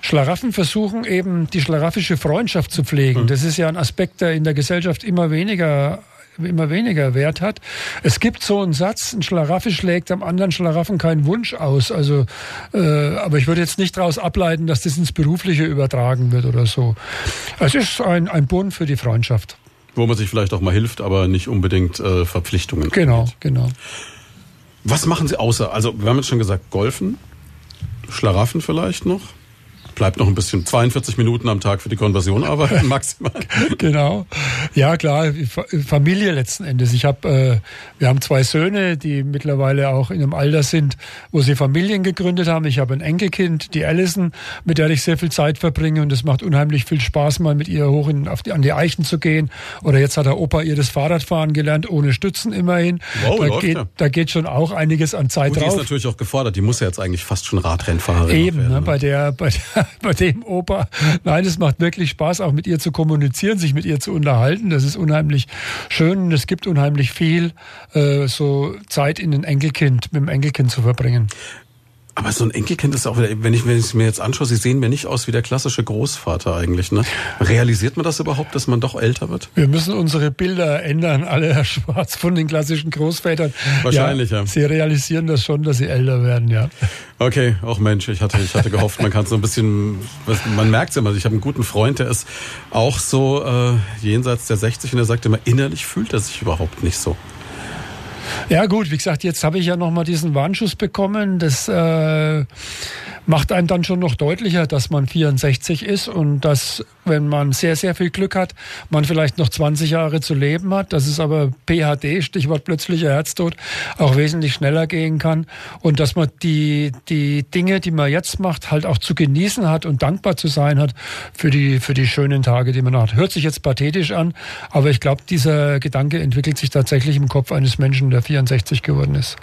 Schlaraffen versuchen eben die schlaraffische Freundschaft zu pflegen. Mhm. Das ist ja ein Aspekt, der in der Gesellschaft immer weniger immer weniger Wert hat. Es gibt so einen Satz, ein Schlaraffe schlägt am anderen Schlaraffen keinen Wunsch aus. Also, äh, aber ich würde jetzt nicht daraus ableiten, dass das ins Berufliche übertragen wird oder so. Es ist ein, ein Bund für die Freundschaft. Wo man sich vielleicht auch mal hilft, aber nicht unbedingt äh, Verpflichtungen. Genau, angeht. genau. Was machen Sie außer, also wir haben jetzt schon gesagt, Golfen, Schlaraffen vielleicht noch? bleibt noch ein bisschen 42 Minuten am Tag für die Konversion arbeiten, maximal. genau. Ja, klar, Familie letzten Endes. Ich habe, äh, wir haben zwei Söhne, die mittlerweile auch in einem Alter sind, wo sie Familien gegründet haben. Ich habe ein Enkelkind, die Allison, mit der ich sehr viel Zeit verbringe und es macht unheimlich viel Spaß, mal mit ihr hoch in, auf die, an die Eichen zu gehen. Oder jetzt hat der Opa ihr das Fahrradfahren gelernt, ohne Stützen immerhin. Wow, da, geht, ja. da geht schon auch einiges an Zeit Gut, drauf. Die ist natürlich auch gefordert. Die muss ja jetzt eigentlich fast schon Radrennfahrerin Eben, werden. Ne, bei der, bei der, bei dem Opa. Nein, es macht wirklich Spaß, auch mit ihr zu kommunizieren, sich mit ihr zu unterhalten. Das ist unheimlich schön und es gibt unheimlich viel, äh, so Zeit in den Enkelkind, mit dem Enkelkind zu verbringen. Aber so ein Enkelkind ist auch wieder, wenn ich, wenn ich es mir jetzt anschaue, sie sehen mir nicht aus wie der klassische Großvater eigentlich. Ne? Realisiert man das überhaupt, dass man doch älter wird? Wir müssen unsere Bilder ändern, alle Herr Schwarz von den klassischen Großvätern. Wahrscheinlich, ja. ja. Sie realisieren das schon, dass sie älter werden, ja. Okay, auch Mensch, ich hatte, ich hatte gehofft, man kann so ein bisschen, man merkt es immer, ich habe einen guten Freund, der ist auch so äh, jenseits der 60 und der sagt immer, innerlich fühlt er sich überhaupt nicht so. Ja gut, wie gesagt, jetzt habe ich ja nochmal diesen Warnschuss bekommen. Das äh, macht einem dann schon noch deutlicher, dass man 64 ist und dass, wenn man sehr, sehr viel Glück hat, man vielleicht noch 20 Jahre zu leben hat. Dass es aber PHD, Stichwort plötzlicher Herztod, auch wesentlich schneller gehen kann und dass man die, die Dinge, die man jetzt macht, halt auch zu genießen hat und dankbar zu sein hat für die, für die schönen Tage, die man hat. Hört sich jetzt pathetisch an, aber ich glaube, dieser Gedanke entwickelt sich tatsächlich im Kopf eines Menschen, der 64 geworden ist.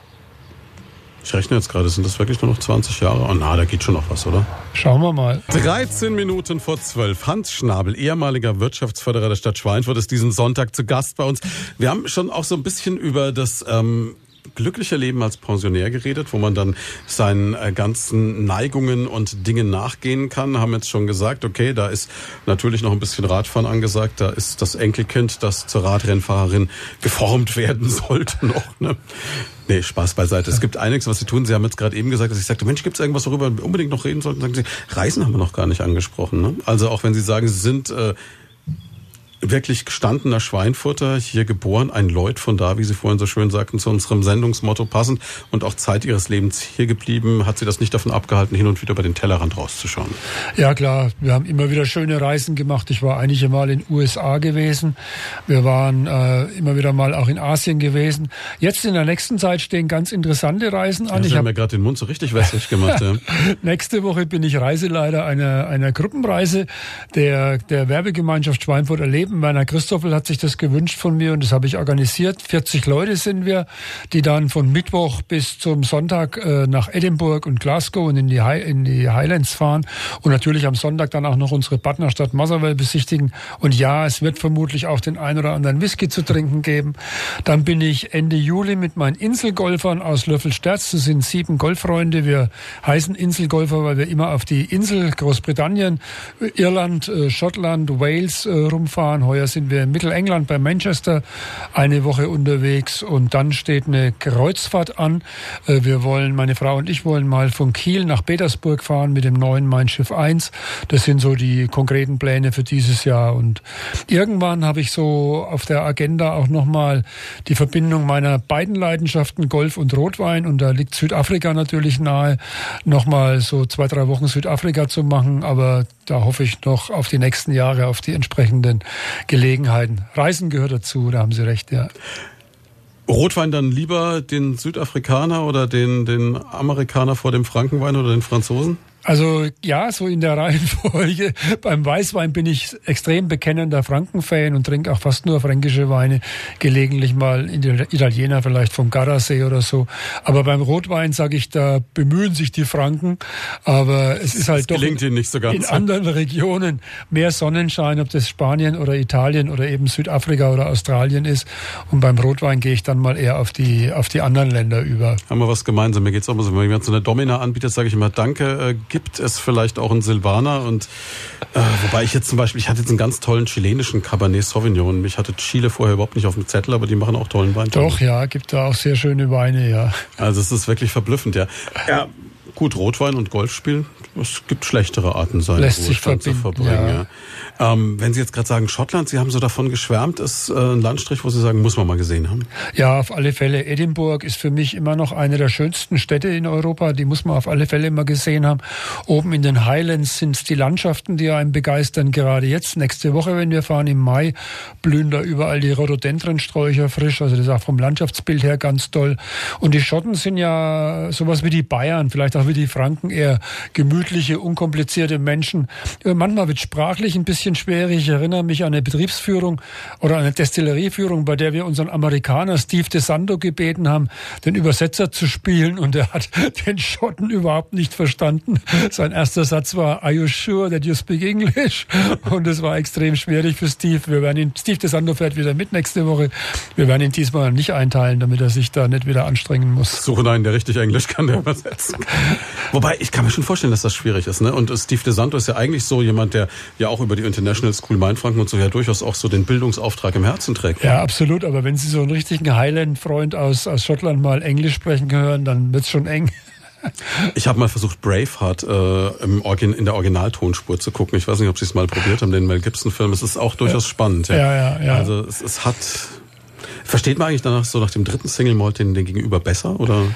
Ich rechne jetzt gerade, sind das wirklich nur noch 20 Jahre? Oh na, da geht schon noch was, oder? Schauen wir mal. 13 Minuten vor 12. Hans Schnabel, ehemaliger Wirtschaftsförderer der Stadt Schweinfurt, ist diesen Sonntag zu Gast bei uns. Wir haben schon auch so ein bisschen über das ähm, glückliche Leben als Pensionär geredet, wo man dann seinen äh, ganzen Neigungen und Dingen nachgehen kann. Haben jetzt schon gesagt, okay, da ist natürlich noch ein bisschen Radfahren angesagt. Da ist das Enkelkind, das zur Radrennfahrerin geformt werden sollte noch. Ne? Nee, Spaß beiseite. Es gibt einiges, was Sie tun. Sie haben jetzt gerade eben gesagt, dass ich sagte, Mensch, gibt es irgendwas, worüber wir unbedingt noch reden sollten? Sagen Sie, Reisen haben wir noch gar nicht angesprochen. Ne? Also auch wenn Sie sagen, Sie sind äh, wirklich gestandener Schweinfurter, hier geboren, ein Leut von da, wie Sie vorhin so schön sagten, zu unserem Sendungsmotto passend und auch Zeit Ihres Lebens hier geblieben. Hat Sie das nicht davon abgehalten, hin und wieder über den Tellerrand rauszuschauen? Ja klar, wir haben immer wieder schöne Reisen gemacht. Ich war einige Mal in USA gewesen. Wir waren äh, immer wieder mal auch in Asien gewesen. Jetzt in der nächsten Zeit stehen ganz interessante Reisen an. Ja, ich habe mir gerade den Mund so richtig wässrig gemacht. ja. Nächste Woche bin ich Reiseleiter einer, einer Gruppenreise der, der Werbegemeinschaft Schweinfurt erleben Eben, Werner Christoffel hat sich das gewünscht von mir und das habe ich organisiert. 40 Leute sind wir, die dann von Mittwoch bis zum Sonntag äh, nach Edinburgh und Glasgow und in die, High, in die Highlands fahren und natürlich am Sonntag dann auch noch unsere Partnerstadt Motherwell besichtigen. Und ja, es wird vermutlich auch den ein oder anderen Whisky zu trinken geben. Dann bin ich Ende Juli mit meinen Inselgolfern aus Löffelsterz. Das sind sieben Golffreunde. Wir heißen Inselgolfer, weil wir immer auf die Insel Großbritannien, Irland, äh, Schottland, Wales äh, rumfahren fahren. Heuer sind wir in Mittelengland bei Manchester eine Woche unterwegs und dann steht eine Kreuzfahrt an. Äh, wir wollen, meine Frau und ich wollen mal von Kiel nach Petersburg fahren mit dem neuen Mein Schiff 1. Das sind so die konkreten Pläne für dieses Jahr und irgendwann habe ich so auf der Agenda auch nochmal die Verbindung meiner beiden Leidenschaften Golf und Rotwein und da liegt Südafrika natürlich nahe, nochmal so zwei, drei Wochen Südafrika zu machen, aber da hoffe ich noch auf die nächsten Jahre, auf die entsprechenden Gelegenheiten. Reisen gehört dazu, da haben Sie recht, ja. Rotwein dann lieber den Südafrikaner oder den, den Amerikaner vor dem Frankenwein oder den Franzosen? Also ja, so in der Reihenfolge. Beim Weißwein bin ich extrem bekennender Frankenfan und trinke auch fast nur fränkische Weine, gelegentlich mal in Italiener vielleicht vom Gardasee oder so. Aber beim Rotwein sage ich, da bemühen sich die Franken, aber es ist halt das doch in, nicht so in anderen Regionen mehr Sonnenschein, ob das Spanien oder Italien oder eben Südafrika oder Australien ist. Und beim Rotwein gehe ich dann mal eher auf die auf die anderen Länder über. Haben wir was gemeinsam? Mir geht's auch mal so, wenn jemand so eine Domina anbietet, sage ich immer Danke äh, gibt es vielleicht auch einen Silvaner. Und äh, wobei ich jetzt zum Beispiel, ich hatte jetzt einen ganz tollen chilenischen Cabernet Sauvignon. Mich hatte Chile vorher überhaupt nicht auf dem Zettel, aber die machen auch tollen Wein. Doch, ja, gibt da auch sehr schöne Weine, ja. Also es ist wirklich verblüffend, ja. Ja, gut, Rotwein und Golf spielen, es gibt schlechtere Arten, seinen Lässt sich Ruhestand zu verbinden, verbringen. Ja. Ähm, wenn Sie jetzt gerade sagen Schottland, Sie haben so davon geschwärmt, ist äh, ein Landstrich, wo Sie sagen, muss man mal gesehen haben. Ja, auf alle Fälle. Edinburgh ist für mich immer noch eine der schönsten Städte in Europa. Die muss man auf alle Fälle immer gesehen haben. Oben in den Highlands sind es die Landschaften, die einen begeistern. Gerade jetzt, nächste Woche, wenn wir fahren im Mai, blühen da überall die Rhododendronsträucher frisch. Also das ist auch vom Landschaftsbild her ganz toll. Und die Schotten sind ja sowas wie die Bayern, vielleicht auch wie die Franken, eher gemütliche, unkomplizierte Menschen. Äh, manchmal wird sprachlich ein bisschen schwierig. Ich erinnere mich an eine Betriebsführung oder eine Destillerieführung, bei der wir unseren Amerikaner Steve DeSanto gebeten haben, den Übersetzer zu spielen und er hat den Schotten überhaupt nicht verstanden. Sein erster Satz war, are you sure that you speak English? Und es war extrem schwierig für Steve. Wir werden ihn, Steve DeSanto fährt wieder mit nächste Woche. Wir werden ihn diesmal nicht einteilen, damit er sich da nicht wieder anstrengen muss. Suche einen, der richtig Englisch kann, der übersetzen kann. Wobei, ich kann mir schon vorstellen, dass das schwierig ist. Ne? Und Steve DeSanto ist ja eigentlich so jemand, der ja auch über die International School Mainfranken und so ja durchaus auch so den Bildungsauftrag im Herzen trägt. Ja, absolut. Aber wenn Sie so einen richtigen Highland-Freund aus, aus Schottland mal Englisch sprechen hören, dann wird's schon eng. Ich habe mal versucht, Braveheart äh, im Origin, in der Originaltonspur zu gucken. Ich weiß nicht, ob Sie es mal probiert haben, den Mel Gibson-Film. Es ist auch durchaus ja. spannend. Ja. Ja, ja, ja. Also es, es hat... Versteht man eigentlich danach so nach dem dritten Single Malt den, den Gegenüber besser oder?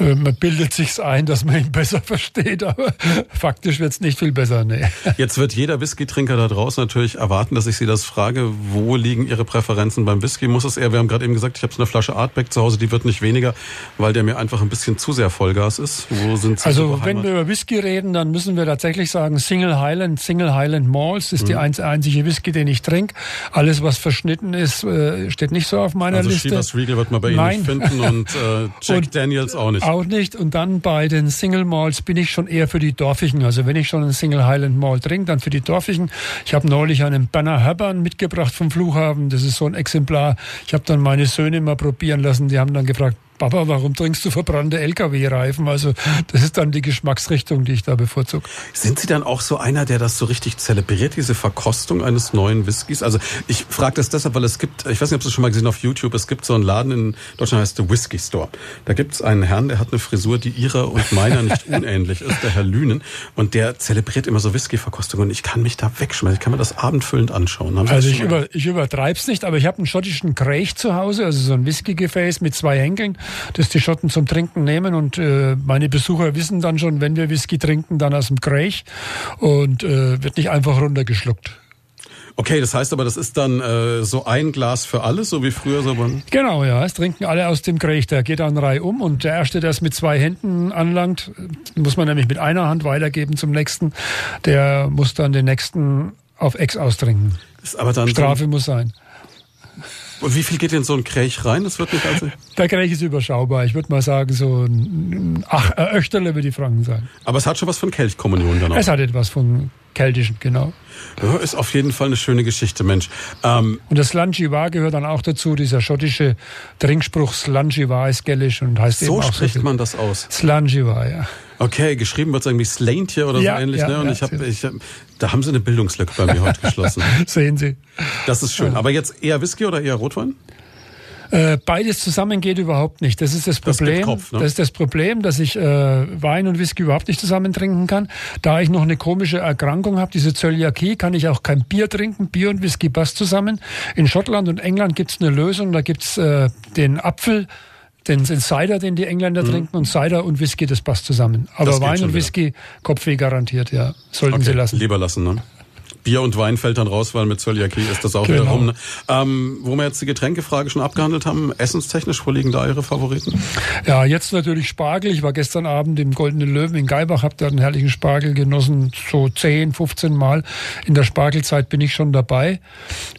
Äh, man bildet sich's ein, dass man ihn besser versteht, aber faktisch wird's nicht viel besser. Nee. Jetzt wird jeder Whisky-Trinker da draußen natürlich erwarten, dass ich Sie das frage, wo liegen Ihre Präferenzen beim Whisky? Muss es eher, wir haben gerade eben gesagt, ich habe so eine Flasche Artback zu Hause, die wird nicht weniger, weil der mir einfach ein bisschen zu sehr Vollgas ist. Wo sind Sie Also wenn wir über Whisky reden, dann müssen wir tatsächlich sagen Single Highland, Single Highland Malls ist mhm. die einzige Whisky, den ich trinke. Alles, was verschnitten ist, äh, steht nicht so auf meiner also Liste. Also Chivas Regal wird man bei Ihnen Nein. nicht finden und äh, Jack und Daniels auch nicht. Auch nicht. Und dann bei den Single Malls bin ich schon eher für die Dorfigen. Also wenn ich schon einen Single Highland Mall trinke, dann für die Dorfigen. Ich habe neulich einen Banner Herbern mitgebracht vom Flughafen. Das ist so ein Exemplar. Ich habe dann meine Söhne mal probieren lassen. Die haben dann gefragt, Papa, warum trinkst du verbrannte LKW-Reifen? Also das ist dann die Geschmacksrichtung, die ich da bevorzuge. Sind Sie dann auch so einer, der das so richtig zelebriert, diese Verkostung eines neuen Whiskys? Also ich frage das deshalb, weil es gibt, ich weiß nicht, ob Sie es schon mal gesehen auf YouTube, es gibt so einen Laden in Deutschland, heißt der Whisky Store. Da gibt es einen Herrn, der hat eine Frisur, die Ihrer und meiner nicht unähnlich ist, der Herr Lünen. Und der zelebriert immer so Whisky-Verkostung. Und ich kann mich da wegschmeißen. Ich kann mir das abendfüllend anschauen. also ich, über, ich übertreibe es nicht, aber ich habe einen schottischen Craig zu Hause, also so ein Whiskygefäß mit zwei Henkeln das die Schotten zum Trinken nehmen. Und äh, meine Besucher wissen dann schon, wenn wir Whisky trinken, dann aus dem Craig und äh, wird nicht einfach runtergeschluckt. Okay, das heißt aber, das ist dann äh, so ein Glas für alles, so wie früher so beim Genau, ja. Es trinken alle aus dem Krieg. Der geht dann Reihe um und der Erste, der es mit zwei Händen anlangt, muss man nämlich mit einer Hand weitergeben zum Nächsten. Der muss dann den Nächsten auf Ex austrinken. Ist aber dann Strafe so muss sein. Und wie viel geht in so ein Kräch rein? Das wird nicht also Der Kräch ist überschaubar. Ich würde mal sagen, so ein Ach, Öchterle würde die Franken sein. Aber es hat schon was von Kelchkommunion dann auch. Es hat etwas von Keltischen, genau. Ja, ist auf jeden Fall eine schöne Geschichte, Mensch. Ähm, und das Slanchivar gehört dann auch dazu, dieser schottische Trinkspruch Slanchivar ist gällisch und heißt so eben auch spricht so man das aus. Slanchivar, ja. Okay, geschrieben wird es irgendwie Slaintje oder Ja, so ähnlich, ja, ne? Und ja, ich habe, ich, da haben sie eine Bildungslücke bei mir heute geschlossen. Sehen Sie. Das ist schön. Aber jetzt eher Whisky oder eher Rotwein? Äh, beides zusammen geht überhaupt nicht. Das ist das Das Problem. Kopf, ne? Das ist das Problem, dass ich äh, Wein und Whisky überhaupt nicht zusammen trinken kann. Da ich noch eine komische Erkrankung habe, diese Zöliakie, kann ich auch kein Bier trinken. Bier und Whisky passt zusammen. In Schottland und England gibt's eine Lösung. Da gibt's äh, den Apfel. Den, den Cider, den die Engländer trinken, und Cider und Whisky, das passt zusammen. Aber Mhm. Das Wein und wieder. Whisky, Kopfweh garantiert, ja. Sollten Sie lassen. Lieber lassen, ne? Bier und Wein fällt dann raus, weil mit Zöliakie ist das auch wieder Genau. rum. Ne? Ähm, wo wir jetzt die Getränkefrage schon abgehandelt haben, essenstechnisch, wo liegen da Ihre Favoriten? Ja, jetzt natürlich Spargel. Ich war gestern Abend im Goldenen Löwen in Geibach, habe da einen herrlichen Spargel genossen. So 10, 15 Mal in der Spargelzeit bin ich schon dabei.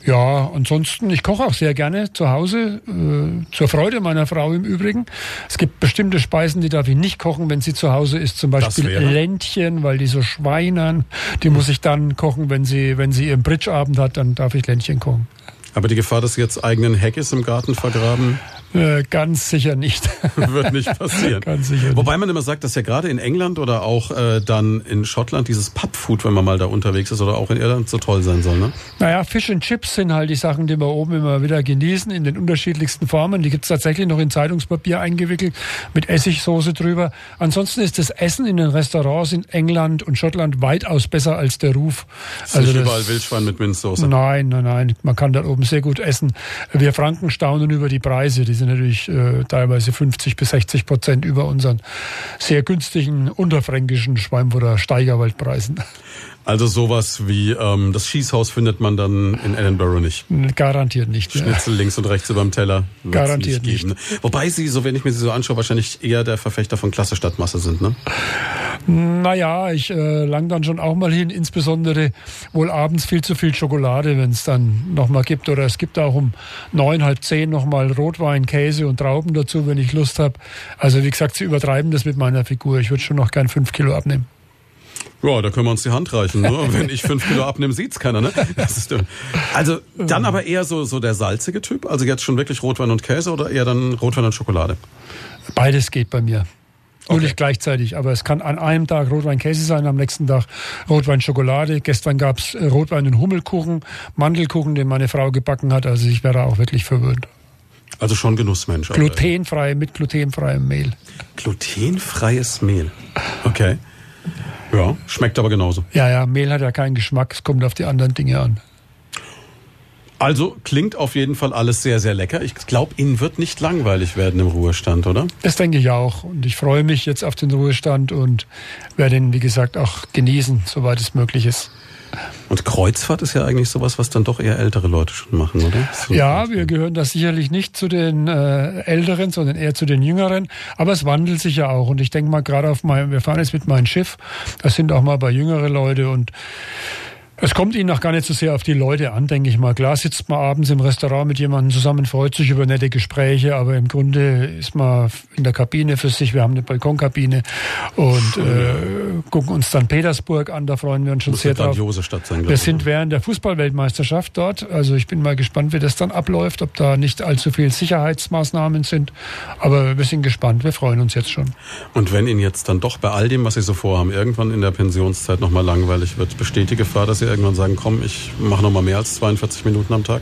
Ja, ansonsten, ich koche auch sehr gerne zu Hause, äh, zur Freude meiner Frau im Übrigen. Es gibt bestimmte Speisen, die darf ich nicht kochen, wenn sie zu Hause ist. Zum Beispiel? Ländchen, weil die so schweinern. Die muss ich dann kochen, wenn sie, wenn sie ihren Bridgeabend hat, dann darf ich Ländchen kochen. Aber die Gefahr, dass Sie jetzt eigenen Haggis im Garten vergraben, Äh, ganz sicher nicht. Wird nicht passieren. ganz sicher nicht. Wobei man immer sagt, dass ja gerade in England oder auch äh, dann in Schottland dieses Pubfood, wenn man mal da unterwegs ist oder auch in Irland, so toll sein soll. Ne? Naja, Fish and Chips sind halt die Sachen, die wir oben immer wieder genießen, in den unterschiedlichsten Formen. Die gibt's tatsächlich noch in Zeitungspapier eingewickelt, mit Essigsoße drüber. Ansonsten ist das Essen in den Restaurants in England und Schottland weitaus besser als der Ruf. Ist also nicht überall Wildschwein mit Minzsoße. Nein, nein, nein. Man kann da oben sehr gut essen. Wir Franken staunen über die Preise. Die sind natürlich äh, teilweise 50 bis 60 Prozent über unseren sehr günstigen unterfränkischen Schweinfurter Steigerwaldpreisen. Also sowas wie ähm, das Schießhaus findet man dann in Edinburgh nicht. Garantiert nicht. Schnitzel ja. links und rechts über dem Teller. Garantiert nicht, nicht. Wobei Sie, so wenn ich mir Sie so anschaue, wahrscheinlich eher der Verfechter von Klasse statt Masse sind, ne? Naja, ich äh, lang dann schon auch mal hin, insbesondere wohl abends viel zu viel Schokolade, wenn es dann nochmal gibt. Oder es gibt auch um neun, halb zehn nochmal Rotwein, Käse und Trauben dazu, wenn ich Lust habe. Also wie gesagt, Sie übertreiben das mit meiner Figur. Ich würde schon noch gern fünf Kilo abnehmen. Ja, da können wir uns die Hand reichen. Ne? Wenn ich fünf Kilo abnehme, sieht's keiner. Ne? also dann aber eher so, so der salzige Typ. Also jetzt schon wirklich Rotwein und Käse oder eher dann Rotwein und Schokolade? Beides geht bei mir. Okay. nicht gleichzeitig, aber es kann an einem Tag Rotwein-Käse sein, am nächsten Tag Rotwein-Schokolade. Gestern gab's äh, Rotwein- und Hummelkuchen, Mandelkuchen, den meine Frau gebacken hat. Also ich wäre auch wirklich verwöhnt. Also schon Genussmensch. Glutenfrei, mit glutenfreiem Mehl. Glutenfreies Mehl. Okay. Ja, schmeckt aber genauso. Ja, ja, Mehl hat ja keinen Geschmack, es kommt auf die anderen Dinge an. Also klingt auf jeden Fall alles sehr, sehr lecker. Ich glaube, Ihnen wird nicht langweilig werden im Ruhestand, oder? Das denke ich auch. Und ich freue mich jetzt auf den Ruhestand und werde ihn, wie gesagt, auch genießen, soweit es möglich ist. Und Kreuzfahrt ist ja eigentlich sowas, was dann doch eher ältere Leute schon machen, oder? So ja, wir gehören da sicherlich nicht zu den äh, Älteren, sondern eher zu den Jüngeren. Aber es wandelt sich ja auch. Und ich denke mal gerade auf mein, wir fahren jetzt mit meinem Schiff. Das sind auch mal bei jüngere Leute und es kommt Ihnen noch gar nicht so sehr auf die Leute an, denke ich mal. Klar sitzt man abends im Restaurant mit jemandem zusammen, freut sich über nette Gespräche, aber im Grunde ist man in der Kabine für sich. Wir haben eine Balkonkabine und äh, gucken uns dann Petersburg an. Da freuen wir uns schon Muss sehr drauf. Stadt sein, wir sind während der Fußballweltmeisterschaft dort. Also ich bin mal gespannt, wie das dann abläuft, ob da nicht allzu viel Sicherheitsmaßnahmen sind. Aber wir sind gespannt. Wir freuen uns jetzt schon. Und wenn Ihnen jetzt dann doch bei all dem, was Sie so vorhaben, irgendwann in der Pensionszeit nochmal langweilig wird, besteht die Gefahr, dass Sie Sie irgendwann sagen, komm, ich mache noch mal mehr als 42 Minuten am Tag?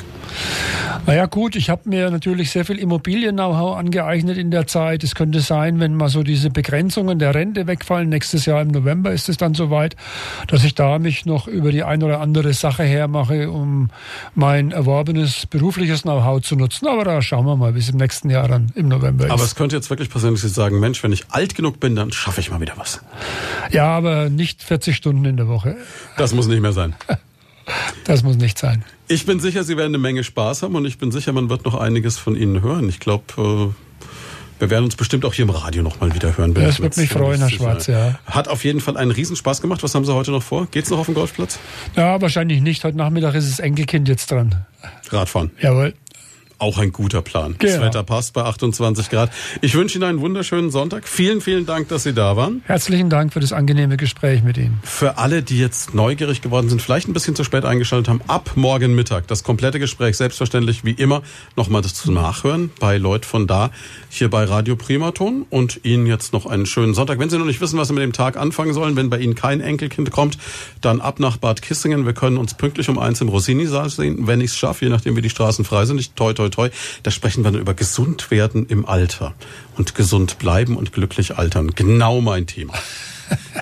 Naja gut, ich habe mir natürlich sehr viel Immobilien-Know-how angeeignet in der Zeit. Es könnte sein, wenn mal so diese Begrenzungen der Rente wegfallen, nächstes Jahr im November ist es dann soweit, dass ich da mich noch über die ein oder andere Sache hermache, um mein erworbenes berufliches Know-how zu nutzen. Aber da schauen wir mal, wie es im nächsten Jahr dann im November ist. Aber es könnte jetzt wirklich passieren, dass Sie sagen, Mensch, wenn ich alt genug bin, dann schaffe ich mal wieder was. Ja, aber nicht 40 Stunden in der Woche. Das muss nicht mehr sein. Das muss nicht sein. Ich bin sicher, Sie werden eine Menge Spaß haben und ich bin sicher, man wird noch einiges von Ihnen hören. Ich glaube, äh, wir werden uns bestimmt auch hier im Radio noch mal wieder hören. Das würde mich freuen, Herr Schwarz, ja. Hat auf jeden Fall einen Riesenspaß gemacht. Was haben Sie heute noch vor? Geht's noch auf den Golfplatz? Ja, wahrscheinlich nicht. Heute Nachmittag ist das Enkelkind jetzt dran. Radfahren. Jawohl. Auch ein guter Plan. Genau. Das Wetter passt bei 28 Grad. Ich wünsche Ihnen einen wunderschönen Sonntag. Vielen, vielen Dank, dass Sie da waren. Herzlichen Dank für das angenehme Gespräch mit Ihnen. Für alle, die jetzt neugierig geworden sind, vielleicht ein bisschen zu spät eingeschaltet haben, ab morgen Mittag das komplette Gespräch selbstverständlich wie immer nochmal zu nachhören bei Leut von da hier bei Radio Primaton und Ihnen jetzt noch einen schönen Sonntag. Wenn Sie noch nicht wissen, was Sie mit dem Tag anfangen sollen, wenn bei Ihnen kein Enkelkind kommt, dann ab nach Bad Kissingen. Wir können uns pünktlich um eins im Rossini-Saal sehen, wenn ich es schaffe, je nachdem wie die Straßen frei sind. Ich toi toi toi. Da sprechen wir dann über gesund werden im Alter und gesund bleiben und glücklich altern. Genau mein Thema.